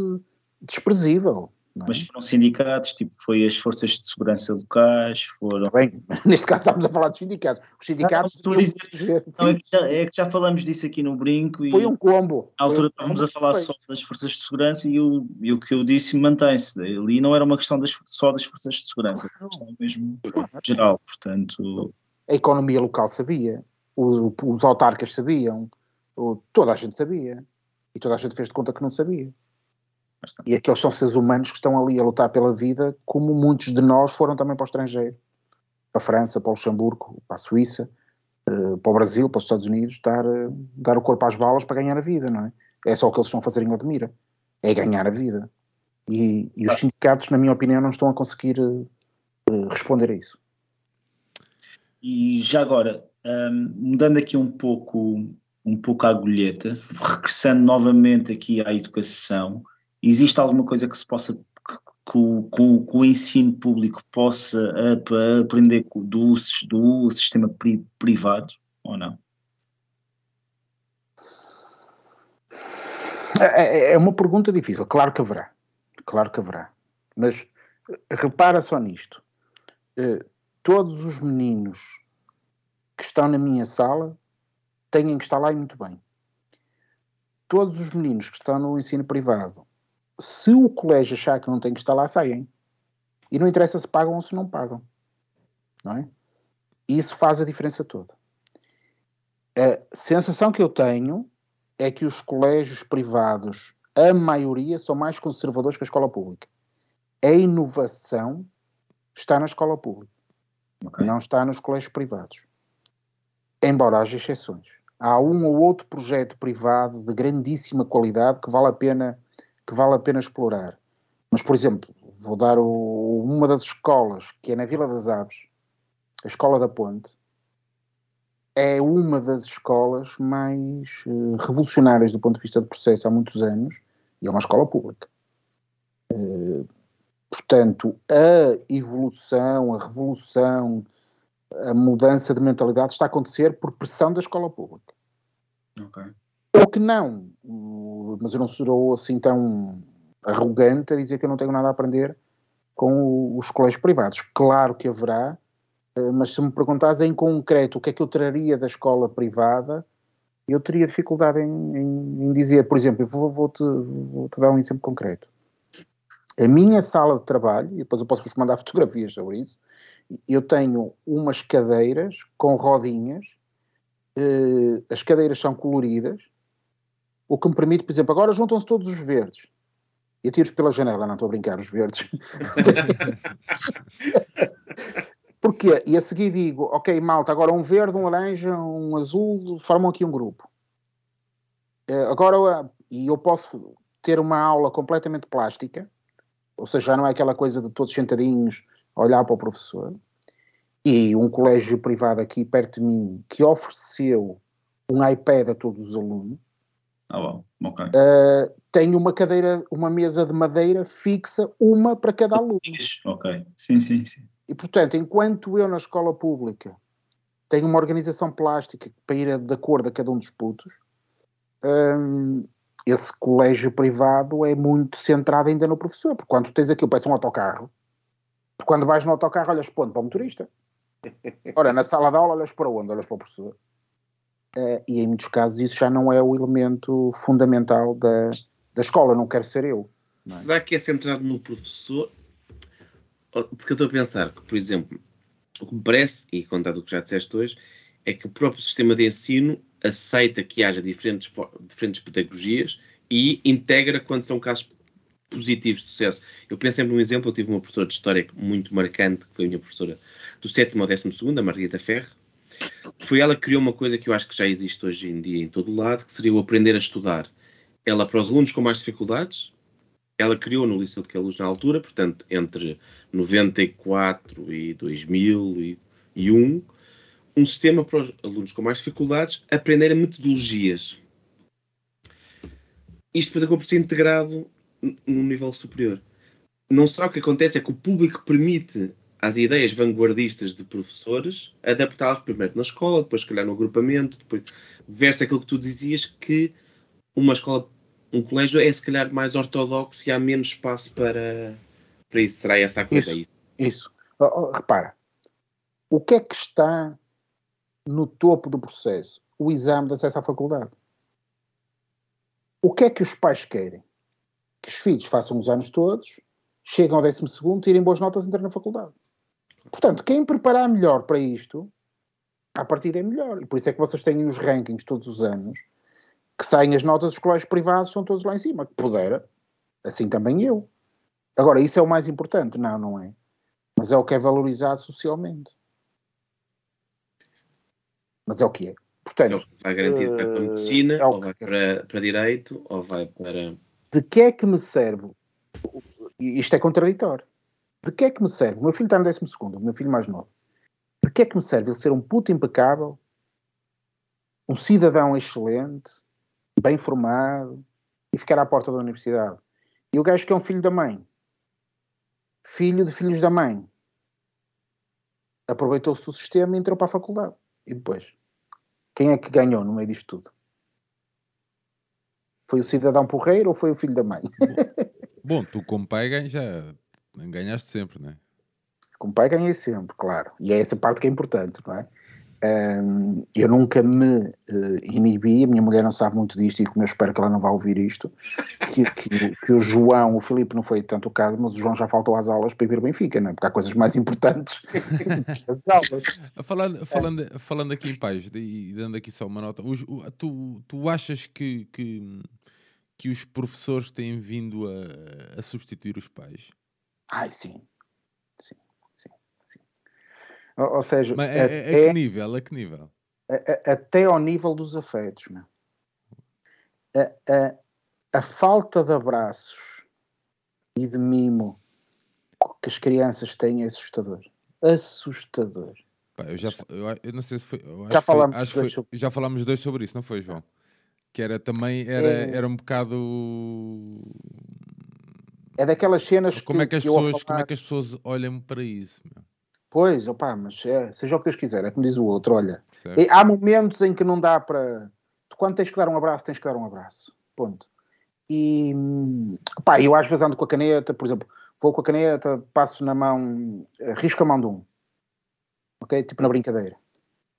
desprezível. é? Mas foram sindicatos, tipo, foi as forças de segurança locais, foram. Bem, (laughs) neste caso estamos a falar de sindicatos. Os sindicatos Não, dizer-. Não, é, que já, é que já falamos disso aqui no brinco e foi um combo. à altura um estávamos a falar só das forças de segurança e o, e o que eu disse mantém-se. Ali não era uma questão das, só das forças de segurança, era uma questão mesmo geral. Portanto, A economia local sabia, os, os autarcas sabiam, toda a gente sabia. E toda a gente fez de conta que não sabia. E aqueles são seres humanos que estão ali a lutar pela vida, como muitos de nós foram também para o estrangeiro. Para a França, para o Luxemburgo, para a Suíça, eh, para o Brasil, para os Estados Unidos, dar, eh, dar o corpo às balas para ganhar a vida, não é? É só o que eles estão a fazer em Odmira. É ganhar a vida. E, e os sindicatos, na minha opinião, não estão a conseguir eh, responder a isso. E já agora, mudando aqui um pouco, um pouco a agulheta, regressando novamente aqui à educação, existe alguma coisa que se possa que o- ensino público possa ap- aprender do, do sistema pri- privado ou não? É, é- é uma pergunta difícil. Claro que haverá. Claro que haverá. Mas repara só nisto. Eh, todos os meninos que estão na minha sala têm que estar lá e muito bem. Todos os meninos que estão no ensino privado, se o colégio achar que não tem que estar lá, saem. E não interessa se pagam ou se não pagam. Não é? E isso faz a diferença toda. A sensação que eu tenho é que os colégios privados, a maioria, são mais conservadores que a escola pública. A inovação está na escola pública. Ok. Não está nos colégios privados. Embora haja exceções. Há um ou outro projeto privado de grandíssima qualidade que vale a pena, que vale a pena explorar. Mas, por exemplo, vou dar o- uma das escolas, que é na Vila das Aves, a Escola da Ponte, é uma das escolas mais eh, revolucionárias do ponto de vista de processo há muitos anos, e é uma escola pública. Eh, portanto, a evolução, a revolução, a mudança de mentalidade está a acontecer por pressão da escola pública. Ok. Ou que não, mas eu não sou assim tão arrogante a dizer que eu não tenho nada a aprender com os colégios privados. Claro que haverá, eh, mas se me perguntares em concreto o que é que eu traria da escola privada, eu teria dificuldade em, em- em dizer, por exemplo, eu vou- vou-te vou-te dar um exemplo concreto. A minha sala de trabalho, e depois eu posso vos mandar fotografias sobre isso, eu tenho umas cadeiras com rodinhas, eh, as cadeiras são coloridas, o que me permite, por exemplo, agora juntam-se todos os verdes. E tiros pela janela, não estou a brincar, os verdes. (laughs) Porquê? E a seguir digo, ok, malta, agora um verde, um laranja, um azul, formam aqui um grupo. Eh, agora, e eu posso ter uma aula completamente plástica, ou seja, já não é aquela coisa de todos sentadinhos olhar para o professor. E um colégio privado aqui perto de mim que ofereceu um iPad a todos os alunos, Ah, bom. Ok. eh, tem uma cadeira, uma mesa de madeira fixa, uma para cada aluno. Ok. Sim, sim, sim. E, portanto, enquanto eu na escola pública tenho uma organização plástica para ir de acordo a cada um dos putos, hum, esse colégio privado é muito centrado ainda no professor, porque quando tens aquilo, parece um autocarro, quando vais no autocarro olhas para onde? Para o motorista. Ora, na sala de aula olhas para onde? Olhas para o professor. Eh, e em muitos casos isso já não é o elemento fundamental da, da escola, não quero ser eu. É? Será que é centrado no professor? Oh, Porque eu estou a pensar que, por exemplo, o que me parece, e contado o que já disseste hoje, é que o próprio sistema de ensino aceita que haja diferentes, diferentes pedagogias e integra quando são casos positivos de sucesso. Eu penso sempre num exemplo, eu tive uma professora de História muito marcante, que foi a minha professora do sétimo ao décimo segundo, a Margarida Ferro. Foi ela que criou uma coisa que eu acho que já existe hoje em dia em todo o lado, que seria o aprender a estudar. Ela, para os alunos com mais dificuldades, ela criou no Liceu de Queluz na altura, portanto, entre 94 e 2001, um sistema para os alunos com mais dificuldades aprenderem metodologias. Isto depois acabou por ser integrado num nível superior. Não será o que acontece é que o público permite às ideias vanguardistas de professores adaptá-las primeiro na escola, depois se calhar no agrupamento, depois versa aquilo que tu dizias que uma escola um colégio é se calhar mais ortodoxo e há menos espaço para, para isso. Será essa a coisa? Isso. Isso. Isso. Oh, oh, repara, o que é que está no topo do processo? O exame de acesso à faculdade. O que é que os pais querem? Que os filhos façam os anos todos, chegam ao décimo segundo, tirem boas notas e entrem na faculdade. Portanto, quem preparar melhor para isto, a partir é melhor. E por isso é que vocês têm os rankings todos os anos, que saem as notas dos colégios privados, são todos lá em cima. Que pudera, assim também eu. Agora, isso é o mais importante? Não, não é. Mas é o que é valorizado socialmente. Mas é o que é. É Portanto, vai vai para a medicina, é ou vai que- para, para direito, ou vai para. De que é que me serve? Isto é contraditório. De que é que me serve? O meu filho está no décimo segundo, o meu filho mais novo. De que é que me serve ele ser um puto impecável, um cidadão excelente, bem formado e ficar à porta da universidade? E o gajo que é um filho da mãe, filho de filhos da mãe, aproveitou-se do sistema e entrou para a faculdade. E depois? Quem é que ganhou no meio disto tudo? Foi o cidadão porreiro ou foi o filho da mãe? (laughs) Bom, tu como pai ganha- já ganhaste sempre, não é? Como pai ganhei sempre, claro. E é essa parte que é importante, não é? Ahm, eu nunca me eh, inibi, a minha mulher não sabe muito disto e como eu espero que ela não vá ouvir isto, que, que- que o João, o Filipe não foi tanto o caso, mas o João já faltou às aulas para ir ver o Benfica, não é? Porque há coisas mais importantes (laughs) que as aulas. Falando, falando, falando aqui em pais e dando aqui só uma nota, os- o- tu, tu achas que, que, que os professores têm vindo a, a substituir os pais? Ai, sim. Sim, sim. Ou, ou seja, Mas é, é- até, a que nível? A que nível? a- a- até ao nível dos afetos, meu. A, a- a falta de abraços e de mimo que as crianças têm é assustador. Assustador. Pá, eu, já, eu, eu não sei se foi. Já foi- dois foi- sobre- já falámos dois sobre isso, não foi, João? Que era também era, É. era um bocado. É daquelas cenas Como que, é que as que pessoas, como falar- é que as pessoas olham para isso? meu? Pois, opá, mas é, seja o que Deus quiser, é como diz o outro, olha. Há momentos em que não dá para. Tu, quando tens que dar um abraço, tens que dar um abraço. Ponto. E pá, eu às vezes ando com a caneta, por exemplo, vou com a caneta, passo na mão, eh, risco a mão de um. Ok? Tipo na brincadeira.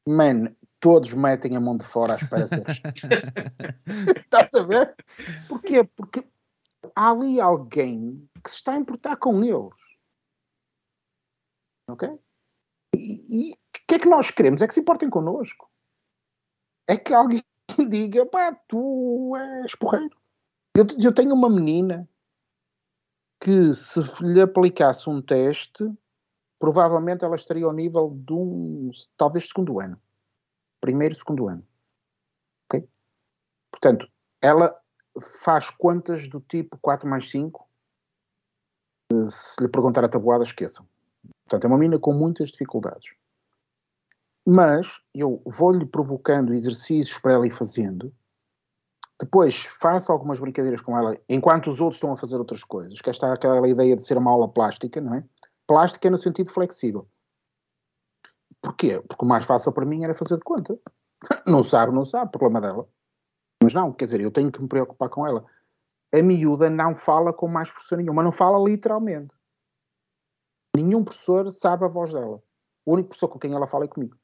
Man, todos metem a mão de fora à espera de Estás a ver? Porquê? Porque há ali alguém que se está a importar com eles. Ok? E o que é que nós queremos? É que se importem connosco. É que alguém (laughs) diga, pá, tu és porreiro. Eu, eu tenho uma menina que se lhe aplicasse um teste, provavelmente ela estaria ao nível de um, talvez segundo ano. Primeiro, segundo ano. Ok? Portanto, ela faz contas do tipo 4 mais 5. Eh, Se lhe perguntar a tabuada, esqueçam. Portanto, é uma menina com muitas dificuldades. Mas eu vou-lhe provocando exercícios para ela ir fazendo. Depois faço algumas brincadeiras com ela, enquanto os outros estão a fazer outras coisas. Que esta é aquela ideia de ser uma aula plástica, não é? Plástica é no sentido flexível. Porquê? Porque o mais fácil para mim era fazer de conta. (laughs) Não sabe, não sabe, problema dela. Mas não, quer dizer, eu tenho que me preocupar com ela. A miúda não fala com mais professor nenhum, mas não fala literalmente. Nenhum professor sabe a voz dela. O único professor com quem ela fala é comigo.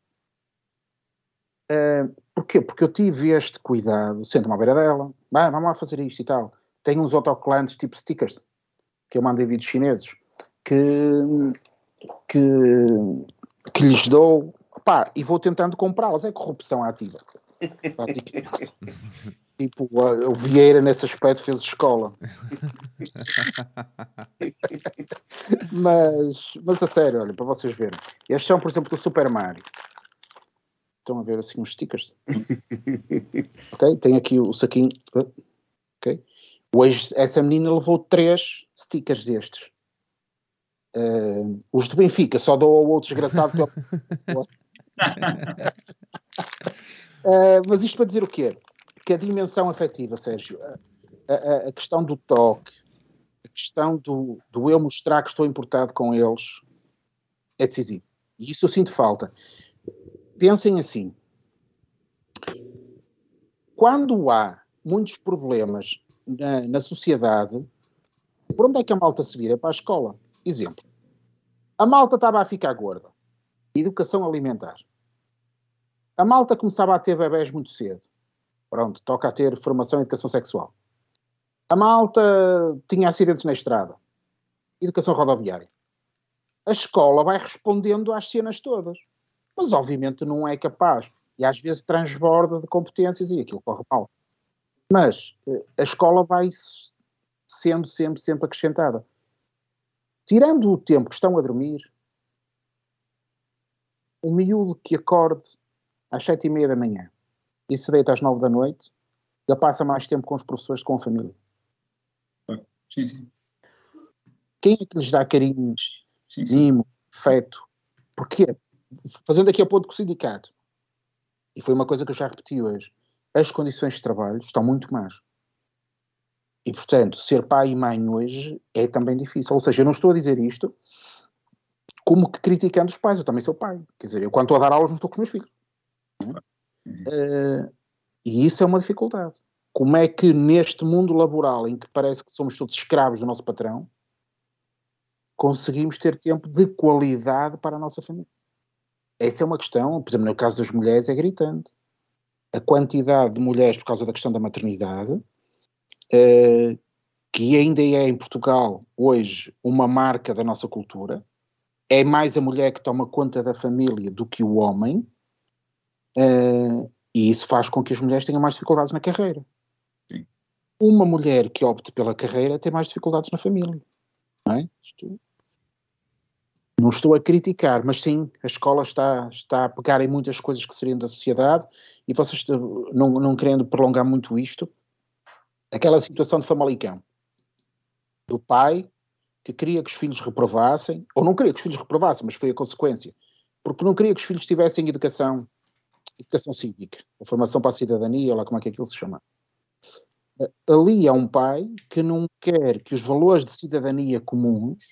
Uh, porquê? Porque eu tive este cuidado, sento-me à beira dela, vai, vamos lá fazer isto e tal. Tenho uns autocolantes tipo stickers, que eu mando em vídeos chineses, que, que, que lhes dou, pá, e vou tentando comprá-las. É corrupção ativa. (laughs) Tipo, o Vieira nesse aspecto fez escola. (laughs) mas, mas a sério, olha, para vocês verem. Estes são, por exemplo, do Super Mario. Estão a ver assim uns stickers. (laughs) ok? Tem aqui o saquinho. Ok? Hoje essa menina levou três stickers destes. Eh, os do Benfica só dou ao outro desgraçado que (laughs) Eh, mas isto para dizer o quê? Que a dimensão afetiva, Sérgio, a, a- a questão do toque, a questão do, do eu mostrar que estou importado com eles é decisivo. E isso eu sinto falta. Pensem assim: quando há muitos problemas na, na sociedade, por onde é que a malta se vira? Para a escola. Exemplo: a malta estava a ficar gorda. Educação alimentar. A malta começava a ter bebés muito cedo. Pronto, toca a ter formação em educação sexual. A malta tinha acidentes na estrada. Educação rodoviária. A escola vai respondendo às cenas todas. Mas, obviamente, não é capaz. E às vezes transborda de competências e aquilo corre mal. Mas eh, a escola vai sendo sempre, sempre acrescentada. Tirando o tempo que estão a dormir, o miúdo que acorde às sete e meia da manhã e se deita às nove da noite, ele passa mais tempo com os professores que com a família. Sim, sim. Quem é que lhes dá carinho, sim, sim. mimo, afeto? Porquê? Fazendo aqui a ponto com o sindicato, e foi uma coisa que eu já repeti hoje, as condições de trabalho estão muito más. E, portanto, ser pai e mãe hoje é também difícil. Ou seja, eu não estou a dizer isto como que criticando os pais. Eu também sou pai. Quer dizer, eu quando estou a dar aulas não estou com os meus filhos. Eh, e isso é uma dificuldade. Como é que neste mundo laboral em que parece que somos todos escravos do nosso patrão, conseguimos ter tempo de qualidade para a nossa família? Essa é uma questão, por exemplo, no caso das mulheres é gritante. A quantidade de mulheres por causa da questão da maternidade, eh, que ainda é em Portugal hoje uma marca da nossa cultura, é mais a mulher que toma conta da família do que o homem, eh, e isso faz com que as mulheres tenham mais dificuldades na carreira. Sim. Uma mulher que opte pela carreira tem mais dificuldades na família. Não é? Isto- Não estou a criticar, mas sim, a escola está, está a pegar em muitas coisas que seriam da sociedade e vocês, não, não querendo prolongar muito isto, aquela situação de Famalicão, do pai que queria que os filhos reprovassem, ou não queria que os filhos reprovassem, mas foi a consequência, porque não queria que os filhos tivessem educação, educação cívica, a formação para a cidadania, ou lá como é que aquilo se chama. Ali há um pai que não quer que os valores de cidadania comuns,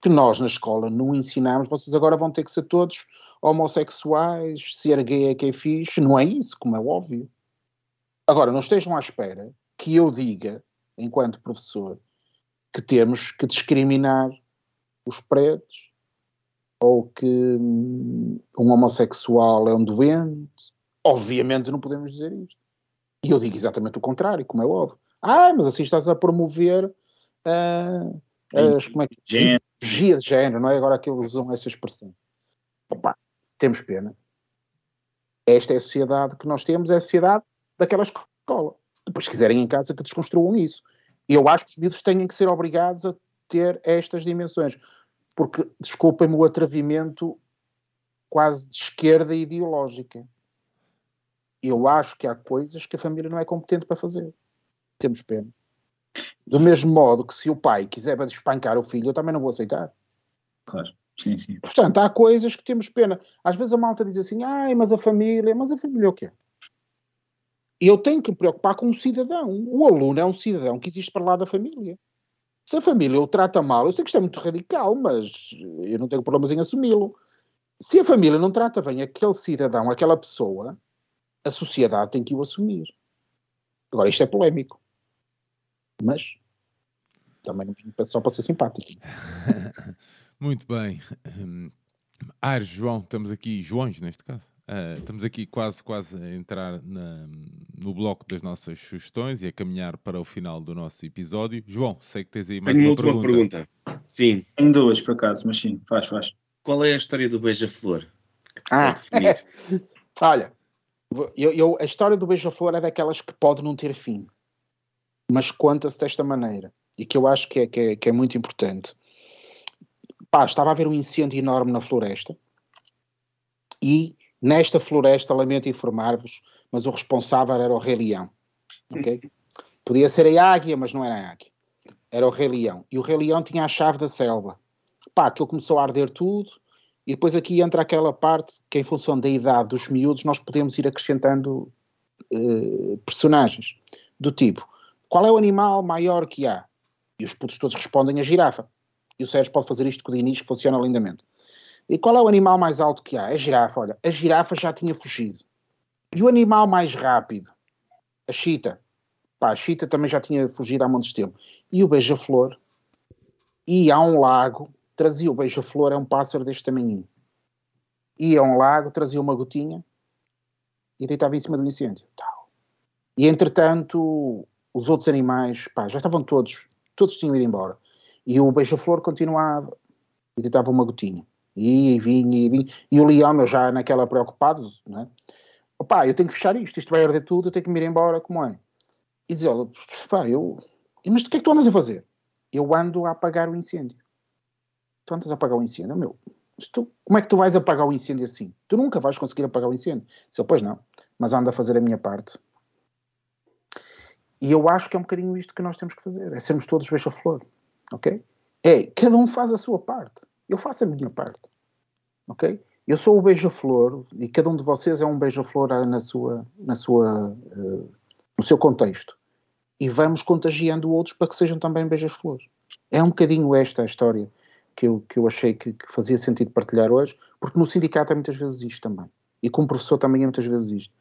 que nós na escola não ensinamos, vocês agora vão ter que ser todos homossexuais, ser gay é que é fixe, não é isso, como é óbvio. Agora, não estejam à espera que eu diga, enquanto professor, que temos que discriminar os pretos ou que hum, um homossexual é um doente. Obviamente não podemos dizer isto. E eu digo exatamente o contrário, como é óbvio. Ah, mas assim estás a promover uh, as, como é que, Género. de género, não é? Agora que eles usam essa expressão. Opa, temos pena. Esta é a sociedade que nós temos, é a sociedade daquela escola. Depois, se quiserem em casa, que desconstruam isso. Eu acho que os miúdos têm que ser obrigados a ter estas dimensões. Porque, desculpem-me o atrevimento quase de esquerda ideológica. Eu acho que há coisas que a família não é competente para fazer. Temos pena. Do mesmo modo que se o pai quiser espancar o filho, eu também não vou aceitar. Claro, sim, sim. Portanto, há coisas que temos pena. Às vezes a malta diz assim, ai, mas a família, mas a família é o quê? Eu tenho que me preocupar com o cidadão. O aluno é um cidadão que existe para lá da família. Se a família o trata mal, eu sei que isto é muito radical, mas eu não tenho problemas em assumi-lo. Se a família não trata bem aquele cidadão, aquela pessoa, a sociedade tem que o assumir. Agora, isto é polémico. Mas também não só para ser simpático. (laughs) Muito bem. Hum, Aires, João, estamos aqui, Joões neste caso, uh, estamos aqui quase, quase a entrar na, no bloco das nossas sugestões e a caminhar para o final do nosso episódio. João, sei que tens aí mais Tenho uma uma última pergunta. pergunta. Sim. Em duas, por acaso, mas sim, faz, faz. Qual é a história do beija-flor? Ah, (laughs) olha, eu, eu- a história do beija-flor é daquelas que pode não ter fim, mas conta-se desta maneira e que eu acho que é, que é, que é muito importante. Pá, estava a haver um incêndio enorme na floresta e nesta floresta, lamento informar-vos, mas o responsável era o Rei Leão. Podia ser a águia, mas não era a águia. Era o Rei Leão. E o Rei Leão tinha a chave da selva. Pá, aquilo começou a arder tudo e depois aqui entra aquela parte que, em função da idade dos miúdos, nós podemos ir acrescentando eh, personagens. Do tipo, qual é o animal maior que há? E os putos todos respondem a girafa. E o Sérgio pode fazer isto com o Dinis, que funciona lindamente. E qual é o animal mais alto que há? A girafa. Olha, a girafa já tinha fugido. E o animal mais rápido? A chita. Pá, a chita também já tinha fugido há muitos tempo. E o beija-flor? E há um lago, trazia o beija-flor, é um pássaro deste tamanhinho. Ia a um lago, trazia uma gotinha e deitava em cima do incêndio. Tal. E entretanto, os outros animais, pá, já estavam todos, todos tinham ido embora. E o beija-flor continuava e deitava uma gotinha. E vinha, e vinha. E o leão, meu, já naquela preocupado, não é? Opá, eu tenho que fechar isto, isto vai arder tudo, eu tenho que me ir embora, como é? E diz ela, pá, eu... Mas o que é que tu andas a fazer? Eu ando a apagar o incêndio. Tu andas a apagar o incêndio? Meu, tu, como é que tu vais apagar o incêndio assim? Tu nunca vais conseguir apagar o incêndio. Se eu, pois não, mas ando a fazer a minha parte. E eu acho que é um bocadinho isto que nós temos que fazer, é sermos todos beija-flor, ok? É, cada um faz a sua parte. Eu faço a minha parte, ok? Eu sou o beija-flor e cada um de vocês é um beija-flor ah, na sua, na sua, eh, no seu contexto. E vamos contagiando outros para que sejam também beijas-flores. É um bocadinho esta a história que eu, que eu achei que, que fazia sentido partilhar hoje, porque no sindicato é muitas vezes isto também. E como professor também é muitas vezes isto.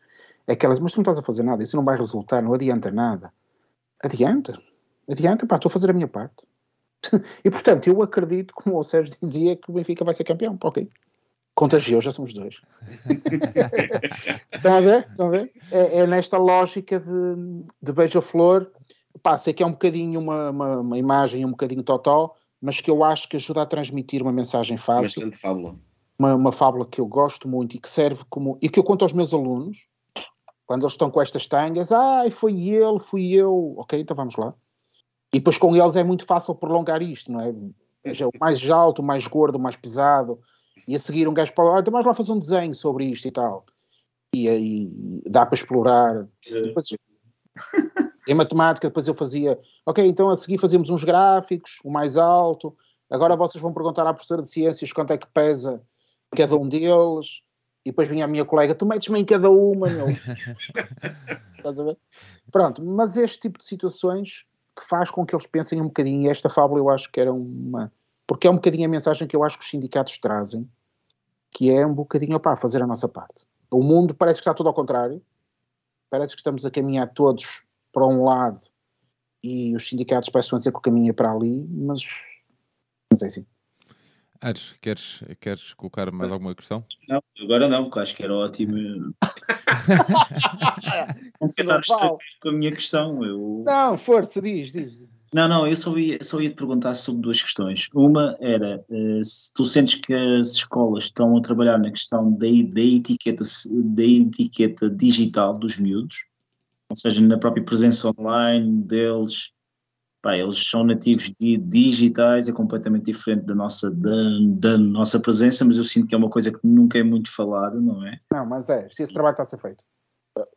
É aquelas, mas tu não estás a fazer nada, isso não vai resultar, não adianta nada. Adianta, adianta, pá, estou a fazer a minha parte. E portanto, eu acredito, como o Sérgio dizia, que o Benfica vai ser campeão. Ok. Contagiou, já somos dois. Estão a ver? Estão a ver? É, é nesta lógica de, de beija-flor. Pá, sei que é um bocadinho uma, uma, uma imagem, um bocadinho totó, mas que eu acho que ajuda a transmitir uma mensagem fácil Bastante fábula. uma, uma fábula que eu gosto muito e que serve como. e que eu conto aos meus alunos, quando eles estão com estas tangas, ai, foi ele, fui eu, ok, então vamos lá. E depois com eles é muito fácil prolongar isto, não é? seja, o mais alto, o mais gordo, o mais pesado, e a seguir um gajo para lá, mais lá fazer um desenho sobre isto e tal. E aí dá para explorar. Depois, (laughs) em matemática, depois eu fazia, ok, então a seguir fazemos uns gráficos, o mais alto, agora vocês vão perguntar à professora de ciências quanto é que pesa cada um deles, e depois vinha a minha colega, tu metes-me em cada uma, meu. (laughs) Estás a ver? Pronto, mas este tipo de situações que faz com que eles pensem um bocadinho, e esta fábula eu acho que era uma. Porque é um bocadinho a mensagem que eu acho que os sindicatos trazem, que é um bocadinho, opá, fazer a nossa parte. O mundo parece que está tudo ao contrário, parece que estamos a caminhar todos para um lado e os sindicatos parecem dizer que o caminho é para ali, mas, mas é assim. Ares, queres, queres colocar mais alguma questão? Não, agora não, porque acho que era ótimo. (laughs) Com a minha questão. Eu... Não, força, diz, diz. Não, não, eu só ia, só ia te perguntar sobre duas questões. Uma era uh, se tu sentes que as escolas estão a trabalhar na questão da, da, etiqueta, da etiqueta digital dos miúdos, ou seja, na própria presença online deles, pá, eles são nativos de, digitais, é completamente diferente da nossa, da, da, nossa presença, mas eu sinto que é uma coisa que nunca é muito falada, não é? Não, mas é, esse trabalho está a ser feito.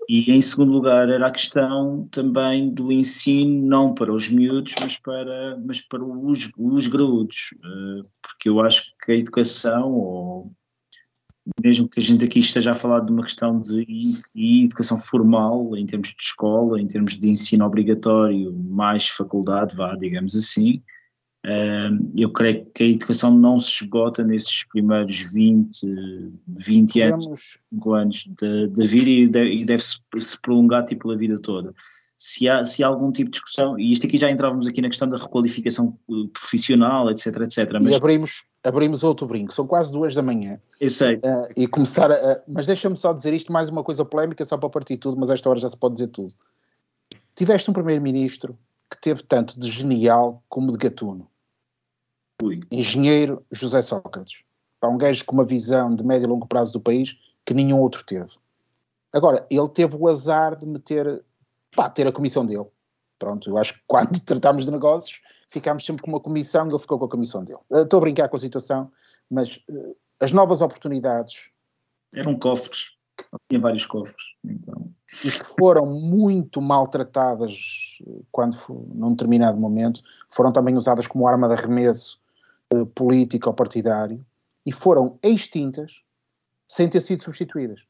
E em segundo lugar era a questão também do ensino, não para os miúdos, mas para, mas para os, os graúdos, eh, porque eu acho que a educação, ou mesmo que a gente aqui esteja a falar de uma questão de educação formal, em termos de escola, em termos de ensino obrigatório, mais faculdade, vá, digamos assim, eu creio que a educação não se esgota nesses primeiros 20, 20 anos, 5 anos da vida e deve-se se prolongar tipo, pela vida toda. Se há, se há algum tipo de discussão, e isto aqui já entrávamos aqui na questão da requalificação uh, profissional, etc, etc. Mas... E abrimos, abrimos outro brinco, são quase duas da manhã. Eu sei. Uh, e começar a. Mas deixa-me só dizer isto, mais uma coisa polémica, só para partir tudo, mas esta hora já se pode dizer tudo. Tiveste um primeiro-ministro que teve tanto de genial como de gatuno. Ui. Engenheiro José Sócrates. Há um gajo com uma visão de médio e longo prazo do país que nenhum outro teve. Agora, ele teve o azar de meter pá, ter a comissão dele. Pronto, eu acho que quando (laughs) tratámos de negócios, ficámos sempre com uma comissão e ele ficou com a comissão dele. Eh, estou a brincar com a situação, mas uh, as novas oportunidades. Eram cofres, tinha vários cofres. Então. E que foram muito maltratadas eh, quando, num determinado momento, foram também usadas como arma de arremesso uh, político ou partidário e foram extintas sem ter sido substituídas.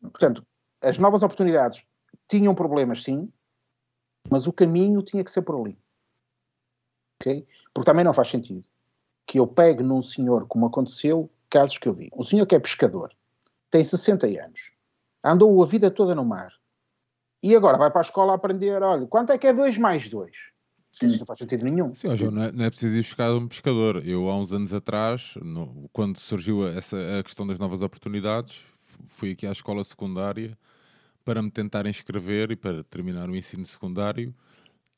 Portanto, as novas oportunidades tinham problemas, sim, mas o caminho tinha que ser por ali. Ok? Porque também não faz sentido que eu pegue num senhor, como aconteceu, casos que eu vi. Um senhor que é pescador, tem 60 anos, andou a vida toda no mar, e agora vai para a escola aprender, olha, quanto é que é 2 mais 2? Sim. Não faz sentido nenhum. Sim, hoje não, é, não é preciso ir buscar um pescador. Eu, há uns anos atrás, no, quando surgiu essa, a questão das novas oportunidades, fui aqui à escola secundária para me tentar inscrever e para terminar o ensino secundário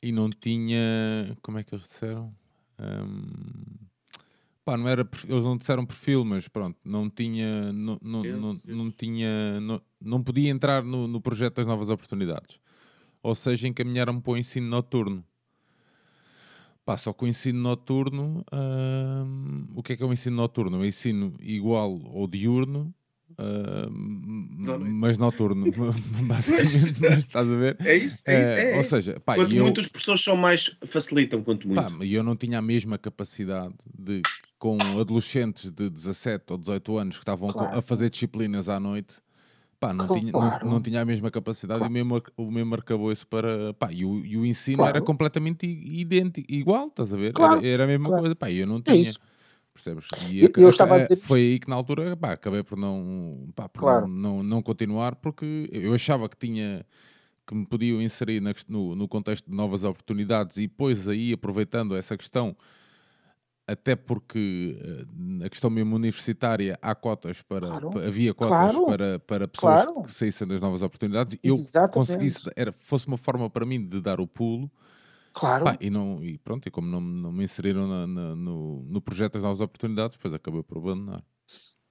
e não tinha. Como é que eles disseram? Um, pá, não era, eles não disseram perfil, mas pronto, não tinha. Não, não, não, não tinha. Não, não podia entrar no, no projeto das novas oportunidades. Ou seja, encaminharam-me para o ensino noturno. Pá, só que o ensino noturno, hum, o que é que é o ensino noturno? É um ensino igual ao diurno, Uh, mas noturno, (laughs) (laughs) basicamente, mas, estás a ver? É isso, é, isso, é, é. Ou seja, pá, quanto eu, muitas pessoas são mais, facilitam quanto muito. Pá, eu não tinha a mesma capacidade de, com adolescentes de 17 ou 18 anos que estavam claro. a fazer disciplinas à noite, pá, não, claro. tinha, não, não, tinha a mesma capacidade claro. e o mesmo, o mesmo acabou isso para. Pá, e, o, e o ensino era completamente idêntico, igual, estás a ver? Era, era, a mesma coisa, pá, eu não é tinha. É percebes? E eu, eu estava a dizer... foi aí que na altura pá, acabei por, não, pá, por claro. não, não, não, continuar porque eu achava que tinha que me podiam inserir na, no, no contexto de novas oportunidades e depois aí aproveitando essa questão até porque na questão mesmo universitária há cotas para, claro. havia cotas claro. para, para pessoas claro. que saíssem das novas oportunidades eu Exatamente. conseguisse era fosse uma forma para mim de dar o pulo Claro. Pá, e, não, e pronto, e como não, não me inseriram na, na, no, no projeto das novas oportunidades, depois acabei por abandonar.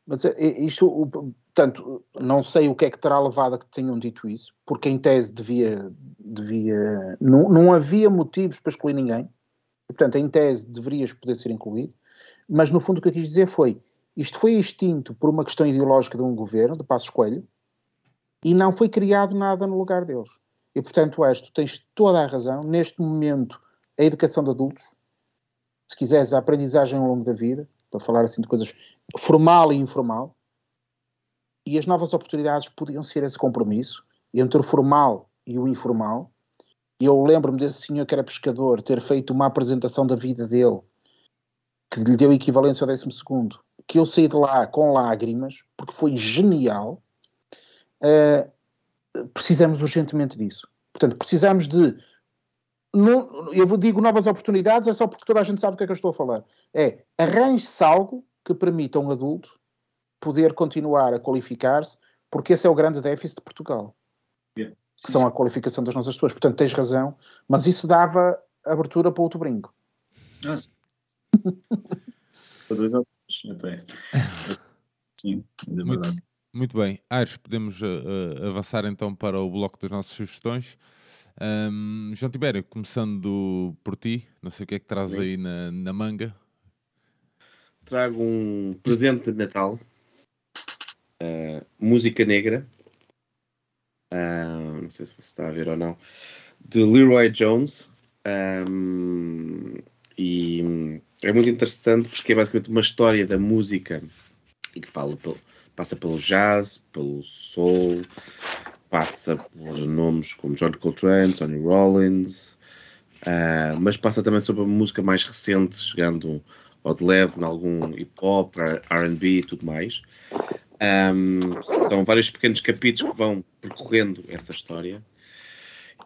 Mas é, é, isto, portanto, não sei o que é que terá levado a que tenham dito isso, porque em tese devia, devia não, não havia motivos para excluir ninguém, portanto, em tese, deverias poder ser incluído. Mas, no fundo, o que eu quis dizer foi, isto foi extinto por uma questão ideológica de um governo, de Passos Coelho, e não foi criado nada no lugar deles. E, portanto, és, tu tens toda a razão. Neste momento, a educação de adultos, se quiseres, a aprendizagem ao longo da vida, para falar assim de coisas formal e informal, e as novas oportunidades podiam ser esse compromisso entre o formal e o informal. Eu lembro-me desse senhor que era pescador ter feito uma apresentação da vida dele, que lhe deu equivalência ao décimo segundo, que eu saí de lá com lágrimas, porque foi genial. Uh, precisamos urgentemente disso. Portanto, precisamos de. Não, eu digo novas oportunidades, é só porque toda a gente sabe o que é que eu estou a falar. É arranje-se algo que permita a um adulto poder continuar a qualificar-se, porque esse é o grande déficit de Portugal. Que são a qualificação das nossas pessoas. Portanto, tens razão, mas isso dava abertura para outro brinco. Nossa. (laughs) para dois autores, (laughs) até. Sim, é verdade. Muito, muito bem. Aires, podemos uh, avançar então para o bloco das nossas sugestões. Um, João Tibério, começando por ti, não sei o que é que traz Sim. aí na, na manga. Trago um presente de Natal, uh, música negra, não sei se você está a ver ou não, de Leroy Jones. Um, e é muito interessante porque é basicamente uma história da música e que fala pelo, passa pelo jazz, pelo soul, passa por nomes como John Coltrane, Tony Rollins, uh, mas passa também sobre a música mais recente, chegando ao de leve, em algum hip hop, RB e tudo mais. Um, são vários pequenos capítulos que vão percorrendo essa história.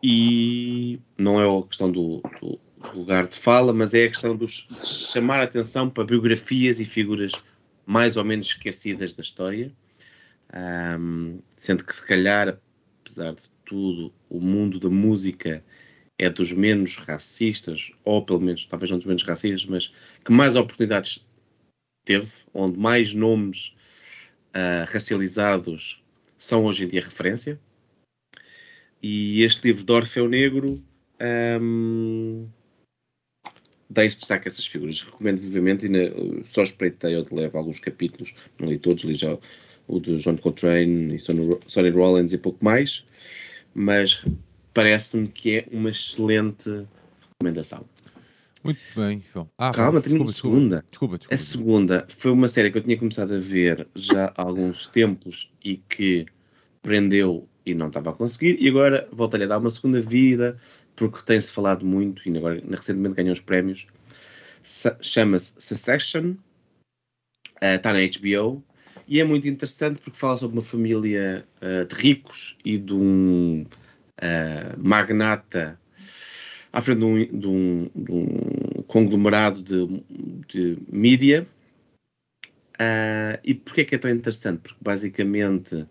E não é a questão do, do lugar de fala, mas é a questão de chamar a atenção para biografias e figuras mais ou menos esquecidas da história, um, sendo que se calhar, apesar de tudo, o mundo da música é dos menos racistas, ou pelo menos, talvez não dos menos racistas, mas que mais oportunidades teve, onde mais nomes uh, racializados são hoje em dia referência. E este livro de Orfeu Negro um, deixo destaque a essas figuras. Recomendo vivamente, e na, só espreitei ou de leve alguns capítulos, não li todos, li já o de John Coltrane e Sonny Rollins e pouco mais, mas parece-me que é uma excelente recomendação. Muito bem, João. Ah, Calma, tenho uma segunda. Desculpa, desculpa, A segunda foi uma série que eu tinha começado a ver já há alguns tempos e que prendeu e não estava a conseguir, e agora voltei-lhe a dar uma segunda vida, porque tem-se falado muito, e agora recentemente ganhou os prémios. Chama-se Succession, está uh, na HBO, e é muito interessante porque fala sobre uma família uh, de ricos e de um uh, magnata à frente de um, de um, de um conglomerado de, de mídia. Uh, e porquê é que é tão interessante? Porque basicamente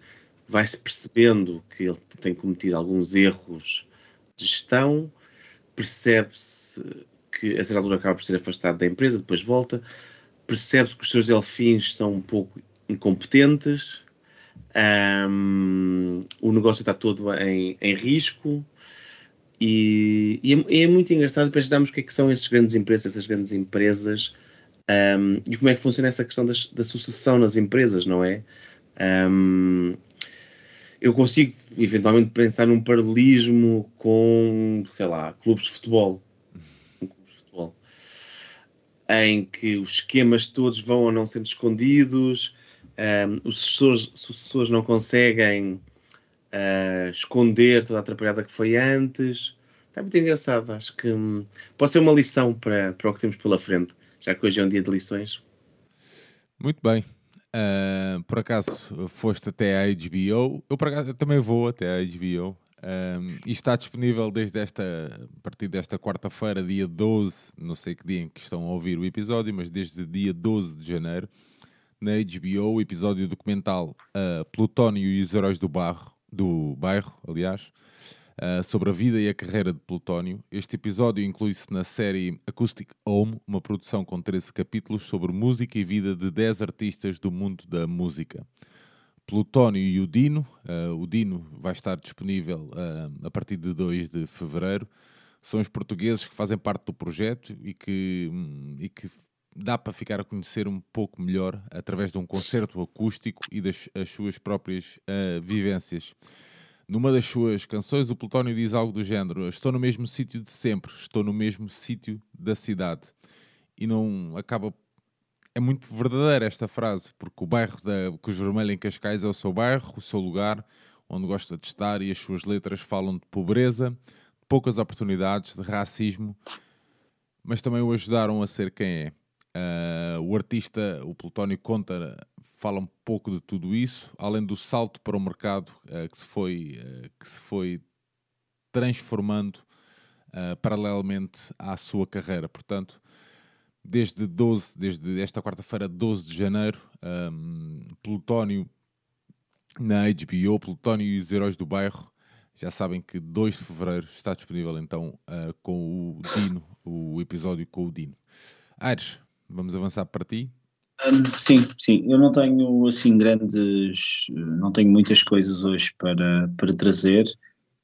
vai-se percebendo que ele tem cometido alguns erros de gestão, percebe-se que a certa altura acaba por ser afastado da empresa, depois volta, percebe-se que os seus delfins são um pouco incompetentes, um, o negócio está todo em, em risco. E, e é, é, muito engraçado para estudarmos o que, é que são essas grandes empresas, essas grandes empresas um, e como é que funciona essa questão das, da sucessão nas empresas, não é? Um, eu consigo eventualmente pensar num paralelismo com, sei lá, clubes de futebol em que os esquemas todos vão ou não sendo escondidos, um, os sucessores, sucessores não conseguem uh, esconder toda a atrapalhada que foi antes. Está muito engraçado, acho que um, pode ser uma lição para, para o que temos pela frente, já que hoje é um dia de lições. Muito bem. Uh, por acaso foste até à HBO? Eu por acaso também vou até à HBO. Um, e está disponível desde esta, a partir desta quarta-feira, dia 12, não sei que dia em que estão a ouvir o episódio, mas desde dia 12 de janeiro, na HBO, o episódio documental uh, Plutónio e os Heróis do, barro, do Bairro, aliás, uh, sobre a vida e a carreira de Plutónio. Este episódio inclui-se na série Acoustic Home, uma produção com 13 capítulos sobre música e vida de 10 artistas do mundo da música. Plutónio e o Dino. Uh, o Dino vai estar disponível uh, a partir de 2 de fevereiro. são os portugueses que fazem parte do projeto e que, hum, e que dá para ficar a conhecer um pouco melhor através de um concerto acústico e das as suas próprias uh, vivências. Numa das suas canções, o Plutónio diz algo do género: Estou no mesmo sítio de sempre, estou no mesmo sítio da cidade. E não acaba. É muito verdadeira esta frase, porque o bairro da Cruz Vermelha em Cascais é o seu bairro, o seu lugar, onde gosta de estar, e as suas letras falam de pobreza, de poucas oportunidades, de racismo, mas também o ajudaram a ser quem é. Uh, o artista, o Plutónio, conta, fala um pouco de tudo isso, além do salto para o mercado uh, que, se foi, uh, que se foi transformando paralelamente à sua carreira. Portanto, desde 12, desde esta quarta-feira, 12 de janeiro, um, Plutónio na HBO, Plutónio e os Heróis do Bairro. Já sabem que 2 de fevereiro está disponível então com o Dino, o episódio com o Dino. Aires, Vamos avançar para ti? Sim, sim. Eu não tenho assim grandes, não tenho muitas coisas hoje para, para trazer.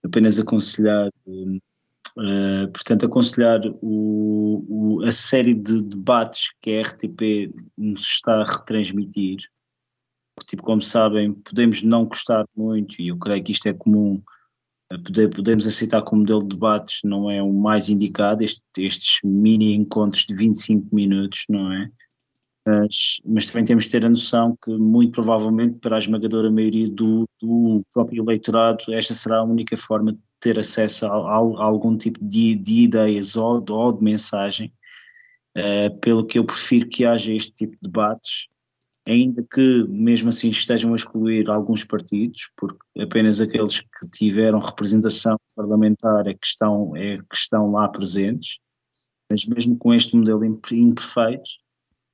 Apenas aconselhar, uh, portanto, aconselhar o, o, a série de debates que a RTP nos está a retransmitir. Tipo, como sabem, podemos não gostar muito, e eu creio que isto é comum podemos aceitar como modelo de debates não é o mais indicado, este, estes mini encontros de 25 minutos, não é? Mas, mas, também temos de ter a noção que, muito provavelmente, para a esmagadora maioria do, do próprio eleitorado, esta será a única forma de ter acesso a, a, a algum tipo de, de ideias ou, ou, de mensagem, uh, pelo que eu prefiro que haja este tipo de debates ainda que mesmo assim estejam a excluir alguns partidos, porque apenas aqueles que tiveram representação parlamentar é que estão, é que estão lá presentes, mas mesmo com este modelo imperfeito,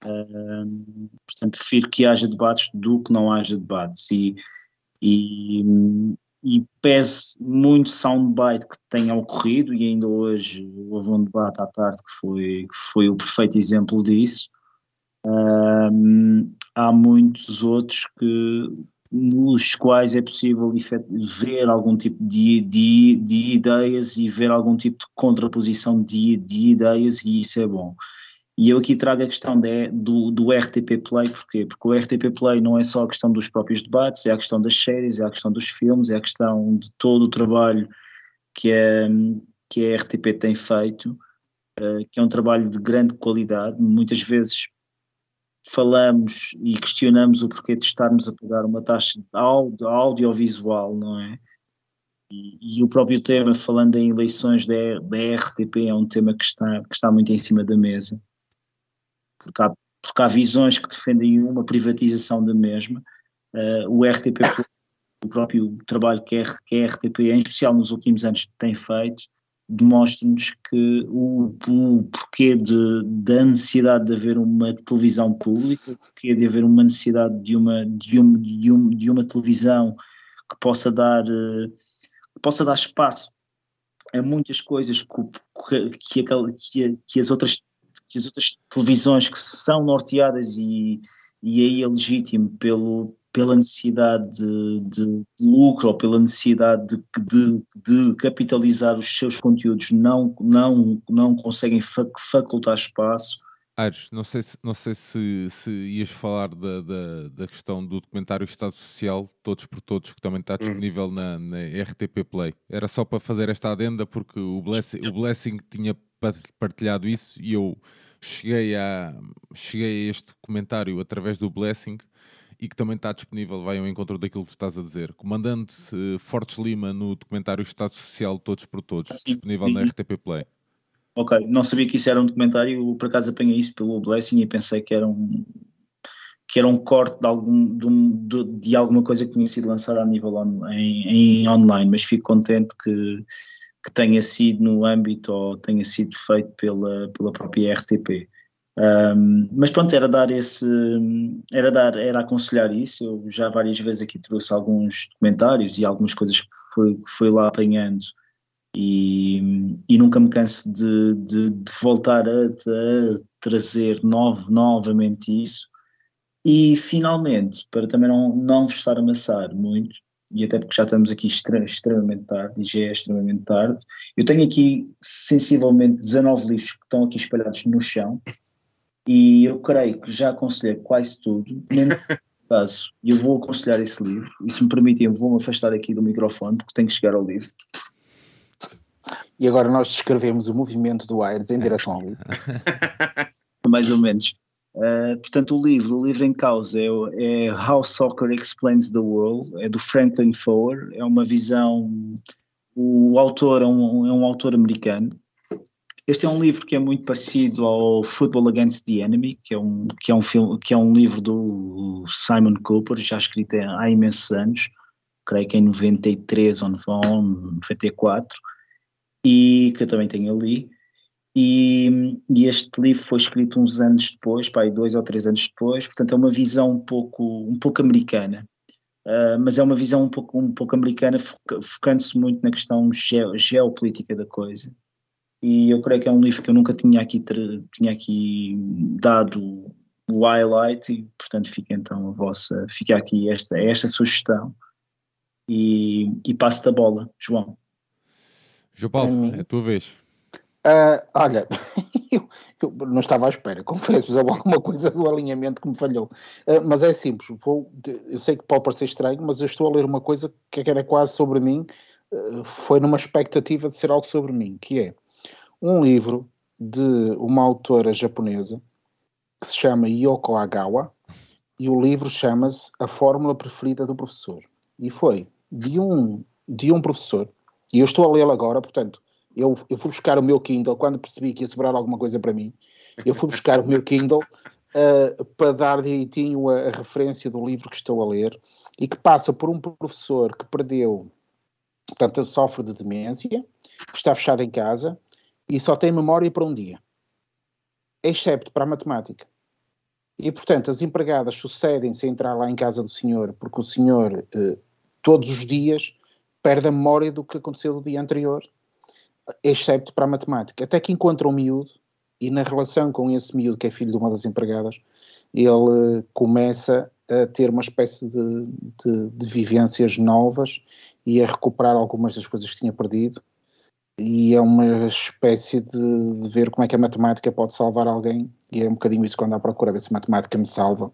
uh, portanto, prefiro que haja debates do que não haja debates. E, e, e pese muito soundbite que tenha ocorrido e ainda hoje houve um debate à tarde que foi, que foi o perfeito exemplo disso, há muitos outros que nos quais é possível ver algum tipo de, de, de ideias e ver algum tipo de contraposição de, de ideias e isso é bom. E eu aqui trago a questão de, do, do RTP Play, porquê? Porque o RTP Play não é só a questão dos próprios debates, é a questão das séries, é a questão dos filmes, é a questão de todo o trabalho que a, que a RTP tem feito, uh, que é um trabalho de grande qualidade, muitas vezes falamos e questionamos o porquê de estarmos a pagar uma taxa de audiovisual, não é? E, e, o próprio tema, falando em eleições da, da RTP, é um tema que está, que está muito em cima da mesa, porque há, porque há visões que defendem uma privatização da mesma. Uh, o RTP, o próprio trabalho que a, que a RTP, em especial nos últimos anos, tem feito, demonstra-nos que o, o porquê de, da necessidade de haver uma televisão pública, o porquê de haver uma necessidade de uma, de, um, de, um, de uma televisão que possa dar, eh, que possa dar espaço a muitas coisas que, que, que, que, as outras, que as outras televisões que são norteadas e, e aí é legítimo pelo, pela necessidade de, de, de, lucro ou pela necessidade de, de, capitalizar os seus conteúdos não, não, não conseguem facultar espaço. Aires, não sei, se, não sei se, se ias falar da, da, da, questão do documentário Estado Social, Todos por Todos, que também está hum. disponível na, na RTP Play. Era só para fazer esta adenda porque o Blessing, o Blessing tinha partilhado isso e eu cheguei a, cheguei a este comentário através do Blessing e que também está disponível, vai ao encontro daquilo que tu estás a dizer. Comandante uh, Fortes Lima no documentário Estado Social Todos por Todos, Sim. disponível na RTP Play. Ok, não sabia que isso era um documentário, por acaso apanhei isso pelo Blessing e pensei que era um que era um corte de, algum, de, de, de alguma coisa que tinha sido lançada a nível on, em, em, online, mas fico contente que, que tenha sido no âmbito ou tenha sido feito pela, pela própria RTP. Um, mas pronto, era dar esse, era dar, era aconselhar isso. Eu já várias vezes aqui trouxe alguns documentários e algumas coisas que fui, lá apanhando e, e nunca me canso de, de, de voltar a, a, trazer novo, novamente isso. E finalmente, para também não, não vos estar a amassar muito, e até porque já estamos aqui extremamente tarde, e já é extremamente tarde, eu tenho aqui sensivelmente 19 livros que estão aqui espalhados no chão, e eu creio que já aconselhei quase tudo, mesmo caso, (laughs) eu vou aconselhar esse livro, e se me permitem, vou-me afastar aqui do microfone, porque tenho que chegar ao livro. E agora nós descrevemos o movimento do Aires em direção ao livro. (laughs) Mais ou menos. Uh, portanto, o livro, o livro em causa é, é, How Soccer Explains the World, é do Franklin Foer, é uma visão. O autor é um, é um autor americano. Este é um livro que é muito parecido ao Football Against the Enemy, que é um, que é um, filme, que é um livro do Simon Cooper, já escrito há imensos anos, creio que em 93 ou 94 e que eu também tenho ali. E, e, este livro foi escrito uns anos depois, pai, dois ou três anos depois, portanto é uma visão um pouco, um pouco americana, uh, mas é uma visão um pouco, um pouco americana, focando-se muito na questão ge geopolítica da coisa. E eu creio que é um livro que eu nunca tinha aqui, tinha aqui dado o highlight, e portanto fica então a vossa, fica aqui esta, esta sugestão. E, e passo da bola, João. João Paulo, é a tua vez. Uh, olha, (laughs) eu, eu, não estava à espera, confesso, mas houve alguma coisa do alinhamento que me falhou. Uh, mas é simples, vou, eu sei que pode parecer estranho, mas eu estou a ler uma coisa que era quase sobre mim, uh, foi numa expectativa de ser algo sobre mim, que é um livro de uma autora japonesa que se chama Yoko Agawa, e o livro chama-se A Fórmula Preferida do Professor. E foi de um, de um professor e eu estou a lê-lo agora, portanto, eu, eu fui buscar o meu Kindle quando percebi que ia sobrar alguma coisa para mim. Eu fui buscar o meu Kindle uh, para dar direitinho a, a, referência do livro que estou a ler e que passa por um professor que perdeu, portanto, sofre de demência, está fechado em casa e só tem memória para um dia, excepto para a matemática. E, portanto, as empregadas sucedem-se a entrar lá em casa do senhor, porque o senhor, uh, todos os dias, perde a memória do que aconteceu do dia anterior, excepto para a matemática. Até que encontra um miúdo, e na relação com esse miúdo, que é filho de uma das empregadas, ele começa a ter uma espécie de, de, de vivências novas e a recuperar algumas das coisas que tinha perdido. E é uma espécie de, de, ver como é que a matemática pode salvar alguém, e é um bocadinho isso quando há procura ver se a matemática me salva,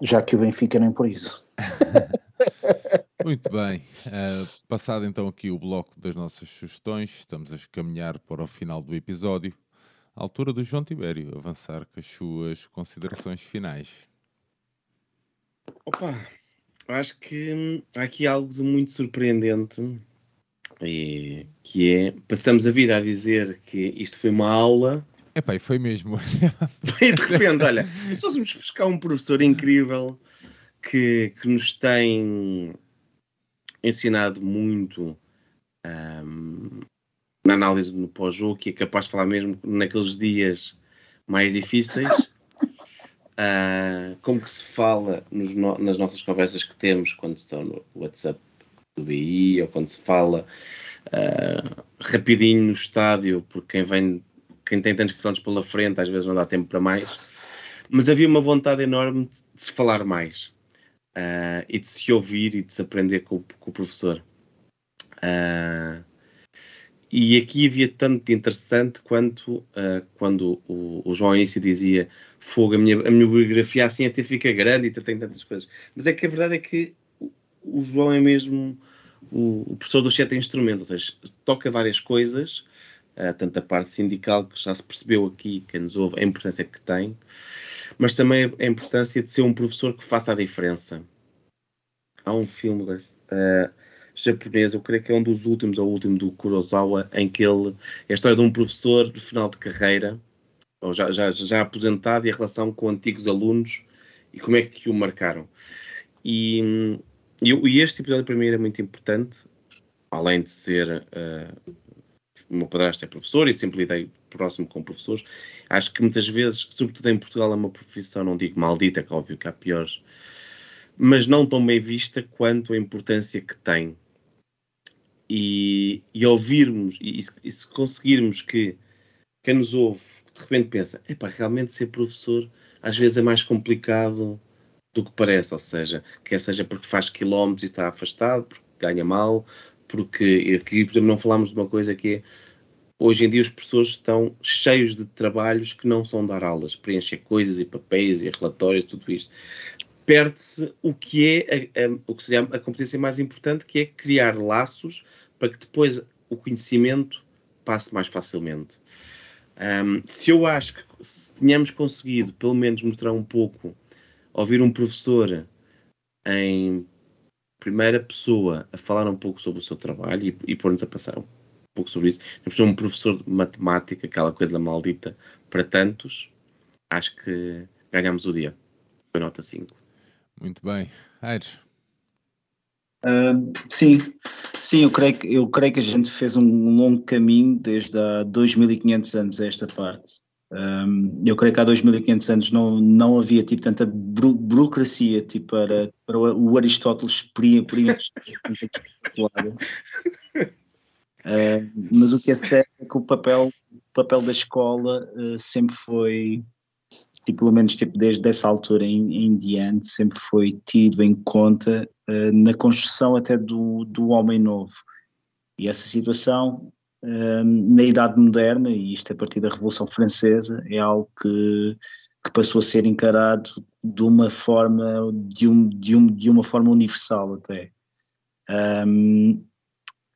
já que o Benfica nem por isso. (laughs) Muito bem. Uh, passado então aqui o bloco das nossas sugestões, estamos a caminhar para o final do episódio. À altura do João Tibério avançar com as suas considerações finais. Opa, acho que hum, há aqui algo de muito surpreendente e, que é, passamos a vida a dizer que isto foi uma aula. Epá, e foi mesmo. (laughs) e de repente, olha, se fôssemos buscar um professor incrível que, que nos tem ensinado muito um, na análise no pós-jogo, que é capaz de falar mesmo naqueles dias mais difíceis. Uh, como que se fala no, nas nossas conversas que temos quando estão no WhatsApp BI ou quando se fala uh, rapidinho no estádio, porque quem vem, quem tem tantos quilómetros pela frente, às vezes não dá tempo para mais. Mas havia uma vontade enorme de se falar mais uh, e de se ouvir e de se aprender com, com o professor. Uh, e aqui havia tanto de interessante quanto quando o, o, João Início dizia fogo, a minha, a minha biografia assim até fica grande e tem tantas coisas. Mas é que a verdade é que o, João é mesmo o, o, professor dos sete instrumentos, ou seja, toca várias coisas, uh, tanto a parte sindical que já se percebeu aqui, quem nos ouve, a importância que tem, mas também a importância de ser um professor que faça a diferença. Há um filme uh, japonês, eu creio que é um dos últimos, ou o último do Kurosawa, em que ele é a história de um professor de final de carreira, ou já, já, já aposentado, e a relação com antigos alunos e como é que o marcaram. E, e, e este episódio para mim era muito importante, além de ser uh, o padrasto é professor e sempre lidei próximo com professores. Acho que muitas vezes, sobretudo em Portugal, é uma profissão, não digo maldita, que é óbvio que há piores, mas não tão bem vista quanto a importância que tem. E, e ouvirmos, e, e, se conseguirmos que quem nos ouve de repente pensa, epá, realmente ser professor às vezes é mais complicado do que parece, ou seja, quer seja porque faz quilómetros e está afastado, porque ganha mal, porque aqui, por exemplo, não falámos de uma coisa que é hoje em dia os professores estão cheios de trabalhos que não são dar aulas, preencher coisas e papéis e relatórios, tudo isto. Perde-se o que é a, a, o que seria a competência mais importante, que é criar laços para que depois o conhecimento passe mais facilmente. Um, se eu acho que se tínhamos conseguido, pelo menos, mostrar um pouco, ouvir um professor em primeira pessoa a falar um pouco sobre o seu trabalho e, e pôr-nos a passar um pouco sobre isso. Temos um professor de matemática, aquela coisa maldita, para tantos, acho que ganhamos o dia. Foi nota 5. Muito bem. Aires? Uh, sim, sim, eu creio, que, eu creio que a gente fez um longo caminho desde há 2500 anos a esta parte. Um, eu creio que há 2500 anos não, não havia tipo, tanta buro, burocracia tipo, para, para o Aristóteles preencher. uh, mas o que é certo é que o papel, o papel da escola uh, sempre foi, tipo, pelo menos tipo, desde essa altura em, em diante, sempre foi tido em conta uh, na construção até do, do homem novo. E essa situação na Idade Moderna, e isto a partir da Revolução Francesa, é algo que, que passou a ser encarado de uma forma, de, um, de, um, de uma forma universal até. Um,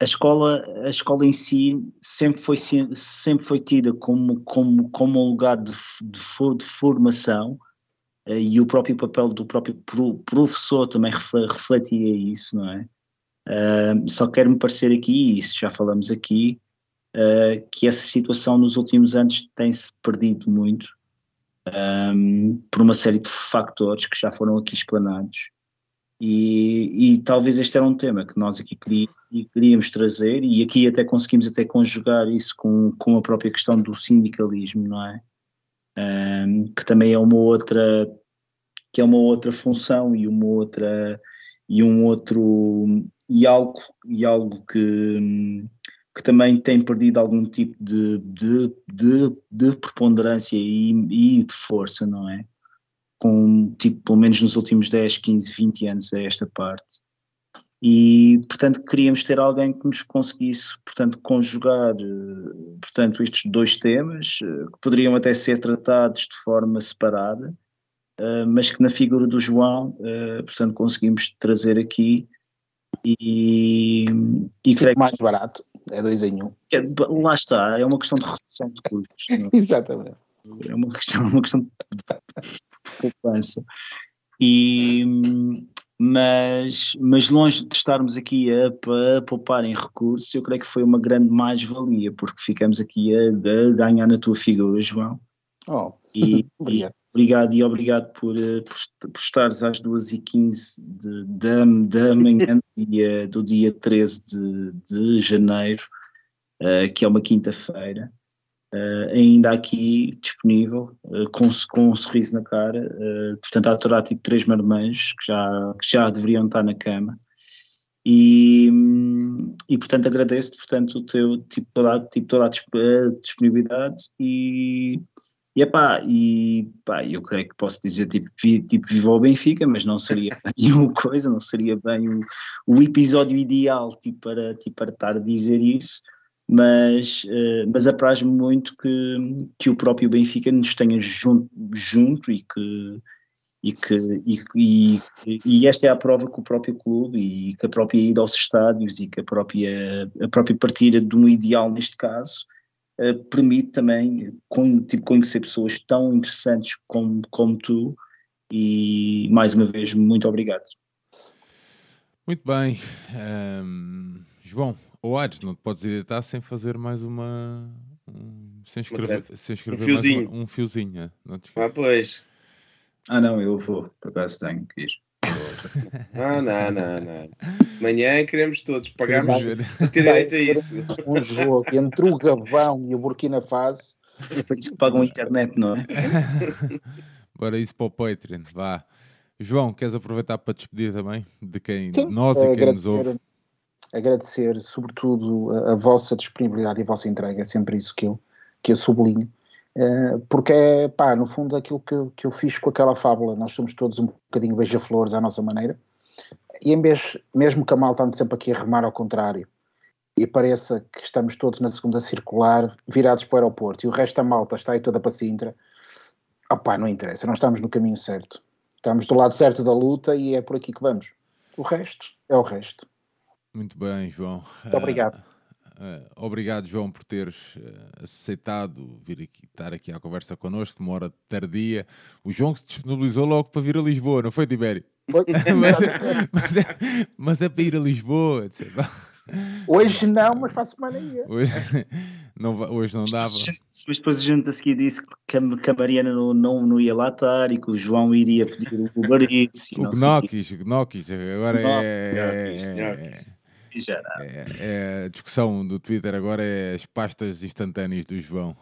a escola, a escola em si sempre foi, sempre foi tida como, como, como um lugar de, de, de formação uh, e o próprio papel do próprio professor também refletia isso, não é? Só quero me parecer aqui, e isso já falamos aqui, uh, que essa situação nos últimos anos tem-se perdido muito um, por uma série de factores que já foram aqui explanados. E, e, talvez este era um tema que nós aqui queríamos trazer e aqui até conseguimos até conjugar isso com, com a própria questão do sindicalismo, não é? Um, que também é uma outra que é uma outra função e uma outra e um outro e algo e algo que que também tem perdido algum tipo de, de, de, de preponderância e, e, de força, não é? Com, tipo, pelo menos nos últimos 10, 15, 20 anos a esta parte. E, portanto, queríamos ter alguém que nos conseguisse, portanto, conjugar, eh, portanto, estes dois temas, eh, que poderiam até ser tratados de forma separada, eh, mas que na figura do João, portanto, conseguimos trazer aqui e, e creio mais barato é dois em um. É, lá está, é uma questão de redução de custos. É? (laughs) Exatamente. É uma questão, uma questão de poupança. E, mas, mas longe de estarmos aqui a, a, poupar em recursos, eu creio que foi uma grande mais-valia, porque ficamos aqui a, a, ganhar na tua figura, João. Oh, e, (laughs) obrigado. Obrigado e obrigado por, eh, por, por estares às 2h15 de, da, da manhã do dia, do dia 13 de, de janeiro, uh, que é uma quinta-feira, uh, ainda aqui disponível, uh, com, com um sorriso na cara, portanto a aturar tipo três marmanjos que já, que já deveriam estar na cama. E, e portanto agradeço-te portanto, o teu tipo toda, tipo, toda a disponibilidade e e, epá, e pá, eu creio que posso dizer tipo, vi, tipo viva o Benfica, mas não seria (laughs) bem uma coisa, não seria bem o, o episódio ideal tipo, para, tipo, para estar a dizer isso, mas, uh, mas apraz-me muito que, que o próprio Benfica nos tenha junto, junto e que e que e, e, e, esta é a prova que o próprio clube e que a própria ida aos estádios e que a própria a própria partida de um ideal neste caso uh, permite também com, tipo, conhecer pessoas tão interessantes como, como tu e mais uma vez muito obrigado. Muito bem. Um, João, ou Ades, não te podes editar sem fazer mais uma. Um, sem escrever, sem escrever um fiozinho. Mais uma, um fiozinho. Não ah, pois. Ah, não, eu vou, por acaso tenho que ir. Não, não, não, não. Amanhã queremos todos, pagamos ter direito a isso. Um jogo entre o Gabão e o Burkina Faso. Isso que pagam a internet, não é? (laughs) Bora isso para o Patreon, vá. João, queres aproveitar para despedir também de quem Sim, nós e quem nos ouve? Agradecer, sobretudo, a, a, vossa disponibilidade e a vossa entrega, é sempre isso que eu, que eu sublinho. Uh, porque é, pá, no fundo, aquilo que, que eu fiz com aquela fábula. Nós somos todos um bocadinho beija-flores à nossa maneira. E em vez, mesmo que a malta ande sempre aqui a remar ao contrário, e pareça que estamos todos na segunda circular, virados para o aeroporto, e o resto da malta está aí toda para Sintra, opá, não interessa, não estamos no caminho certo. Estamos do lado certo da luta e é por aqui que vamos. O resto é o resto. Muito bem, João. Muito obrigado. Uh, obrigado, João, por teres uh, aceitado vir aqui, estar aqui à conversa connosco, de uma hora tardia. O João que se disponibilizou logo para vir a Lisboa, não foi, Tibério? Foi. (laughs) mas, mas, é, mas, é, para ir a Lisboa. Hoje não, mas para a semana ia. Hoje (laughs) não, hoje não dava. Mas depois a gente a seguir disse que a, que a Mariana não, não, não ia lá estar e que o João iria pedir o Uber Eats. O Gnocchis, o Gnocchis, agora é, é, é, é, a discussão do Twitter agora é as pastas instantâneas do João.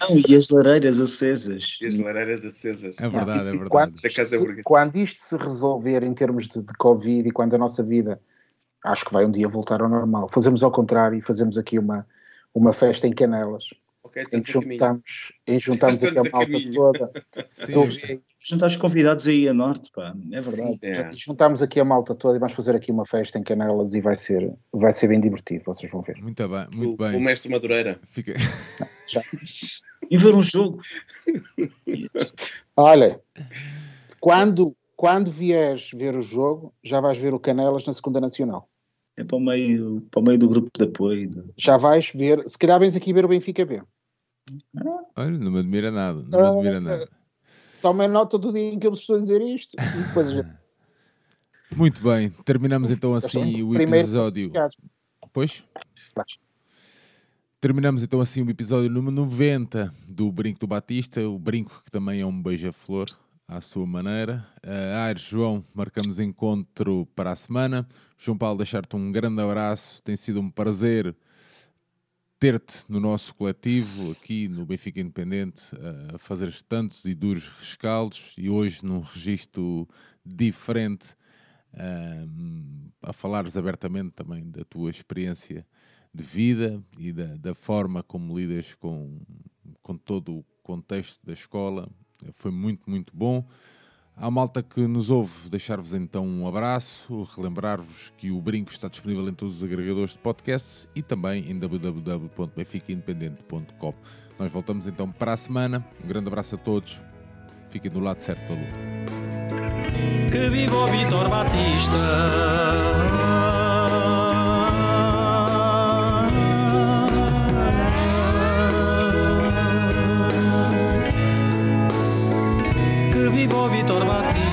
Não, e as lareiras acesas. E as lareiras acesas. É verdade, é verdade. Quando, se, quando isto se resolver em termos de, de Covid e quando a nossa vida acho que vai um dia voltar ao normal. Fazemos ao contrário e fazemos aqui uma, uma festa em Canelas. Okay, em que juntamos, em juntamos (laughs) aqui a malta toda. Sim, juntar os convidados aí a norte, pá, é verdade. Sim, é. Juntamos aqui a malta toda e vamos fazer aqui uma festa em Canelas e vai ser, vai ser bem divertido, vocês vão ver. Muito bem, muito o, bem. O mestre Madureira. Fica... Já. (laughs) E ver um jogo. Olha, quando, quando vieres ver o jogo, já vais ver o Canelas na segunda nacional. É para o meio, para o meio do grupo de apoio. Já vais ver, se calhar vens aqui ver o Benfica B. Olha, não me admira nada, não me Ah, admira nada. Tomem nota do dia em que eu vos estou a dizer isto. E depois a gente... (laughs) Muito bem, terminamos então assim o episódio. Pois? Terminamos então assim o episódio número 90 do Brinco do Batista, o Brinco que também é um beija-flor à sua maneira. Uh, Aires, João, marcamos encontro para a semana. João Paulo, deixar-te um grande abraço, tem sido um prazer ter-te no nosso coletivo, aqui no Benfica Independente, a fazer tantos e duros rescaldos e hoje num registro diferente, a falares abertamente também da tua experiência de vida e da, da forma como lidas com, com todo o contexto da escola. Foi muito, muito bom. À malta que nos ouve, deixar-vos então um abraço, relembrar-vos que o Brinco está disponível em todos os agregadores de podcasts e também em www.benficaindependente.com. Nós voltamos então para a semana. Um grande abraço a todos. Fiquem do lado certo da luta. Que viva o Vitor Batista! krivo vitor bati